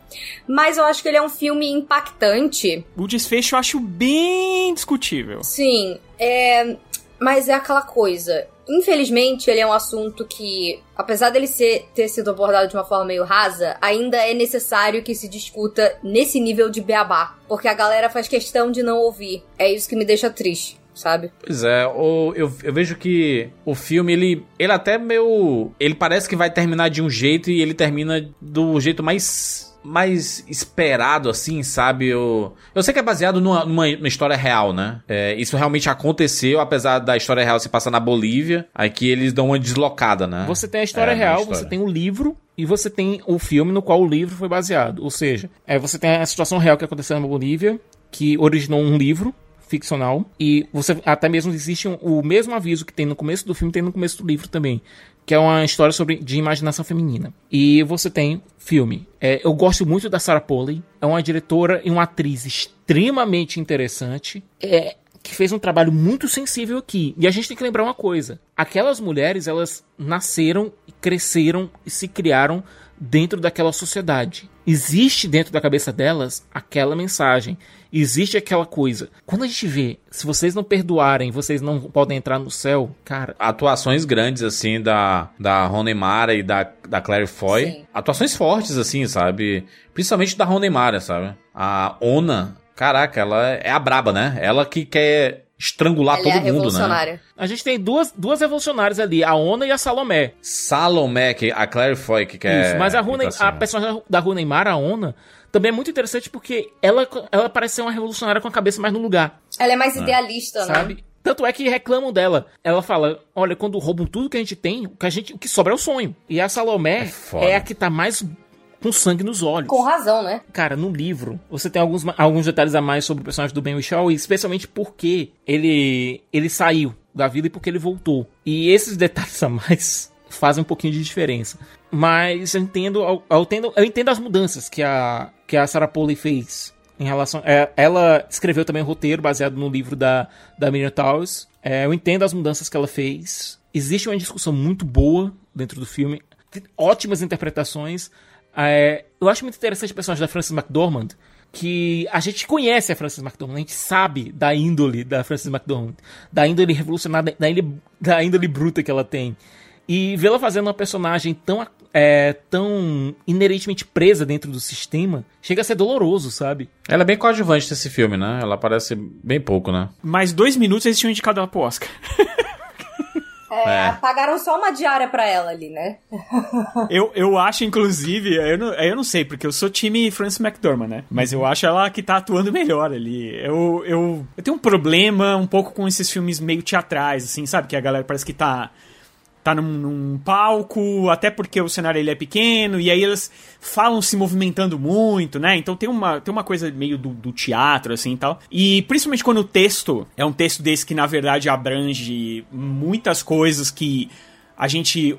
Mas eu acho que ele é um filme impactante. O desfecho eu acho bem discutível. Sim, é. Mas é aquela coisa. Infelizmente, ele é um assunto que, apesar dele ser, ter sido abordado de uma forma meio rasa, ainda é necessário que se discuta nesse nível de beabá. Porque a galera faz questão de não ouvir. É isso que me deixa triste sabe? Pois é, o, eu, eu vejo que o filme, ele, ele até meio. Ele parece que vai terminar de um jeito e ele termina do jeito mais mais esperado, assim, sabe? Eu, eu sei que é baseado numa, numa, numa história real, né? É, isso realmente aconteceu, apesar da história real se passar na Bolívia, aqui eles dão uma deslocada, né? Você tem a história é, real, história. você tem o livro e você tem o filme no qual o livro foi baseado. Ou seja, é, você tem a situação real que aconteceu na Bolívia, que originou um livro ficcional. E você até mesmo existe um, o mesmo aviso que tem no começo do filme, tem no começo do livro também. Que é uma história sobre de imaginação feminina. E você tem filme. É, eu gosto muito da Sarah Polley. É uma diretora e uma atriz extremamente interessante. É, que fez um trabalho muito sensível aqui. E a gente tem que lembrar uma coisa: aquelas mulheres, elas nasceram, cresceram e se criaram dentro daquela sociedade. Existe dentro da cabeça delas aquela mensagem. Existe aquela coisa. Quando a gente vê, se vocês não perdoarem, vocês não podem entrar no céu, cara. Atuações grandes, assim, da, da Rony Mara e da, da Claire Foy. Sim. Atuações fortes, assim, sabe? Principalmente da Rony Mara, sabe? A Ona, caraca, ela é a braba, né? Ela que quer estrangular Ela todo é mundo, né? A gente tem duas, duas revolucionárias ali, a Ona e a Salomé. Salomé, que a Claire Foy que quer. Isso, mas a, Rune, tá a personagem da Rune Neymar, a Ona, também é muito interessante porque ela, ela parece ser uma revolucionária com a cabeça mais no lugar. Ela é mais é. idealista, né? Sabe? Tanto é que reclamam dela. Ela fala: olha, quando roubam tudo que a gente tem, o que, a gente, o que sobra é o sonho. E a Salomé é, é a que tá mais com sangue nos olhos. Com razão, né? Cara, no livro, você tem alguns, alguns detalhes a mais sobre o personagem do Ben Whishaw, e especialmente porque ele, ele saiu da vida e porque ele voltou. E esses detalhes a mais fazem um pouquinho de diferença. Mas eu entendo, eu, entendo, eu entendo as mudanças que a, que a Sarah Polley fez. Em relação, é, ela escreveu também um roteiro baseado no livro da, da Miriam Towers. É, eu entendo as mudanças que ela fez. Existe uma discussão muito boa dentro do filme. Ótimas interpretações. É, eu acho muito interessante o personagem da Frances McDormand, que a gente conhece a Frances McDormand, a gente sabe da índole da Frances McDormand, da índole revolucionária, da índole, da índole bruta que ela tem. E vê-la fazendo uma personagem tão, é, tão inerentemente presa dentro do sistema, chega a ser doloroso, sabe? Ela é bem coadjuvante nesse filme, né? Ela aparece bem pouco, né? Mais dois minutos eles tinham indicado ela pro Oscar. É, É. pagaram só uma diária pra ela ali, né? Eu, eu acho, inclusive, eu não, eu não sei, porque eu sou time Frances McDormand, né? Mas eu acho ela que tá atuando melhor ali. Eu, eu, eu tenho um problema um pouco com esses filmes meio teatrais, assim, sabe? Que a galera parece que tá tá num, num palco, até porque o cenário ele é pequeno, e aí elas falam se movimentando muito, né? Então tem uma, tem uma coisa meio do, do teatro, assim e tal. E principalmente quando o texto é um texto desse que, na verdade, abrange muitas coisas que a gente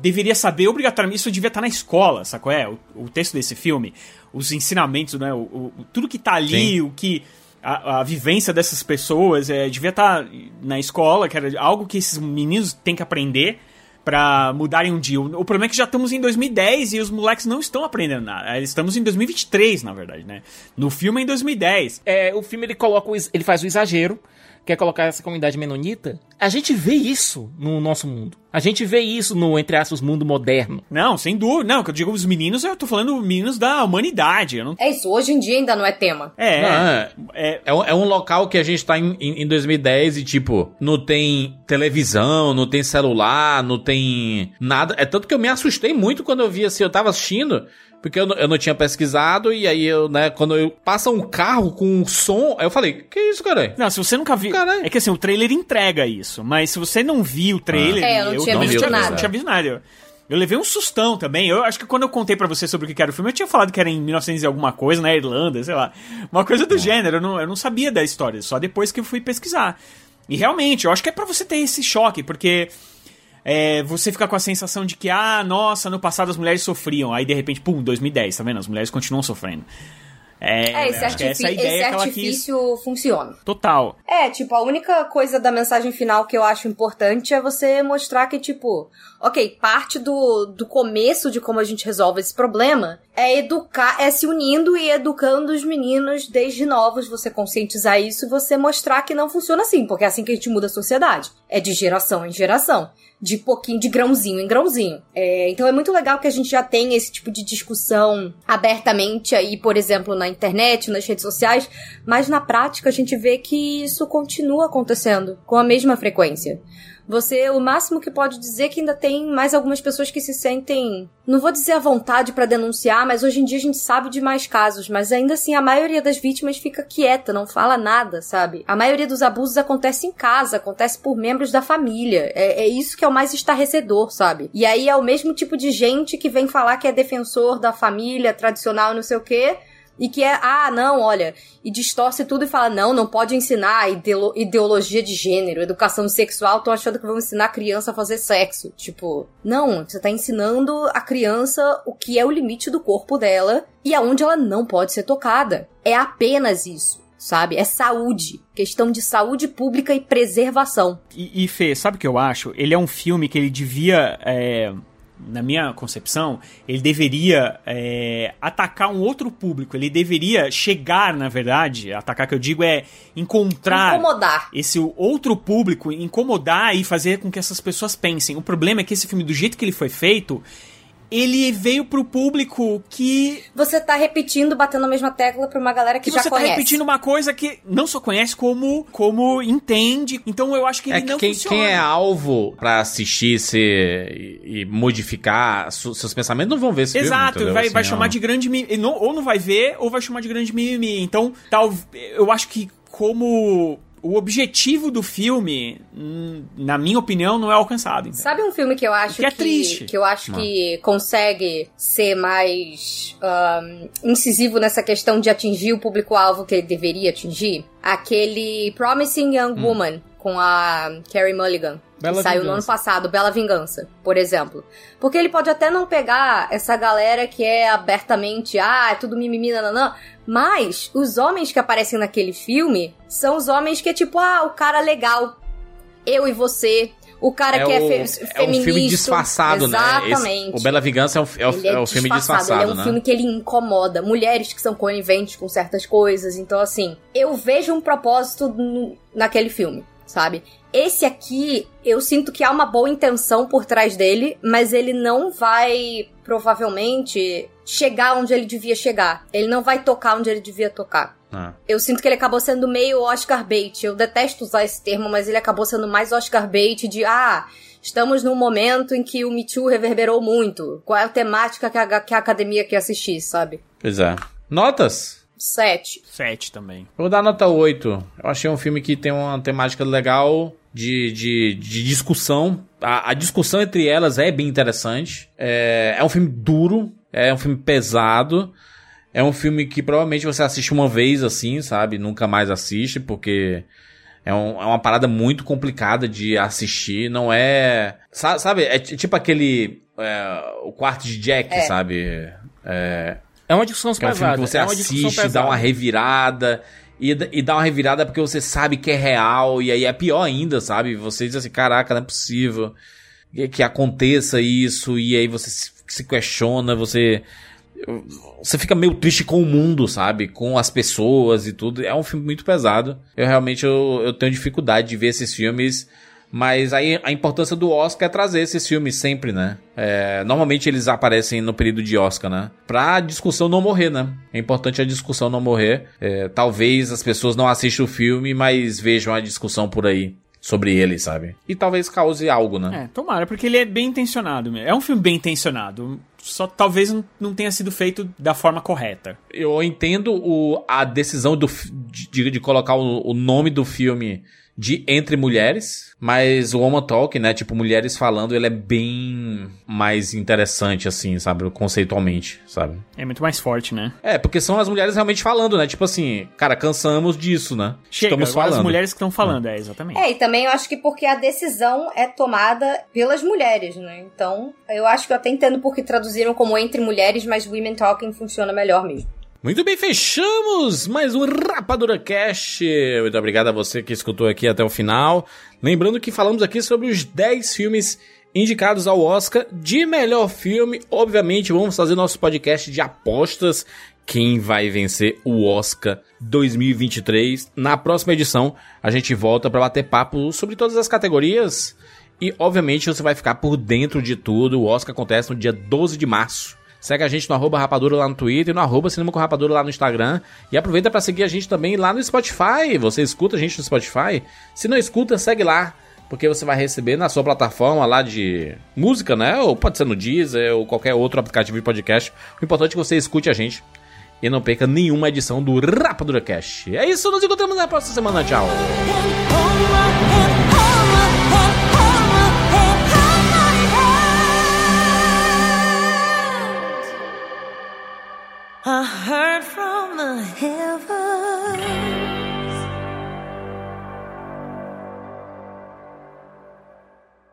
deveria saber obrigatoriamente, isso devia estar na escola, sacou? É, o, o texto desse filme, os ensinamentos, né? O, o- tudo que tá ali, Sim. o que. A, a vivência dessas pessoas é, devia estar na escola, que era algo que esses meninos têm que aprender pra mudarem um dia. O, problema é que já estamos em 2010 e os moleques não estão aprendendo nada. Estamos em 2023, na verdade, né? No filme é em 2010. É, o filme ele coloca ele faz o exagero, quer colocar essa comunidade menonita. A gente vê isso no nosso mundo. A gente vê isso no, entre aspas, mundo moderno. Não, sem dúvida. Não, que eu digo os meninos, eu tô falando meninos da humanidade. Eu não... É isso, hoje em dia ainda não é tema. É, Não, é, é, é um, é um local que a gente tá em, em, em 2010 e, tipo, não tem televisão, não tem celular, não tem nada. É tanto que eu me assustei muito quando eu vi assim, eu tava assistindo, porque eu, não- eu não tinha pesquisado, e aí eu, né, quando eu passa um carro com um som, aí eu falei, que isso, cara? Não, se você nunca viu. É que assim, o trailer entrega isso. Mas se você não viu o trailer. Ah. É, eu não tinha visto nada. não tinha visto nada. Eu, eu levei um sustão também. Eu acho que quando eu contei pra você sobre o que era o filme, eu tinha falado que era em 1900 e alguma coisa, na Irlanda, sei lá. Uma coisa do gênero. Eu não, eu não sabia da história, só depois que eu fui pesquisar. E realmente, eu acho que é pra você ter esse choque, porque. É, você fica com a sensação de que, ah, nossa, no passado as mulheres sofriam. Aí de repente, pum, 2010, tá vendo? As mulheres continuam sofrendo. É, É, esse, é artifi- ideia esse que ela quis. artifício funciona. Total. É, tipo, a única coisa da mensagem final que eu acho importante é você mostrar que, tipo, ok, parte do, do começo de como a gente resolve esse problema é educar, é se unindo e educando os meninos desde novos, você conscientizar isso e você mostrar que não funciona assim, porque é assim que a gente muda a sociedade. É de geração em geração. De pouquinho, de grãozinho em grãozinho. É, então é muito legal que a gente já tenha esse tipo de discussão abertamente aí, por exemplo, na internet, nas redes sociais, mas na prática a gente vê que isso continua acontecendo com a mesma frequência. Você, o máximo que pode dizer é que ainda tem mais algumas pessoas que se sentem, não vou dizer à vontade pra denunciar, mas hoje em dia a gente sabe de mais casos, mas ainda assim a maioria das vítimas fica quieta, não fala nada, sabe? A maioria dos abusos acontece em casa, acontece por membros da família. É, é isso que é o mais estarrecedor, sabe? E aí é o mesmo tipo de gente que vem falar que é defensor da família tradicional, não sei o quê, e que é, ah, não, olha, e distorce tudo e fala, não, não pode ensinar ideolo- ideologia de gênero, educação sexual, estão achando que vão ensinar a criança a fazer sexo. Tipo, não, você tá ensinando a criança o que é o limite do corpo dela e aonde ela não pode ser tocada. É apenas isso. Sabe? É saúde. Questão de saúde pública e preservação. E, e Fê, sabe o que eu acho? Ele é um filme que ele devia. é, na minha concepção, ele deveria é, atacar um outro público. Ele deveria chegar, na verdade, atacar que eu digo é encontrar Incomodar. esse outro público, incomodar e fazer com que essas pessoas pensem. O problema é que esse filme, do jeito que ele foi feito, ele veio pro público que Você tá repetindo, batendo a mesma tecla pra uma galera que, que já você tá conhece. repetindo uma coisa que não só conhece como como entende. Então eu acho que ele É que não quem, funciona. quem é alvo pra assistir se, e, e modificar su- seus pensamentos não vão ver esse filme. Exato, entendeu? vai, Assim, vai chamar de grande mimimi. Não, ou não vai ver, ou vai chamar de grande mimimi. Então, tal, eu acho que como o objetivo do filme, hum, na minha opinião, não é alcançado. entendeu? Sabe um filme que eu acho Que é triste. que eu acho que consegue ser mais ahn, incisivo nessa questão de atingir o público-alvo que ele deveria atingir? Aquele Promising Young Hum. Woman com a Carrie Mulligan. Bela que saiu no ano passado, Bela Vingança, por exemplo. Porque ele pode até não pegar essa galera que é abertamente, ah, é tudo mimimi, nananã. Mas os homens que aparecem naquele filme são os homens que é tipo, ah, o cara legal. Eu e você. O cara é que é, o, fe é um filme feminista. disfarçado, né? Exatamente. O Bela Vingança é, um, é o, é o filme disfarçado, Ele é um né? filme que ele incomoda. Mulheres que são coniventes com certas coisas. Então, assim, eu vejo um propósito no- naquele filme, sabe? Esse aqui, eu sinto que há uma boa intenção por trás dele, mas ele não vai, provavelmente, chegar onde ele devia chegar. Ele não vai tocar onde ele devia tocar. Ah. Eu sinto que ele acabou sendo meio Oscar bait. Eu detesto usar esse termo, mas ele acabou sendo mais Oscar bait de ah, estamos num momento em que o Me Too reverberou muito. Qual é a temática que a, que a academia quer assistir, sabe? Pois é. Notas? Sete. Sete também. Eu vou dar nota 8. Eu achei um filme que tem uma temática legal de, de, de discussão. A, a discussão entre elas é bem interessante. É, é um filme duro, é um filme pesado. É um filme que provavelmente você assiste uma vez assim, sabe? Nunca mais assiste, porque é, um- é uma parada muito complicada de assistir. Não é. sa- Sabe? É tipo aquele. é, o quarto de Jack, É. sabe? É, É uma discussão que é um filme que você é assiste, dá uma revirada. E, e dá uma revirada porque você sabe que é real. E aí é pior ainda, sabe? Você diz assim: caraca, não é possível que, que aconteça isso. E aí você se, se questiona, você. Você fica meio triste com o mundo, sabe? Com as pessoas e tudo. É um filme muito pesado. Eu realmente eu, eu tenho dificuldade de ver esses filmes. Mas aí a importância do Oscar é trazer esses filmes sempre, né? É, normalmente eles aparecem no período de Oscar, né? Pra discussão não morrer, né? É importante a discussão não morrer. É, talvez as pessoas não assistam o filme, mas vejam a discussão por aí sobre ele, sabe? E talvez cause algo, né? É, tomara, porque ele é bem intencionado. mesmo. É um filme bem intencionado. Só talvez não- tenha sido feito da forma correta. Eu entendo o, a decisão do, de, de colocar o, o nome do filme de Entre Mulheres, mas o Woman Talk, né, tipo, mulheres falando, ele é bem mais interessante, assim, sabe, conceitualmente, sabe? É muito mais forte, né? É, porque são as mulheres realmente falando, né, tipo assim, cara, cansamos disso, né? Chega, Estamos falando. as mulheres que estão falando, é, exatamente. É, e também eu acho que porque a decisão é tomada pelas mulheres, né? Então, eu acho que eu até entendo porque traduziram como entre mulheres, mas Women Talking funciona melhor mesmo. Muito bem, fechamos mais um Rapadura Cast. Muito obrigado a você que escutou aqui até o final. Lembrando que falamos aqui sobre os 10 filmes indicados ao Oscar de melhor filme. Obviamente, vamos fazer nosso podcast de apostas. Quem vai vencer o Oscar 2023? Na próxima edição, a gente volta para bater papo sobre todas as categorias. E, obviamente, você vai ficar por dentro de tudo. O Oscar acontece no dia 12 de março. Segue a gente no arroba rapadura lá no Twitter e no arroba cinema com rapadura lá no Instagram. E aproveita para seguir a gente também lá no Spotify. Você escuta a gente no Spotify? Se não escuta, segue lá. Porque você vai receber na sua plataforma lá de música, né? Ou pode ser no Deezer ou qualquer outro aplicativo de podcast. O importante é que você escute a gente. E não perca nenhuma edição do Rapadura Cast. É isso, nos encontramos na próxima semana. Tchau. I heard from the heavens